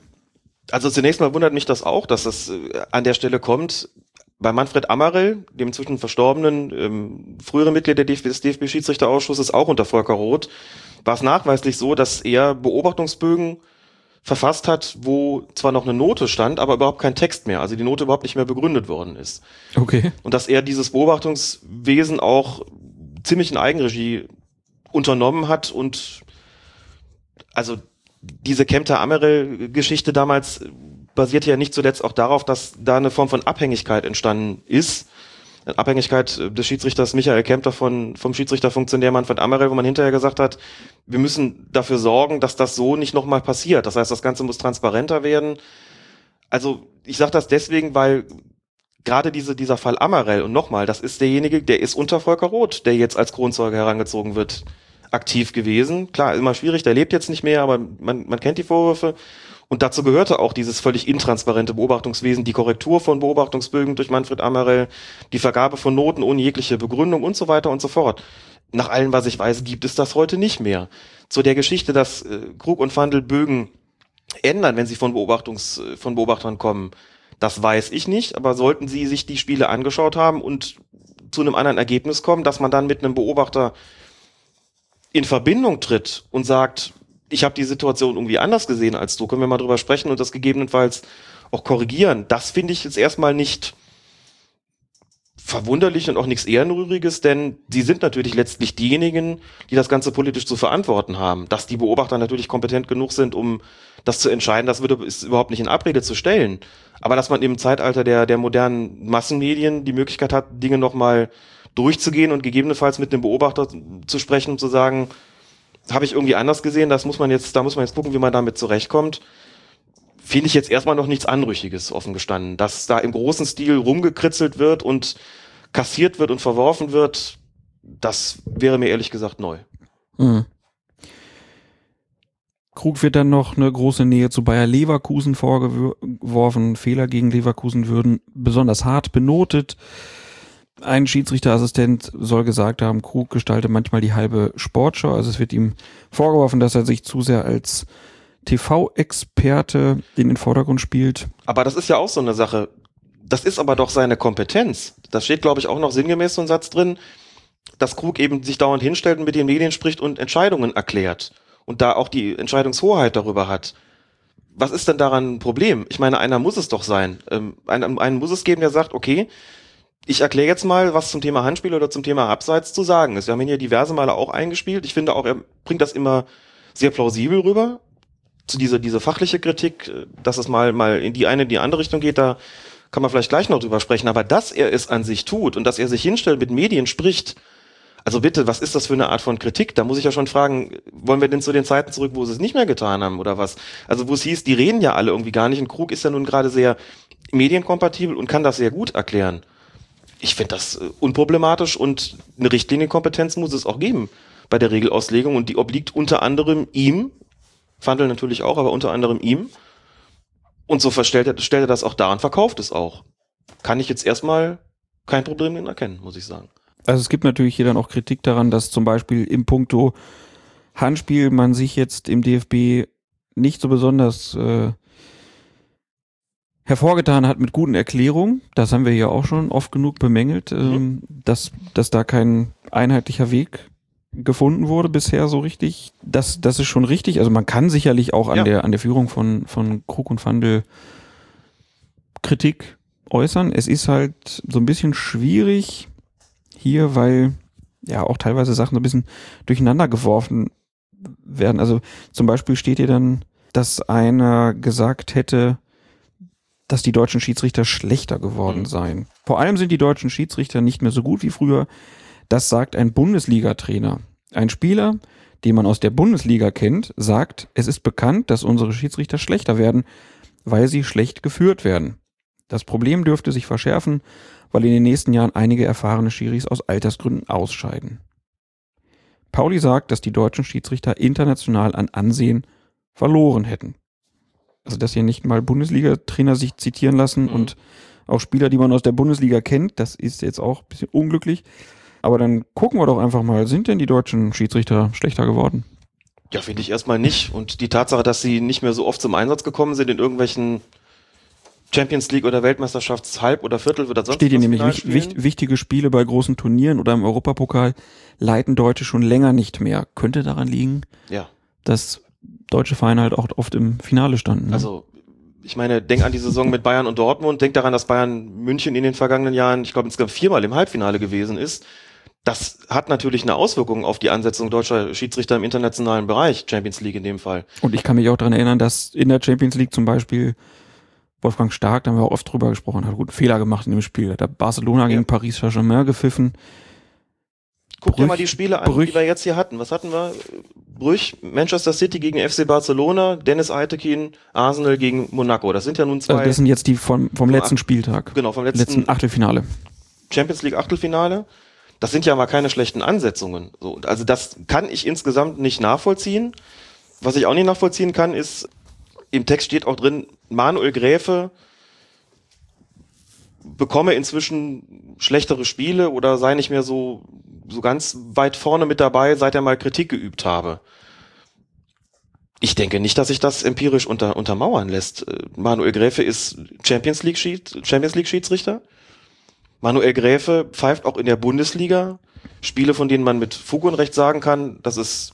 Also zunächst mal wundert mich das auch, dass es äh, an der Stelle kommt. bei Manfred Ammerel, dem inzwischen verstorbenen ähm, frühere Mitglied des DFB-Schiedsrichterausschusses, auch unter Volker Roth, war es nachweislich so, dass er Beobachtungsbögen verfasst hat, wo zwar noch eine Note stand, aber überhaupt kein Text mehr, also die Note überhaupt nicht mehr begründet worden ist. Okay. Und dass er dieses Beobachtungswesen auch ziemlich in Eigenregie unternommen hat und also diese Kempter Ammerel Geschichte damals basierte ja nicht zuletzt auch darauf, dass da eine Form von Abhängigkeit entstanden ist. Eine Abhängigkeit des Schiedsrichters Michael Kempter von, vom Schiedsrichterfunktionär Manfred Ammerel, wo man hinterher gesagt hat, wir müssen dafür sorgen, dass das so nicht nochmal passiert. Das heißt, das Ganze muss transparenter werden. Also ich sage das deswegen, weil gerade diese, dieser Fall Ammerel und nochmal, das ist derjenige, der ist unter Volker Roth, der jetzt als Kronzeuge herangezogen wird, aktiv gewesen. Klar, immer schwierig, der lebt jetzt nicht mehr, aber man, man kennt die Vorwürfe. Und dazu gehörte auch dieses völlig intransparente Beobachtungswesen, die Korrektur von Beobachtungsbögen durch Manfred Ammerel, die Vergabe von Noten ohne jegliche Begründung und so weiter und so fort. Nach allem, was ich weiß, gibt es das heute nicht mehr. Zu der Geschichte, dass äh, Krug und Fandel Bögen ändern, wenn sie von, Beobachtungs, äh, von Beobachtern kommen, das weiß ich nicht, aber sollten sie sich die Spiele angeschaut haben und zu einem anderen Ergebnis kommen, dass man dann mit einem Beobachter in Verbindung tritt und sagt, ich habe die Situation irgendwie anders gesehen als du, können wir mal drüber sprechen und das gegebenenfalls auch korrigieren. Das finde ich jetzt erstmal nicht verwunderlich und auch nichts Ehrenrühriges, denn sie sind natürlich letztlich diejenigen, die das Ganze politisch zu verantworten haben. Dass die Beobachter natürlich kompetent genug sind, um das zu entscheiden, das würde, ist überhaupt nicht in Abrede zu stellen. Aber dass man im Zeitalter der, der modernen Massenmedien die Möglichkeit hat, Dinge nochmal durchzugehen und gegebenenfalls mit einem Beobachter zu sprechen und zu sagen, habe ich irgendwie anders gesehen, das muss man jetzt, da muss man jetzt gucken, wie man damit zurechtkommt. Finde ich jetzt erstmal noch nichts Anrüchiges, offen gestanden. Dass da im großen Stil rumgekritzelt wird und kassiert wird und verworfen wird, das wäre mir ehrlich gesagt neu. Mhm. Krug wird dann noch eine große Nähe zu Bayer Leverkusen vorgeworfen. Fehler gegen Leverkusen würden besonders hart benotet. Ein Schiedsrichterassistent soll gesagt haben, Krug gestalte manchmal die halbe Sportschau. Also es wird ihm vorgeworfen, dass er sich zu sehr als TV-Experte in den Vordergrund spielt. Aber das ist ja auch so eine Sache. Das ist aber doch seine Kompetenz. Da steht, glaube ich, auch noch sinngemäß so ein Satz drin, dass Krug eben sich dauernd hinstellt und mit den Medien spricht und Entscheidungen erklärt. Und da auch die Entscheidungshoheit darüber hat. Was ist denn daran ein Problem? Ich meine, einer muss es doch sein. Ähm, einen, einen muss es geben, der sagt, okay, ich erkläre jetzt mal, was zum Thema Handspiel oder zum Thema Abseits zu sagen ist. Wir haben ihn hier diverse Male auch eingespielt. Ich finde auch, er bringt das immer sehr plausibel rüber. Zu dieser, diese fachliche Kritik, äh, dass es mal, mal in die eine, in die andere Richtung geht, da kann man vielleicht gleich noch drüber sprechen. Aber dass er es an sich tut und dass er sich hinstellt, mit Medien spricht, also bitte, was ist das für eine Art von Kritik? Da muss ich ja schon fragen, wollen wir denn zu den Zeiten zurück, wo sie es nicht mehr getan haben oder was? Also wo es hieß, die reden ja alle irgendwie gar nicht und Krug ist ja nun gerade sehr medienkompatibel und kann das sehr gut erklären ich finde das äh, unproblematisch und eine Richtlinienkompetenz muss es auch geben bei der Regelauslegung und die obliegt unter anderem ihm, Fandel natürlich auch, aber unter anderem ihm. Und so verstellt er, stellt er das auch da und verkauft es auch. Kann ich jetzt erstmal kein Problem erkennen, muss ich sagen. Also es gibt natürlich hier dann auch Kritik daran, dass zum Beispiel im Punkto Handspiel man sich jetzt im DFB nicht so besonders äh, hervorgetan hat mit guten Erklärungen. Das haben wir ja auch schon oft genug bemängelt, mhm. ähm, dass, dass da kein einheitlicher Weg gefunden wurde bisher so richtig. Das, das ist schon richtig. Also man kann sicherlich auch an, ja. der, an der Führung von, von Krug und Fandel Kritik äußern. Es ist halt so ein bisschen schwierig hier, weil ja auch teilweise Sachen so ein bisschen durcheinander geworfen werden. Also zum Beispiel steht hier dann, dass einer gesagt hätte, dass die deutschen Schiedsrichter schlechter geworden mhm. seien. Vor allem sind die deutschen Schiedsrichter nicht mehr so gut wie früher. Das sagt ein Bundesliga-Trainer. Ein Spieler, den man aus der Bundesliga kennt, sagt, es ist bekannt, dass unsere Schiedsrichter schlechter werden, weil sie schlecht geführt werden. Das Problem dürfte sich verschärfen, weil in den nächsten Jahren einige erfahrene Schiris aus Altersgründen ausscheiden. Pauli sagt, dass die deutschen Schiedsrichter international an Ansehen verloren hätten also dass hier nicht mal Bundesliga-Trainer sich zitieren lassen mhm. und auch Spieler, die man aus der Bundesliga kennt, das ist jetzt auch ein bisschen unglücklich. Aber dann gucken wir doch einfach mal, sind denn die deutschen Schiedsrichter schlechter geworden? Ja, finde ich erstmal nicht. Und die Tatsache, dass sie nicht mehr so oft zum Einsatz gekommen sind in irgendwelchen Champions League oder Weltmeisterschaftshalb oder Viertel oder sonst Steht hier nämlich, wich, wichtige Spiele bei großen Turnieren oder im Europapokal leiten Deutsche schon länger nicht mehr. Könnte daran liegen, Ja, dass deutsche Vereine halt auch oft im Finale standen. ne? also ich meine, denk an die Saison mit Bayern und Dortmund, denk daran, dass Bayern München in den vergangenen Jahren, ich glaube insgesamt viermal im Halbfinale gewesen ist. Das hat natürlich eine Auswirkung auf die Ansetzung deutscher Schiedsrichter im internationalen Bereich, Champions League in dem Fall. Und ich kann mich auch daran erinnern, dass in der Champions League zum Beispiel Wolfgang Stark, da haben wir auch oft drüber gesprochen, hat guten Fehler gemacht in dem Spiel. Hat Barcelona Ja. gegen Paris Saint-Germain gepfiffen. Guck dir Brüch- mal die Spiele an, Brüch- die wir jetzt hier hatten. Was hatten wir? Brüch, Manchester City gegen FC Barcelona, Dennis Eitekin, Arsenal gegen Monaco. Das sind ja nun zwei, Also das sind jetzt die vom, vom letzten Spieltag. genau, vom letzten, Letzten Achtelfinale. Champions League Achtelfinale. Das sind ja mal keine schlechten Ansetzungen. So, also das kann ich insgesamt nicht nachvollziehen. Was ich auch nicht nachvollziehen kann, ist, im Text steht auch drin, Manuel Gräfe bekomme inzwischen schlechtere Spiele oder sei nicht mehr so, so ganz weit vorne mit dabei, seit er mal Kritik geübt habe. Ich denke nicht, dass sich das empirisch unter, untermauern lässt. Äh, Manuel Gräfe ist Champions League, Schied, Champions League Schiedsrichter. Manuel Gräfe pfeift auch in der Bundesliga Spiele, von denen man mit Fug und Recht sagen kann, dass es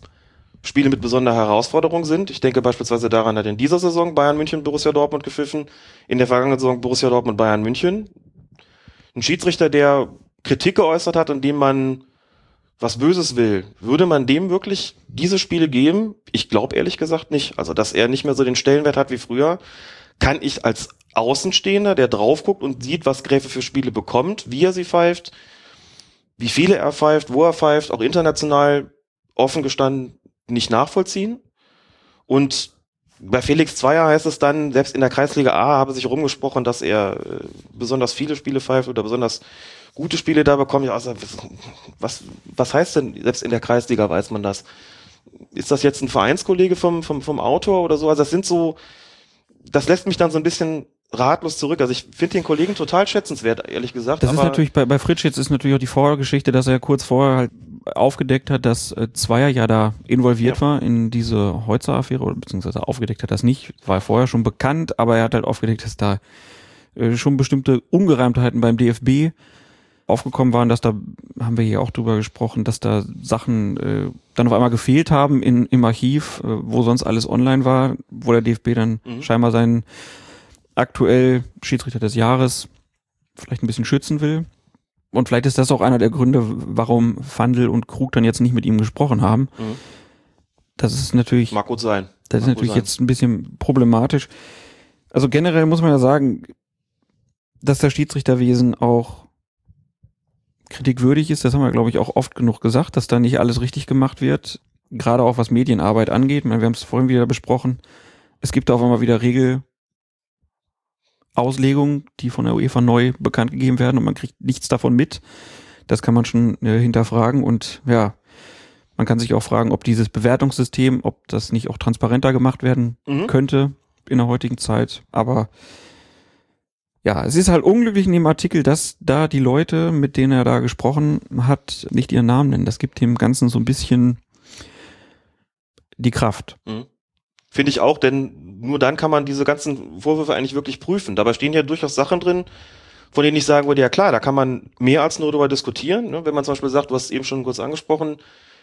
Spiele mit besonderer Herausforderung sind. Ich denke beispielsweise daran, hat in dieser Saison Bayern München Borussia Dortmund gepfiffen, in der vergangenen Saison Borussia Dortmund Bayern München. Ein Schiedsrichter, der Kritik geäußert hat und dem man was Böses will, würde man dem wirklich diese Spiele geben? Ich glaube ehrlich gesagt nicht. Also, dass er nicht mehr so den Stellenwert hat wie früher, kann ich als Außenstehender, der drauf guckt und sieht, was Gräfe für Spiele bekommt, wie er sie pfeift, wie viele er pfeift, wo er pfeift, auch international offen gestanden nicht nachvollziehen. Und bei Felix Zweier heißt es dann, selbst in der Kreisliga A habe sich rumgesprochen, dass er äh, besonders viele Spiele pfeift oder besonders gute Spiele da bekommt. Ja, also, was, was heißt denn, selbst in der Kreisliga weiß man das? Ist das jetzt ein Vereinskollege vom, vom, vom Autor oder so? Also das sind so, das lässt mich dann so ein bisschen ratlos zurück. Also ich finde den Kollegen total schätzenswert, ehrlich gesagt. Das ist natürlich bei, bei Fritsch jetzt ist natürlich auch die Vorgeschichte, dass er kurz vorher halt aufgedeckt hat, dass äh, Zweier ja da involviert Ja. war in diese Heutzer-Affäre oder beziehungsweise aufgedeckt hat das nicht, war vorher schon bekannt, aber er hat halt aufgedeckt, dass da äh, schon bestimmte Ungereimtheiten beim DFB aufgekommen waren, dass da, haben wir hier auch drüber gesprochen, dass da Sachen äh, dann auf einmal gefehlt haben in, im Archiv, äh, wo sonst alles online war, wo der DFB dann Mhm. scheinbar seinen aktuell Schiedsrichter des Jahres vielleicht ein bisschen schützen will. Und vielleicht ist das auch einer der Gründe, warum Fandel und Krug dann jetzt nicht mit ihm gesprochen haben. Mhm. Das ist natürlich, Mag gut sein. das ist Mag gut natürlich sein. jetzt ein bisschen problematisch. Also generell muss man ja sagen, dass das Schiedsrichterwesen auch kritikwürdig ist. Das haben wir, glaube ich, auch oft genug gesagt, dass da nicht alles richtig gemacht wird. Gerade auch was Medienarbeit angeht. Meine, Wir haben es vorhin wieder besprochen. Es gibt auch immer wieder Regelauslegungen, die von der UEFA neu bekannt gegeben werden und man kriegt nichts davon mit. Das kann man schon äh, hinterfragen und ja, man kann sich auch fragen, ob dieses Bewertungssystem, ob das nicht auch transparenter gemacht werden Mhm. könnte in der heutigen Zeit. Aber ja, es ist halt unglücklich in dem Artikel, dass da die Leute, mit denen er da gesprochen hat, nicht ihren Namen nennen. Das gibt dem Ganzen so ein bisschen die Kraft. Finde ich auch, denn nur dann kann man diese ganzen Vorwürfe eigentlich wirklich prüfen. Dabei stehen ja durchaus Sachen drin, von denen ich sagen würde, ja klar, da kann man mehr als nur darüber diskutieren. Ne? Wenn man zum Beispiel sagt, du hast eben schon kurz angesprochen,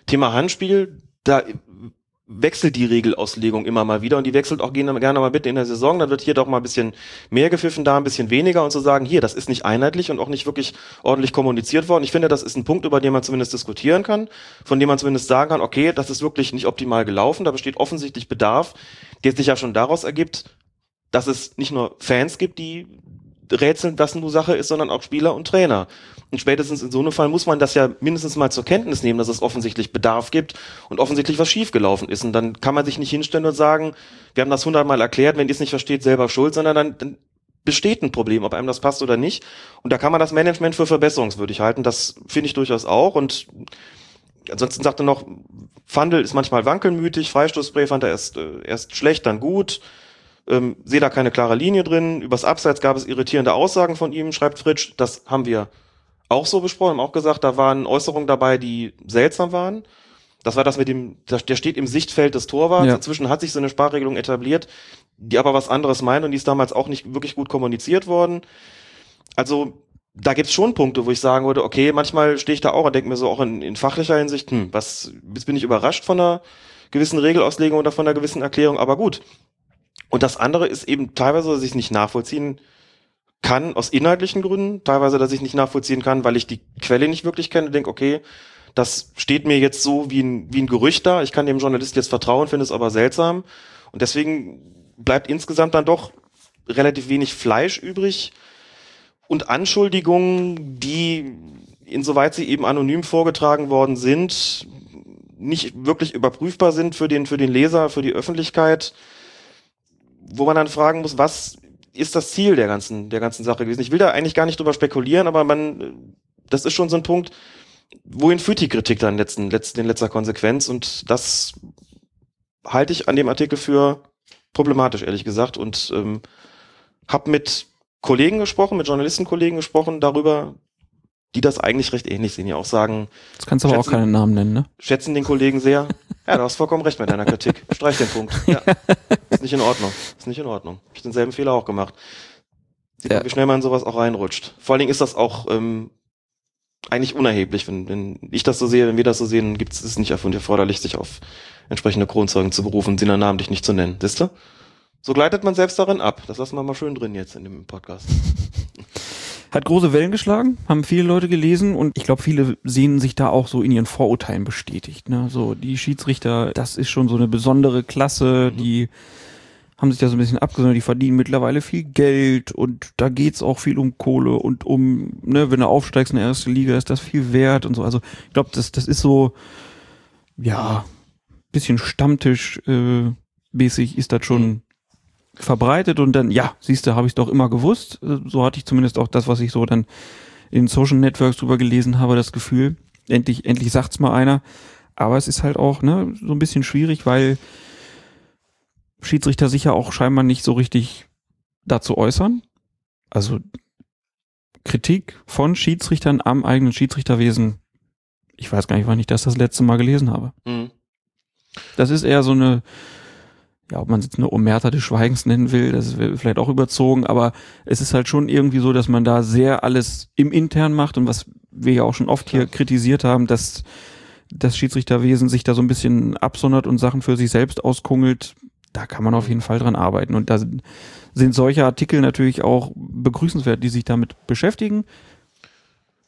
Thema Handspiel, da wechselt die Regelauslegung immer mal wieder und die wechselt auch gerne mal bitte in der Saison. Dann wird hier doch mal ein bisschen mehr gepfiffen, da ein bisschen weniger und zu sagen, hier, das ist nicht einheitlich und auch nicht wirklich ordentlich kommuniziert worden. Ich finde, das ist ein Punkt, über den man zumindest diskutieren kann, von dem man zumindest sagen kann, okay, das ist wirklich nicht optimal gelaufen, da besteht offensichtlich Bedarf, der sich ja schon daraus ergibt, dass es nicht nur Fans gibt, die rätseln, was nur Sache ist, sondern auch Spieler und Trainer. Und spätestens in so einem Fall muss man das ja mindestens mal zur Kenntnis nehmen, dass es offensichtlich Bedarf gibt und offensichtlich was schiefgelaufen ist. Und dann kann man sich nicht hinstellen und sagen, wir haben das hundertmal erklärt, wenn ihr es nicht versteht, selber schuld, sondern dann, dann besteht ein Problem, ob einem das passt oder nicht. Und da kann man das Management für verbesserungswürdig halten. Das finde ich durchaus auch. Und ansonsten sagt er noch, Fandel ist manchmal wankelmütig, Freistoßspray fand er erst, äh, erst schlecht, dann gut. Ähm, sehe da keine klare Linie drin. Übers Abseits gab es irritierende Aussagen von ihm, schreibt Fritsch. Das haben wir auch so besprochen, haben auch gesagt, da waren Äußerungen dabei, die seltsam waren. Das war das mit dem, der steht im Sichtfeld des Torwarts. Ja. Inzwischen hat sich so eine Sparregelung etabliert. die aber was anderes meinen und die ist damals auch nicht wirklich gut kommuniziert worden. Also da gibt's schon Punkte, wo ich sagen würde, okay, manchmal stehe ich da auch und denke mir so auch in, in fachlicher Hinsicht, hm, was, jetzt bin ich überrascht von einer gewissen Regelauslegung oder von einer gewissen Erklärung, aber gut. Und das andere ist eben teilweise, dass ich nicht nachvollziehen kann aus inhaltlichen Gründen, teilweise, dass ich nicht nachvollziehen kann, weil ich die Quelle nicht wirklich kenne, denke, okay, das steht mir jetzt so wie ein, wie ein Gerücht da, ich kann dem Journalist jetzt vertrauen, finde es aber seltsam. Und deswegen bleibt insgesamt dann doch relativ wenig Fleisch übrig und Anschuldigungen, die, insoweit sie eben anonym vorgetragen worden sind, nicht wirklich überprüfbar sind für den, für den Leser, für die Öffentlichkeit, wo man dann fragen muss, was ist das Ziel der ganzen, der ganzen Sache gewesen? Ich will da eigentlich gar nicht drüber spekulieren, aber man, das ist schon so ein Punkt, wohin führt die Kritik dann letzten, letzten, in letzter Konsequenz? Und das halte ich an dem Artikel für problematisch, ehrlich gesagt. Und ähm, habe mit Kollegen gesprochen, mit Journalistenkollegen gesprochen darüber, die das eigentlich recht ähnlich sehen, die auch sagen. Das kannst du aber auch keinen Namen nennen, ne? Schätzen den Kollegen sehr. Ja, du hast vollkommen recht mit deiner Kritik. Streich den Punkt. Ja. [LAUGHS] Ist nicht in Ordnung. Ist nicht in Ordnung. Hab ich denselben Fehler auch gemacht. Sieht ja. man, wie schnell man in sowas auch reinrutscht. Vor allen Dingen ist das auch ähm, eigentlich unerheblich. Wenn, wenn ich das so sehe, wenn wir das so sehen, gibt es nicht erforderlich, sich auf entsprechende Kronzeugen zu berufen, sie dann namentlich nicht zu nennen. Siehst du? So gleitet man selbst darin ab. Das lassen wir mal schön drin jetzt in dem Podcast. [LAUGHS] Hat große Wellen geschlagen, haben viele Leute gelesen und ich glaube, viele sehen sich da auch so in ihren Vorurteilen bestätigt. Ne? So, die Schiedsrichter, das ist schon so eine besondere Klasse, mhm. die haben sich da so ein bisschen abgesondert, die verdienen mittlerweile viel Geld und da geht's auch viel um Kohle und um, ne, wenn du aufsteigst in der erste Liga, ist das viel wert und so. Also ich glaube, das, das ist so, ja, bisschen Stammtisch äh, mäßig ist das schon mhm verbreitet und dann, ja, siehst du, habe ich doch immer gewusst. So hatte ich zumindest auch das, was ich so dann in Social Networks drüber gelesen habe, das Gefühl. Endlich, endlich sagt's mal einer. Aber es ist halt auch ne, so ein bisschen schwierig, weil Schiedsrichter sicher auch scheinbar nicht so richtig dazu äußern. Also Kritik von Schiedsrichtern am eigenen Schiedsrichterwesen. Ich weiß gar nicht, wann ich das das letzte Mal gelesen habe. Mhm. Das ist eher so eine ja, ob man es jetzt eine Omerta des Schweigens nennen will, das ist vielleicht auch überzogen, aber es ist halt schon irgendwie so, dass man da sehr alles im Intern macht und was wir ja auch schon oft hier kritisiert haben, dass das Schiedsrichterwesen sich da so ein bisschen absondert und Sachen für sich selbst auskungelt, da kann man auf jeden Fall dran arbeiten. Und da sind solche Artikel natürlich auch begrüßenswert, die sich damit beschäftigen.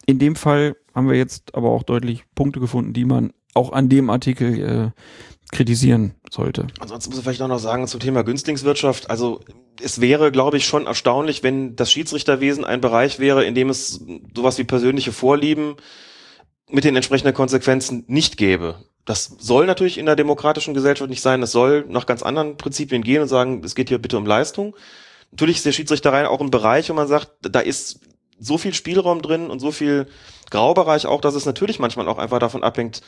In dem Fall haben wir jetzt aber auch deutlich Punkte gefunden, die man auch an dem Artikel äh, kritisieren sollte. Ansonsten muss ich vielleicht auch noch sagen zum Thema Günstlingswirtschaft. Also es wäre, glaube ich, schon erstaunlich, wenn das Schiedsrichterwesen ein Bereich wäre, in dem es sowas wie persönliche Vorlieben mit den entsprechenden Konsequenzen nicht gäbe. Das soll natürlich in der demokratischen Gesellschaft nicht sein. Das soll nach ganz anderen Prinzipien gehen und sagen, es geht hier bitte um Leistung. Natürlich ist der Schiedsrichterei auch ein Bereich, wo man sagt, da ist so viel Spielraum drin und so viel Graubereich auch, dass es natürlich manchmal auch einfach davon abhängt,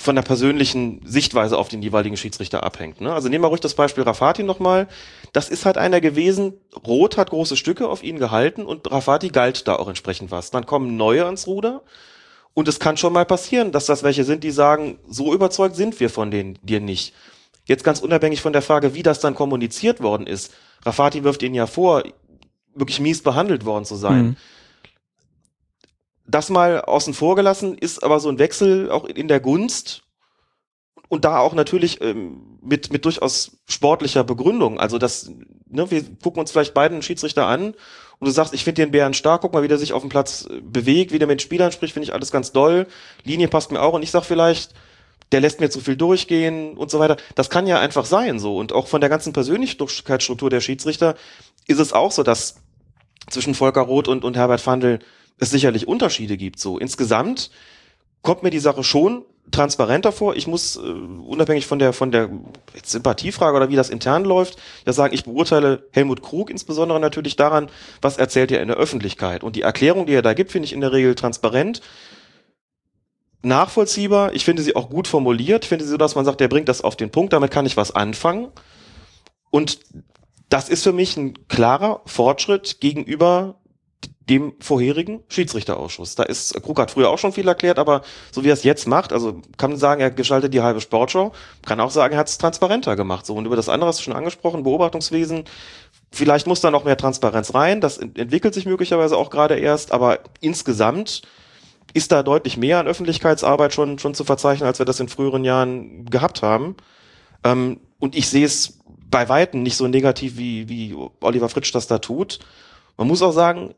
von der persönlichen Sichtweise auf den jeweiligen Schiedsrichter abhängt. Ne? Also nehmen wir ruhig das Beispiel Rafati nochmal. Das ist halt einer gewesen, Rot hat große Stücke auf ihn gehalten und Rafati galt da auch entsprechend was. Dann kommen neue ans Ruder und es kann schon mal passieren, dass das welche sind, die sagen, so überzeugt sind wir von denen dir nicht. Jetzt ganz unabhängig von der Frage, wie das dann kommuniziert worden ist. Rafati wirft ihnen ja vor, wirklich mies behandelt worden zu sein. Mhm das mal außen vor gelassen, ist aber so ein Wechsel auch in der Gunst und da auch natürlich ähm, mit, mit durchaus sportlicher Begründung. Also das, ne, wir gucken uns vielleicht beiden Schiedsrichter an und du sagst, ich finde den Bären stark, guck mal, wie der sich auf dem Platz äh, bewegt, wie der mit Spielern spricht, finde ich alles ganz doll. Linie passt mir auch und ich sag vielleicht, der lässt mir zu viel durchgehen und so weiter. Das kann ja einfach sein so. Und auch von der ganzen Persönlichkeitsstruktur der Schiedsrichter ist es auch so, dass zwischen Volker Roth und, und Herbert Fandl es sicherlich Unterschiede gibt. So insgesamt kommt mir die Sache schon transparenter vor. Ich muss äh, unabhängig von der von der Sympathiefrage oder wie das intern läuft, ja sagen, ich beurteile Helmut Krug insbesondere natürlich daran, was erzählt er in der Öffentlichkeit und die Erklärung, die er da gibt, finde ich in der Regel transparent, nachvollziehbar. Ich finde sie auch gut formuliert. Ich finde sie so, dass man sagt, der bringt das auf den Punkt. Damit kann ich was anfangen. Und das ist für mich ein klarer Fortschritt gegenüber dem vorherigen Schiedsrichterausschuss. Da ist, Krug hat früher auch schon viel erklärt, aber so wie er es jetzt macht, also kann sagen, er gestaltet die halbe Sportshow, kann auch sagen, er hat es transparenter gemacht. So, und über das andere hast du schon angesprochen, Beobachtungswesen, vielleicht muss da noch mehr Transparenz rein, das entwickelt sich möglicherweise auch gerade erst, aber insgesamt ist da deutlich mehr an Öffentlichkeitsarbeit schon, schon zu verzeichnen, als wir das in früheren Jahren gehabt haben. Ähm, und ich sehe es bei Weitem nicht so negativ, wie, wie Oliver Fritsch das da tut. Man muss auch sagen,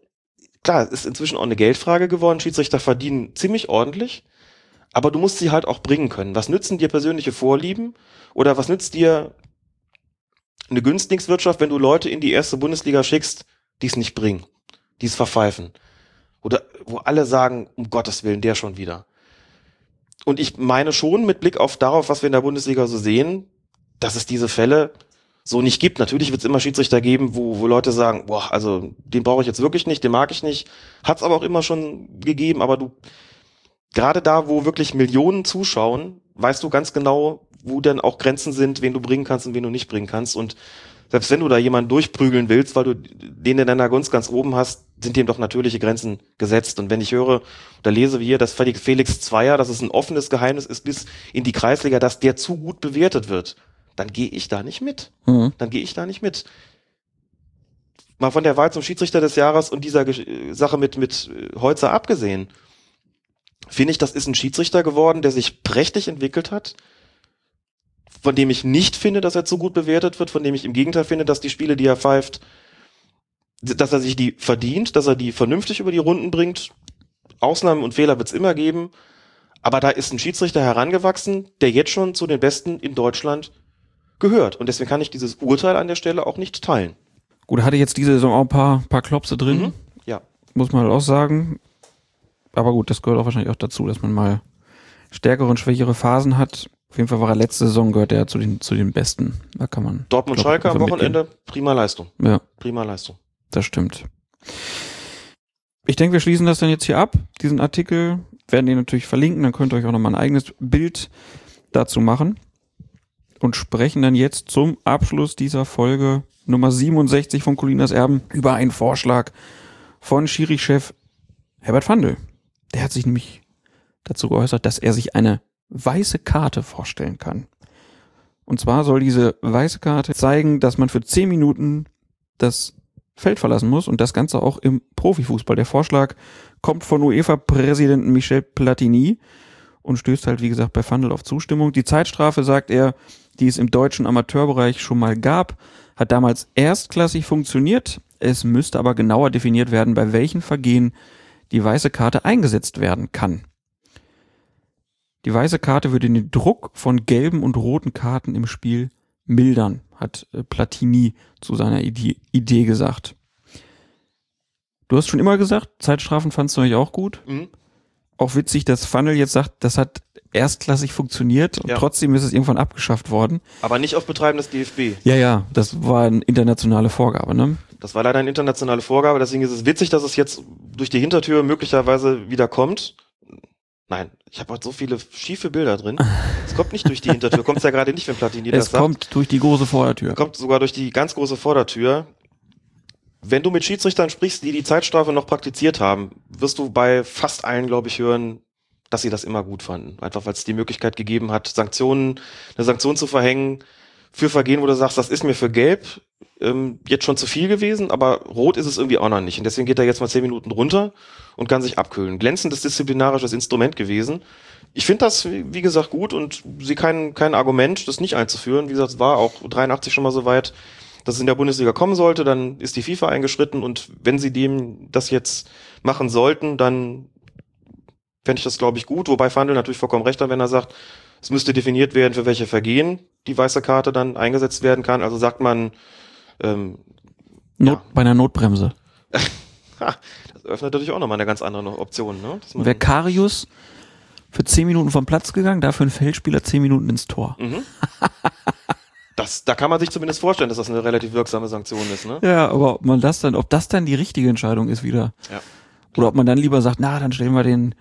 klar, es ist inzwischen auch eine Geldfrage geworden. Schiedsrichter verdienen ziemlich ordentlich, aber du musst sie halt auch bringen können. Was nützen dir persönliche Vorlieben oder was nützt dir eine Günstlingswirtschaft, wenn du Leute in die erste Bundesliga schickst, die es nicht bringen, die es verpfeifen? Oder wo alle sagen, um Gottes Willen, der schon wieder. Und ich meine schon mit Blick auf darauf, was wir in der Bundesliga so sehen, dass es diese Fälle so nicht gibt. Natürlich wird es immer Schiedsrichter geben, wo, wo Leute sagen, boah, also den brauche ich jetzt wirklich nicht, den mag ich nicht. Hat es aber auch immer schon gegeben, aber du, gerade da, wo wirklich Millionen zuschauen, weißt du ganz genau, wo denn auch Grenzen sind, wen du bringen kannst und wen du nicht bringen kannst. Und selbst wenn du da jemanden durchprügeln willst, weil du den in deiner Gunst ganz oben hast, sind dem doch natürliche Grenzen gesetzt. Und wenn ich höre oder lese wie hier, dass Felix Zweier, dass es ein offenes Geheimnis ist bis in die Kreisliga, dass der zu gut bewertet wird, dann gehe ich da nicht mit. Mhm. Dann gehe ich da nicht mit. Mal von der Wahl zum Schiedsrichter des Jahres und dieser Sache mit, mit äh, Holzer abgesehen, finde ich, das ist ein Schiedsrichter geworden, der sich prächtig entwickelt hat, von dem ich nicht finde, dass er zu gut bewertet wird, von dem ich im Gegenteil finde, dass die Spiele, die er pfeift, dass er sich die verdient, dass er die vernünftig über die Runden bringt. Ausnahmen und Fehler wird es immer geben. Aber da ist ein Schiedsrichter herangewachsen, der jetzt schon zu den Besten in Deutschland gehört. Und deswegen kann ich dieses Urteil an der Stelle auch nicht teilen. Gut, hatte jetzt diese Saison auch ein paar, paar Klopse drin. Mhm, ja. Muss man halt auch sagen. Aber gut, das gehört auch wahrscheinlich auch dazu, dass man mal stärkere und schwächere Phasen hat. Auf jeden Fall war er letzte Saison, gehört er zu den, zu den Besten. Da kann man. Dortmund Schalke am Wochenende, mitgehen. prima Leistung. Ja. Prima Leistung. Das stimmt. Ich denke, wir schließen das dann jetzt hier ab. Diesen Artikel werden die natürlich verlinken, dann könnt ihr euch auch nochmal ein eigenes Bild dazu machen und sprechen dann jetzt zum Abschluss dieser Folge Nummer 67 von Colinas Erben über einen Vorschlag von Schiri-Chef Herbert Fandel. Der hat sich nämlich dazu geäußert, dass er sich eine weiße Karte vorstellen kann. Und zwar soll diese weiße Karte zeigen, dass man für 10 Minuten das Feld verlassen muss und das Ganze auch im Profifußball. Der Vorschlag kommt von UEFA-Präsidenten Michel Platini und stößt halt, wie gesagt, bei Fandel auf Zustimmung. Die Zeitstrafe, sagt er, die es im deutschen Amateurbereich schon mal gab, hat damals erstklassig funktioniert. Es müsste aber genauer definiert werden, bei welchen Vergehen die weiße Karte eingesetzt werden kann. Die weiße Karte würde den Druck von gelben und roten Karten im Spiel mildern, hat äh, Platini zu seiner Idee gesagt. Du hast schon immer gesagt, Zeitstrafen fandst du euch auch gut. Mhm. Auch witzig, dass Funnel jetzt sagt, das hat erstklassig funktioniert und ja. trotzdem ist es irgendwann abgeschafft worden. Aber nicht auf Betreiben des DFB. Ja, ja, das war eine internationale Vorgabe, ne? Das war leider eine internationale Vorgabe, deswegen ist es witzig, dass es jetzt durch die Hintertür möglicherweise wieder kommt. Nein, ich habe heute so viele schiefe Bilder drin. Es kommt nicht durch die Hintertür, kommt es ja gerade nicht, wenn Platini [LAUGHS] das sagt. Es kommt durch die große Vordertür. Kommt sogar durch die ganz große Vordertür. Wenn du mit Schiedsrichtern sprichst, die die Zeitstrafe noch praktiziert haben, wirst du bei fast allen, glaube ich, hören, dass sie das immer gut fanden. Einfach weil es die Möglichkeit gegeben hat, Sanktionen, eine Sanktion zu verhängen für Vergehen, wo du sagst, das ist mir für gelb ähm, jetzt schon zu viel gewesen, aber rot ist es irgendwie auch noch nicht. Und deswegen geht er jetzt mal zehn Minuten runter und kann sich abkühlen. Glänzendes disziplinarisches Instrument gewesen. Ich finde das, wie gesagt, gut und sie kein, kein Argument, das nicht einzuführen. Wie gesagt, es war auch 83 schon mal so weit, dass es in der Bundesliga kommen sollte, dann ist die FIFA eingeschritten und wenn sie dem das jetzt machen sollten, dann fände ich das, glaube ich, gut. Wobei Fandel natürlich vollkommen recht hat, wenn er sagt, es müsste definiert werden, für welche Vergehen die weiße Karte dann eingesetzt werden kann. Also sagt man ähm, Not, ja. bei einer Notbremse. [LAUGHS] das öffnet natürlich auch nochmal eine ganz andere Option. Ne? Wäre Karius für 10 Minuten vom Platz gegangen, dafür ein Feldspieler 10 Minuten ins Tor. Mhm. [LAUGHS] Das, da kann man sich zumindest vorstellen, dass das eine relativ wirksame Sanktion ist, ne? Ja, aber ob man das dann, ob das dann die richtige Entscheidung ist wieder. Ja. Oder ob man dann lieber sagt, na, dann stellen wir den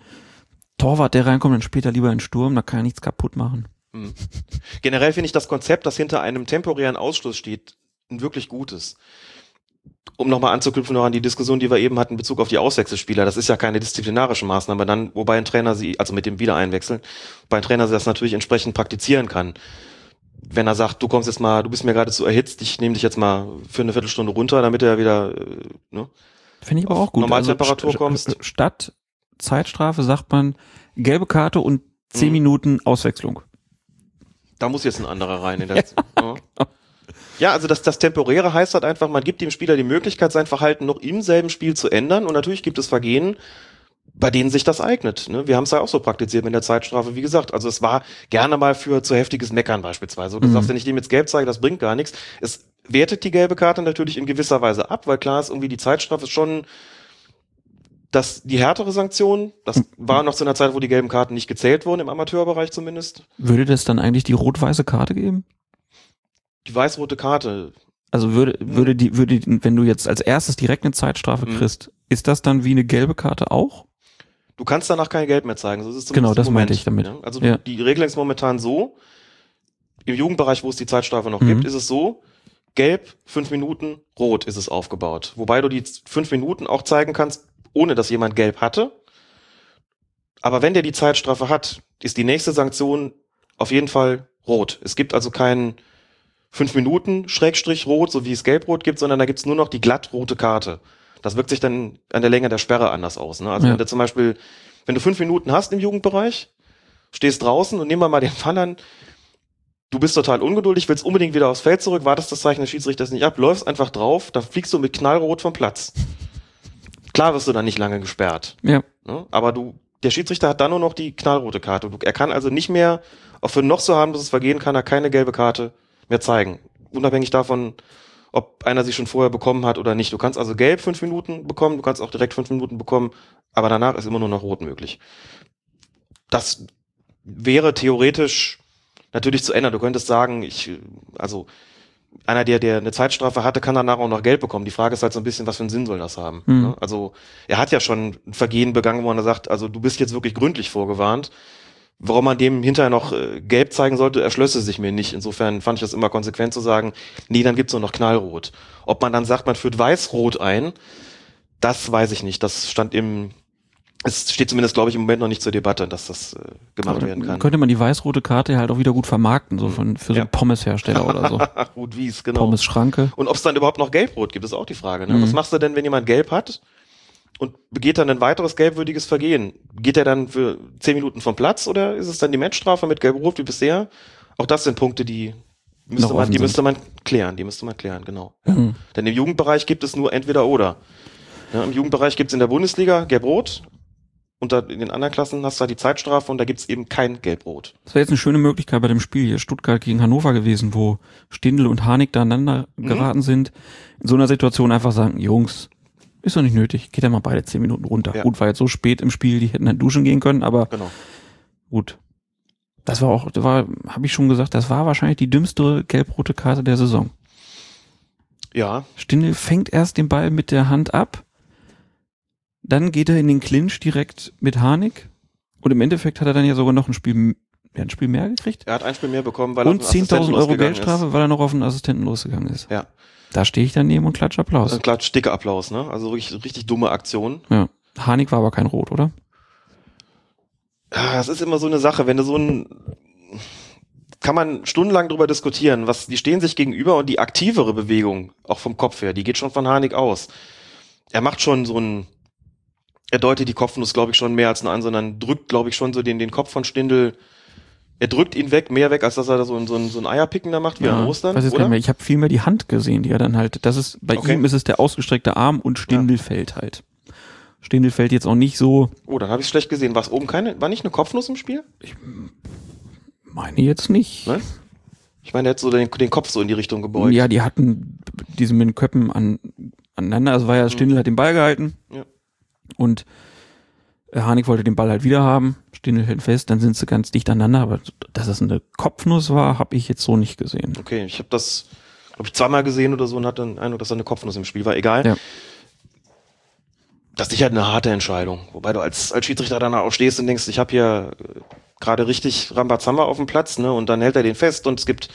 Torwart, der reinkommt, dann später lieber in Sturm, da kann er nichts kaputt machen. Mhm. Generell finde ich das Konzept, das hinter einem temporären Ausschluss steht, ein wirklich gutes. um nochmal anzuknüpfen noch an die Diskussion, die wir eben hatten in Bezug auf die Auswechselspieler, das ist ja keine disziplinarische Maßnahme dann, wobei ein Trainer sie, also mit dem Wiedereinwechseln, wobei ein Trainer das natürlich entsprechend praktizieren kann. Wenn er sagt, du kommst jetzt mal, du bist mir gerade zu erhitzt, ich nehme dich jetzt mal für eine Viertelstunde runter, damit er wieder, äh, ne? Finde ich aber auch gut. Normaltemperatur st- kommst. Statt Zeitstrafe sagt man gelbe Karte und zehn Mhm. Minuten Auswechslung. Da muss jetzt ein anderer rein. In der, ja. ja, also das, das Temporäre heißt halt einfach, man gibt dem Spieler die Möglichkeit, sein Verhalten noch im selben Spiel zu ändern. Und natürlich gibt es Vergehen, bei denen sich das eignet. Ne? Wir haben es ja auch so praktiziert mit der Zeitstrafe, wie gesagt. Also es war gerne mal für zu heftiges Meckern beispielsweise. Du Mhm. sagst, wenn ich dem jetzt gelb zeige, das bringt gar nichts. Es wertet die gelbe Karte natürlich in gewisser Weise ab, weil klar ist, irgendwie die Zeitstrafe ist schon das, die härtere Sanktion. Das war noch zu einer Zeit, wo die gelben Karten nicht gezählt wurden, im Amateurbereich zumindest. Würde das dann eigentlich die rot-weiße Karte geben? Die weiß-rote Karte, Also würde, würde die, würde, wenn du jetzt als erstes direkt eine Zeitstrafe Mhm. kriegst, ist das dann wie eine gelbe Karte auch? Du kannst danach kein Geld mehr zeigen. So ist Genau, das Moment, meinte ich damit. ne? Also Ja. die Regel ist momentan so, im Jugendbereich, wo es die Zeitstrafe noch Mhm. gibt, ist es so, gelb, fünf Minuten, rot ist es aufgebaut. Wobei du die fünf Minuten auch zeigen kannst, ohne dass jemand gelb hatte. Aber wenn der die Zeitstrafe hat, ist die nächste Sanktion auf jeden Fall rot. Es gibt also keinen fünf Minuten Schrägstrich rot, so wie es gelb-rot gibt, sondern da gibt's nur noch die glatt rote Karte. Das wirkt sich dann an der Länge der Sperre anders aus. Ne? Also Ja. wenn du zum Beispiel, wenn du fünf Minuten hast im Jugendbereich, stehst draußen und nehmen wir mal den Fall an, du bist total ungeduldig, willst unbedingt wieder aufs Feld zurück, wartest das Zeichen des Schiedsrichters nicht ab, läufst einfach drauf, dann fliegst du mit knallrot vom Platz. Klar wirst du dann nicht lange gesperrt. Ja. Ne? Aber du, der Schiedsrichter hat dann nur noch die knallrote Karte. Er kann also nicht mehr, auch für noch so harmloses Vergehen kann er keine gelbe Karte mehr zeigen. Unabhängig davon, ob einer sie schon vorher bekommen hat oder nicht. Du kannst also gelb fünf Minuten bekommen, du kannst auch direkt fünf Minuten bekommen, aber danach ist immer nur noch rot möglich. Das wäre theoretisch natürlich zu ändern. Du könntest sagen, ich, also einer, der, der eine Zeitstrafe hatte, kann danach auch noch Geld bekommen. Die Frage ist halt so ein bisschen, was für einen Sinn soll das haben? Mhm. Ne? Also er hat ja schon ein Vergehen begangen, wo er sagt, also du bist jetzt wirklich gründlich vorgewarnt. Warum man dem hinterher noch äh, gelb zeigen sollte, erschlösse sich mir nicht. Insofern fand ich das immer konsequent zu sagen, nee, dann gibt's nur noch knallrot. Ob man dann sagt, man führt weiß-rot ein, das weiß ich nicht. Das stand im, es steht zumindest, glaube ich, im Moment noch nicht zur Debatte, dass das äh, gemacht Aber werden kann. Könnte man die weiß-rote Karte halt auch wieder gut vermarkten, so von, für so Ja. einen Pommeshersteller oder so. [LAUGHS] Gut, wie es genau. Pommes-Schranke. Und ob es dann überhaupt noch gelb-rot gibt, ist auch die Frage. Ne? Mhm. Was machst du denn, wenn jemand gelb hat und begeht dann ein weiteres gelbwürdiges Vergehen? Geht er dann für zehn Minuten vom Platz oder ist es dann die Matchstrafe mit gelb-rot wie bisher? Auch das sind Punkte, die müsste man, die sind. müsste man klären. Die müsste man klären, genau. Mhm. Denn im Jugendbereich gibt es nur entweder oder. Ja, Im Jugendbereich gibt es in der Bundesliga gelb-rot. Und da in den anderen Klassen hast du halt die Zeitstrafe und da gibt es eben kein gelb-rot. Das wäre jetzt eine schöne Möglichkeit bei dem Spiel hier Stuttgart gegen Hannover gewesen, wo Stindl und Harnik da aneinander Mhm. geraten sind. In so einer Situation einfach sagen, Jungs, ist doch nicht nötig, geht ja mal beide zehn Minuten runter. Ja. Gut, war jetzt so spät im Spiel, die hätten dann duschen gehen können, aber Genau. gut. Das war auch, das war, habe ich schon gesagt, das war wahrscheinlich die dümmste gelb-rote Karte der Saison. Ja, Stindl fängt erst den Ball mit der Hand ab, dann geht er in den Clinch direkt mit Harnik und im Endeffekt hat er dann ja sogar noch ein Spiel, ja, ein Spiel mehr gekriegt. er hat ein Spiel mehr bekommen, weil Und er den 10.000 Assistenten Euro Geldstrafe, weil er noch auf einen Assistenten losgegangen ist. Ist. Ja. Da stehe ich daneben und klatsche Applaus. Ein klar, dicker Applaus, ne? Also richtig, richtig dumme Aktion. Ja. Harnik war aber kein Rot, oder? Ja, Das ist immer so eine Sache, wenn du so ein kann man stundenlang drüber diskutieren, was die stehen sich gegenüber und die aktivere Bewegung, auch vom Kopf her, die geht schon von Harnik aus. Er macht schon so ein, er deutet die Kopfnuss, glaube ich, schon mehr als nur an, sondern drückt, glaube ich, schon so den, den Kopf von Stindel. Er drückt ihn weg, mehr weg, als dass er da so ein, so ein, so ein Eierpicken da macht, wie an Ostern. weiß oder? Ich habe viel mehr die Hand gesehen, die er dann halt, das ist, bei Okay. ihm ist es der ausgestreckte Arm und Stindel fällt halt. Stindel fällt jetzt auch nicht so, Oh, dann habe ich schlecht gesehen. War oben keine, war nicht eine Kopfnuss im Spiel? meine jetzt nicht. Ne? Ich meine, er hat so den, den Kopf so in die Richtung gebeugt. Ja, die hatten diese mit den Köppen an, aneinander. Also war ja, Stindel hat den Ball gehalten. Mhm. Ja. Und äh, Harnik wollte den Ball halt wieder haben. Stindel hält fest, dann sind sie ganz dicht aneinander. Aber dass es eine Kopfnuss war, habe ich jetzt so nicht gesehen. Okay, ich habe das, glaube ich, zweimal gesehen oder so und hatte den Eindruck, dass da eine Kopfnuss im Spiel war. Egal. Ja. Das ist sicher eine harte Entscheidung. Wobei du als, als Schiedsrichter danach auch stehst und denkst, ich habe hier äh, gerade richtig Rambazamba auf dem Platz, ne? Und dann hält er den fest und es gibt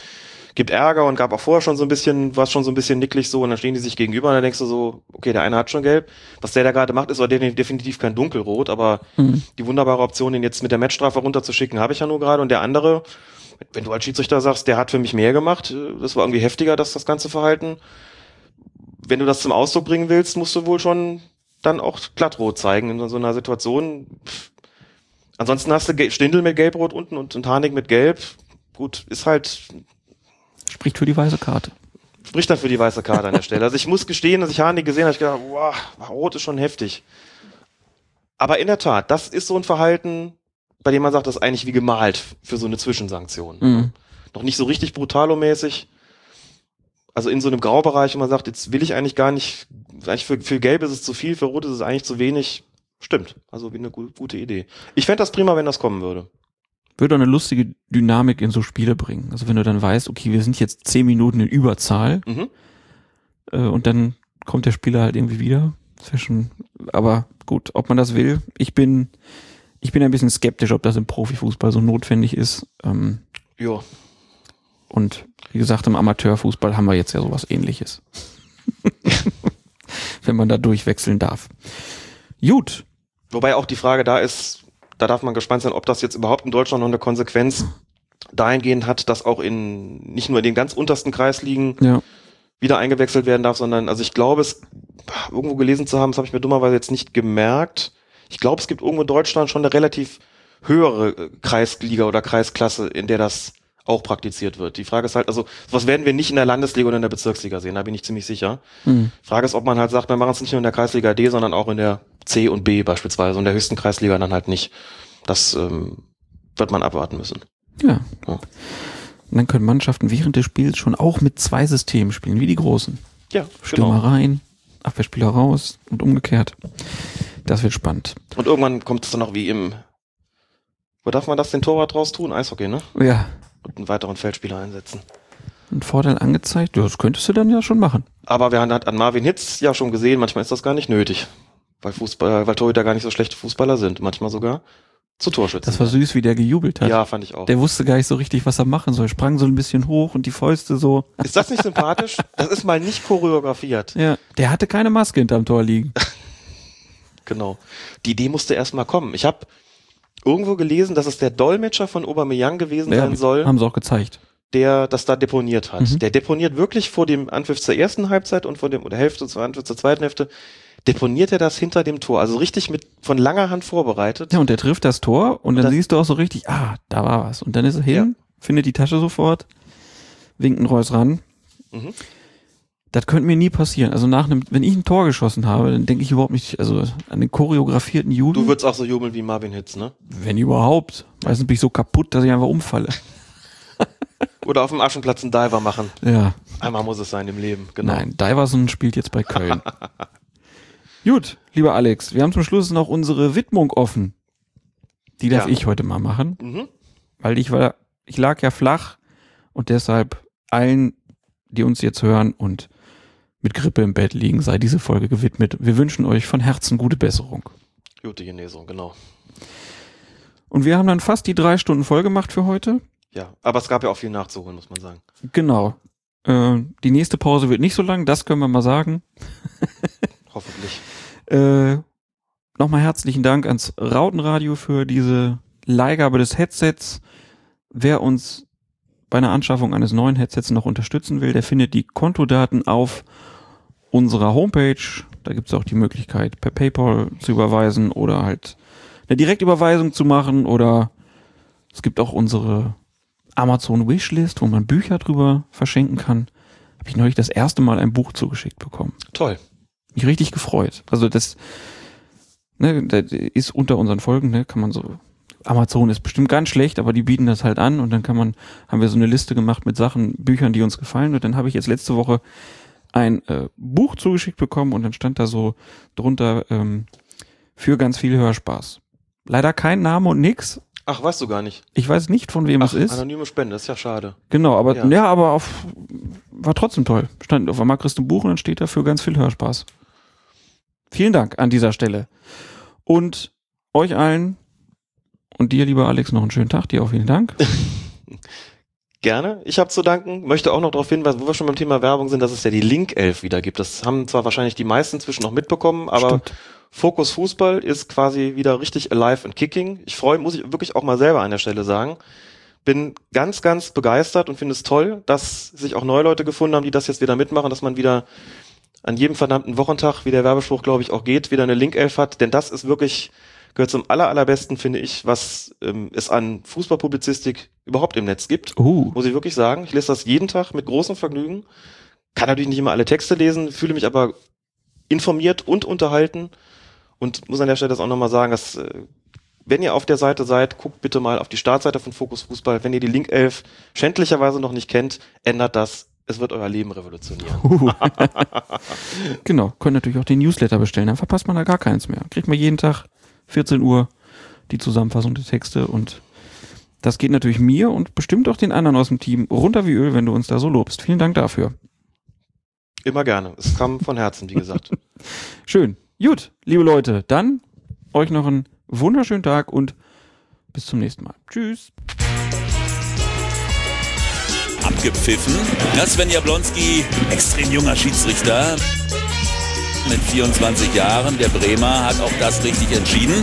gibt Ärger und gab auch vorher schon so ein bisschen, war schon so ein bisschen nicklig so und dann stehen die sich gegenüber und dann denkst du so, okay, der eine hat schon gelb. Was der da gerade macht, ist definitiv kein Dunkelrot, aber mhm. die wunderbare Option, den jetzt mit der Matchstrafe runterzuschicken, habe ich ja nur gerade und der andere, wenn du als Schiedsrichter sagst, der hat für mich mehr gemacht, äh, das war irgendwie heftiger, dass das ganze Verhalten. Wenn du das zum Ausdruck bringen willst, musst du wohl schon dann auch glattrot zeigen in so einer Situation. Pff. Ansonsten hast du Stindel mit Gelbrot unten und Harnik mit Gelb. Gut, ist halt Spricht für die weiße Karte. Spricht dann für die weiße Karte an der Stelle. Also ich muss gestehen, dass ich Harnik gesehen habe, ich gedacht, wow, rot ist schon heftig. Aber in der Tat, das ist so ein Verhalten, bei dem man sagt, das ist eigentlich wie gemalt für so eine Zwischensanktion. Mhm. Noch nicht so richtig brutalomäßig. Also in so einem Graubereich, wo man sagt, jetzt will ich eigentlich gar nicht, eigentlich für, für Gelb ist es zu viel, für Rot ist es eigentlich zu wenig. Stimmt. Also wie eine gute Idee. Ich fände das prima, wenn das kommen würde würde eine lustige Dynamik in so Spiele bringen. Also wenn du dann weißt, okay, wir sind jetzt zehn Minuten in Überzahl mhm. äh, und dann kommt der Spieler halt irgendwie wieder. Zwischen, aber gut, ob man das will, ich bin, ich bin ein bisschen skeptisch, ob das im Profifußball so notwendig ist. Ähm, ja. Und wie gesagt, im Amateurfußball haben wir jetzt ja sowas ähnliches. [LAUGHS] wenn man da durchwechseln darf. Gut. Wobei auch die Frage da ist, da darf man gespannt sein, ob das jetzt überhaupt in Deutschland noch eine Konsequenz dahingehend hat, dass auch in nicht nur in den ganz untersten Kreisligen ja. wieder eingewechselt werden darf, sondern also ich glaube es irgendwo gelesen zu haben, das habe ich mir dummerweise jetzt nicht gemerkt. Ich glaube, es gibt irgendwo in Deutschland schon eine relativ höhere Kreisliga oder Kreisklasse, in der das auch praktiziert wird. Die Frage ist halt, also was werden wir nicht in der Landesliga oder in der Bezirksliga sehen, da bin ich ziemlich sicher. Mhm. Frage ist, ob man halt sagt, wir machen es nicht nur in der Kreisliga D, sondern auch in der C und B beispielsweise und der höchsten Kreisliga dann halt nicht. Das ähm, wird man abwarten müssen. Ja. ja. Und dann können Mannschaften während des Spiels schon auch mit zwei Systemen spielen, wie die großen. Ja, Stürmer genau. rein, Abwehrspieler raus und umgekehrt. Das wird spannend. Und irgendwann kommt es dann auch wie im, wo darf man das den Torwart raus tun? Eishockey, ne? Ja. Und einen weiteren Feldspieler einsetzen. Ein Vorteil angezeigt? Ja, das könntest du dann ja schon machen. Aber wir haben halt an Marvin Hitz ja schon gesehen, manchmal ist das gar nicht nötig. Weil Fußball, weil Torhüter gar nicht so schlechte Fußballer sind, manchmal sogar zu Torschützen. Das war süß, wie der gejubelt hat. Ja, fand ich auch. Der wusste gar nicht so richtig, was er machen soll. Sprang so ein bisschen hoch und die Fäuste so. Ist das nicht sympathisch? Das ist mal nicht choreografiert. Ja, der hatte keine Maske hinterm Tor liegen. [LAUGHS] genau. Die Idee musste erst mal kommen. Ich habe irgendwo gelesen, dass es der Dolmetscher von Aubameyang gewesen ja, sein soll. Haben sie auch gezeigt. Der das da deponiert hat. Mhm. Der deponiert wirklich vor dem Anpfiff zur ersten Halbzeit und vor dem oder Hälfte zur Anpfiff zur zweiten Hälfte deponiert er das hinter dem Tor. Also richtig mit von langer Hand vorbereitet. Ja, und er trifft das Tor und, und dann, dann, siehst du auch so richtig, ah, da war was. Und dann ist er hin, ja. findet die Tasche sofort, winkt einen Reus ran. Mhm. Das könnte mir nie passieren. Also nach einem, wenn ich ein Tor geschossen habe, dann denke ich überhaupt nicht, also an den choreografierten Jubel. Du würdest auch so jubeln wie Marvin Hitz, ne? Wenn überhaupt. Meistens bin ich so kaputt, dass ich einfach umfalle. [LAUGHS] Oder auf dem Aschenplatz einen Diver machen. Ja. Einmal muss es sein im Leben, genau. Nein, Diverson spielt jetzt bei Köln. [LAUGHS] Gut, lieber Alex, wir haben zum Schluss noch unsere Widmung offen. Die darf ja. ich heute mal machen. Mhm. Weil ich war, ich lag ja flach und deshalb allen, die uns jetzt hören und mit Grippe im Bett liegen, sei diese Folge gewidmet. Wir wünschen euch von Herzen gute Besserung. Gute Genesung, genau. Und wir haben dann fast die drei Stunden voll gemacht für heute. Ja, aber es gab ja auch viel nachzuholen, muss man sagen. Genau. Äh, die nächste Pause wird nicht so lang, das können wir mal sagen. [LAUGHS] Hoffentlich. Äh, Nochmal herzlichen Dank ans Rautenradio für diese Leihgabe des Headsets. Wer uns bei einer Anschaffung eines neuen Headsets noch unterstützen will, der findet die Kontodaten auf unserer Homepage. Da gibt es auch die Möglichkeit, per PayPal zu überweisen oder halt eine Direktüberweisung zu machen oder es gibt auch unsere Amazon Wishlist, wo man Bücher drüber verschenken kann. Habe ich neulich das erste Mal ein Buch zugeschickt bekommen. Toll mich richtig gefreut. Also das, ne, das ist unter unseren Folgen, ne, kann man so. Amazon ist bestimmt ganz schlecht, aber die bieten das halt an und dann kann man, haben wir so eine Liste gemacht mit Sachen, Büchern, die uns gefallen und dann habe ich jetzt letzte Woche ein äh, Buch zugeschickt bekommen und dann stand da so drunter ähm, für ganz viel Hörspaß. Leider kein Name und nix. Ach, weißt du gar nicht. Ich weiß nicht, von wem Ach, es ist. Anonyme Spende, ist ja schade. Genau, aber ja, ja aber auf, war trotzdem toll. Stand auf einmal kriegst du ein Buch und dann steht da für ganz viel Hörspaß. Vielen Dank an dieser Stelle. Und euch allen und dir, lieber Alex, noch einen schönen Tag. Dir auch vielen Dank. [LAUGHS] Gerne. Ich habe zu danken. Möchte auch noch darauf hinweisen, wo wir schon beim Thema Werbung sind, dass es ja die Link 11 wieder gibt. Das haben zwar wahrscheinlich die meisten zwischen noch mitbekommen, aber Stimmt. Fokus Fußball ist quasi wieder richtig alive and kicking. Ich freue, muss ich wirklich auch mal selber an der Stelle sagen. Bin ganz, ganz begeistert und finde es toll, dass sich auch neue Leute gefunden haben, die das jetzt wieder mitmachen, dass man wieder an jedem verdammten Wochentag, wie der Werbespruch, glaube ich, auch geht, wieder eine Link 11 hat. Denn das ist wirklich, gehört zum aller, allerbesten, finde ich, was ähm, es an Fußballpublizistik überhaupt im Netz gibt. Uh, Muss ich wirklich sagen. Ich lese das jeden Tag mit großem Vergnügen. Kann natürlich nicht immer alle Texte lesen, fühle mich aber informiert und unterhalten. Und muss an der Stelle das auch nochmal sagen, dass äh, wenn ihr auf der Seite seid, guckt bitte mal auf die Startseite von Fokus Fußball. Wenn ihr die Link 11 schändlicherweise noch nicht kennt, ändert das. Es wird euer Leben revolutionieren. uh. [LAUGHS] genau, könnt natürlich auch den Newsletter bestellen, dann verpasst man da gar keins mehr. Kriegt man jeden Tag 14 Uhr die Zusammenfassung der Texte und das geht natürlich mir und bestimmt auch den anderen aus dem Team runter wie Öl, wenn du uns da so lobst. Vielen Dank dafür. Immer gerne. Es kam von Herzen, wie gesagt. [LAUGHS] Schön. Gut, liebe Leute, dann euch noch einen wunderschönen Tag und bis zum nächsten Mal. Tschüss. abgepfiffen. Ja, Sven Jablonski, extrem junger Schiedsrichter. Mit 24 Jahren, der Bremer hat auch das richtig entschieden.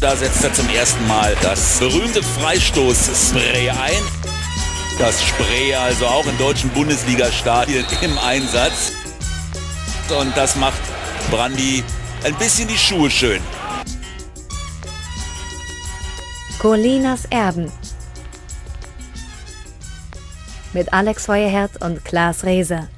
Da setzt er zum ersten Mal das berühmte Freistoß-Spray ein. Das Spray also auch in deutschen Bundesliga-Stadien [LAUGHS] im Einsatz. Und das macht Brandi ein bisschen die Schuhe schön. Colinas Erben. Mit Alex Feuerherd und Klaas Reese.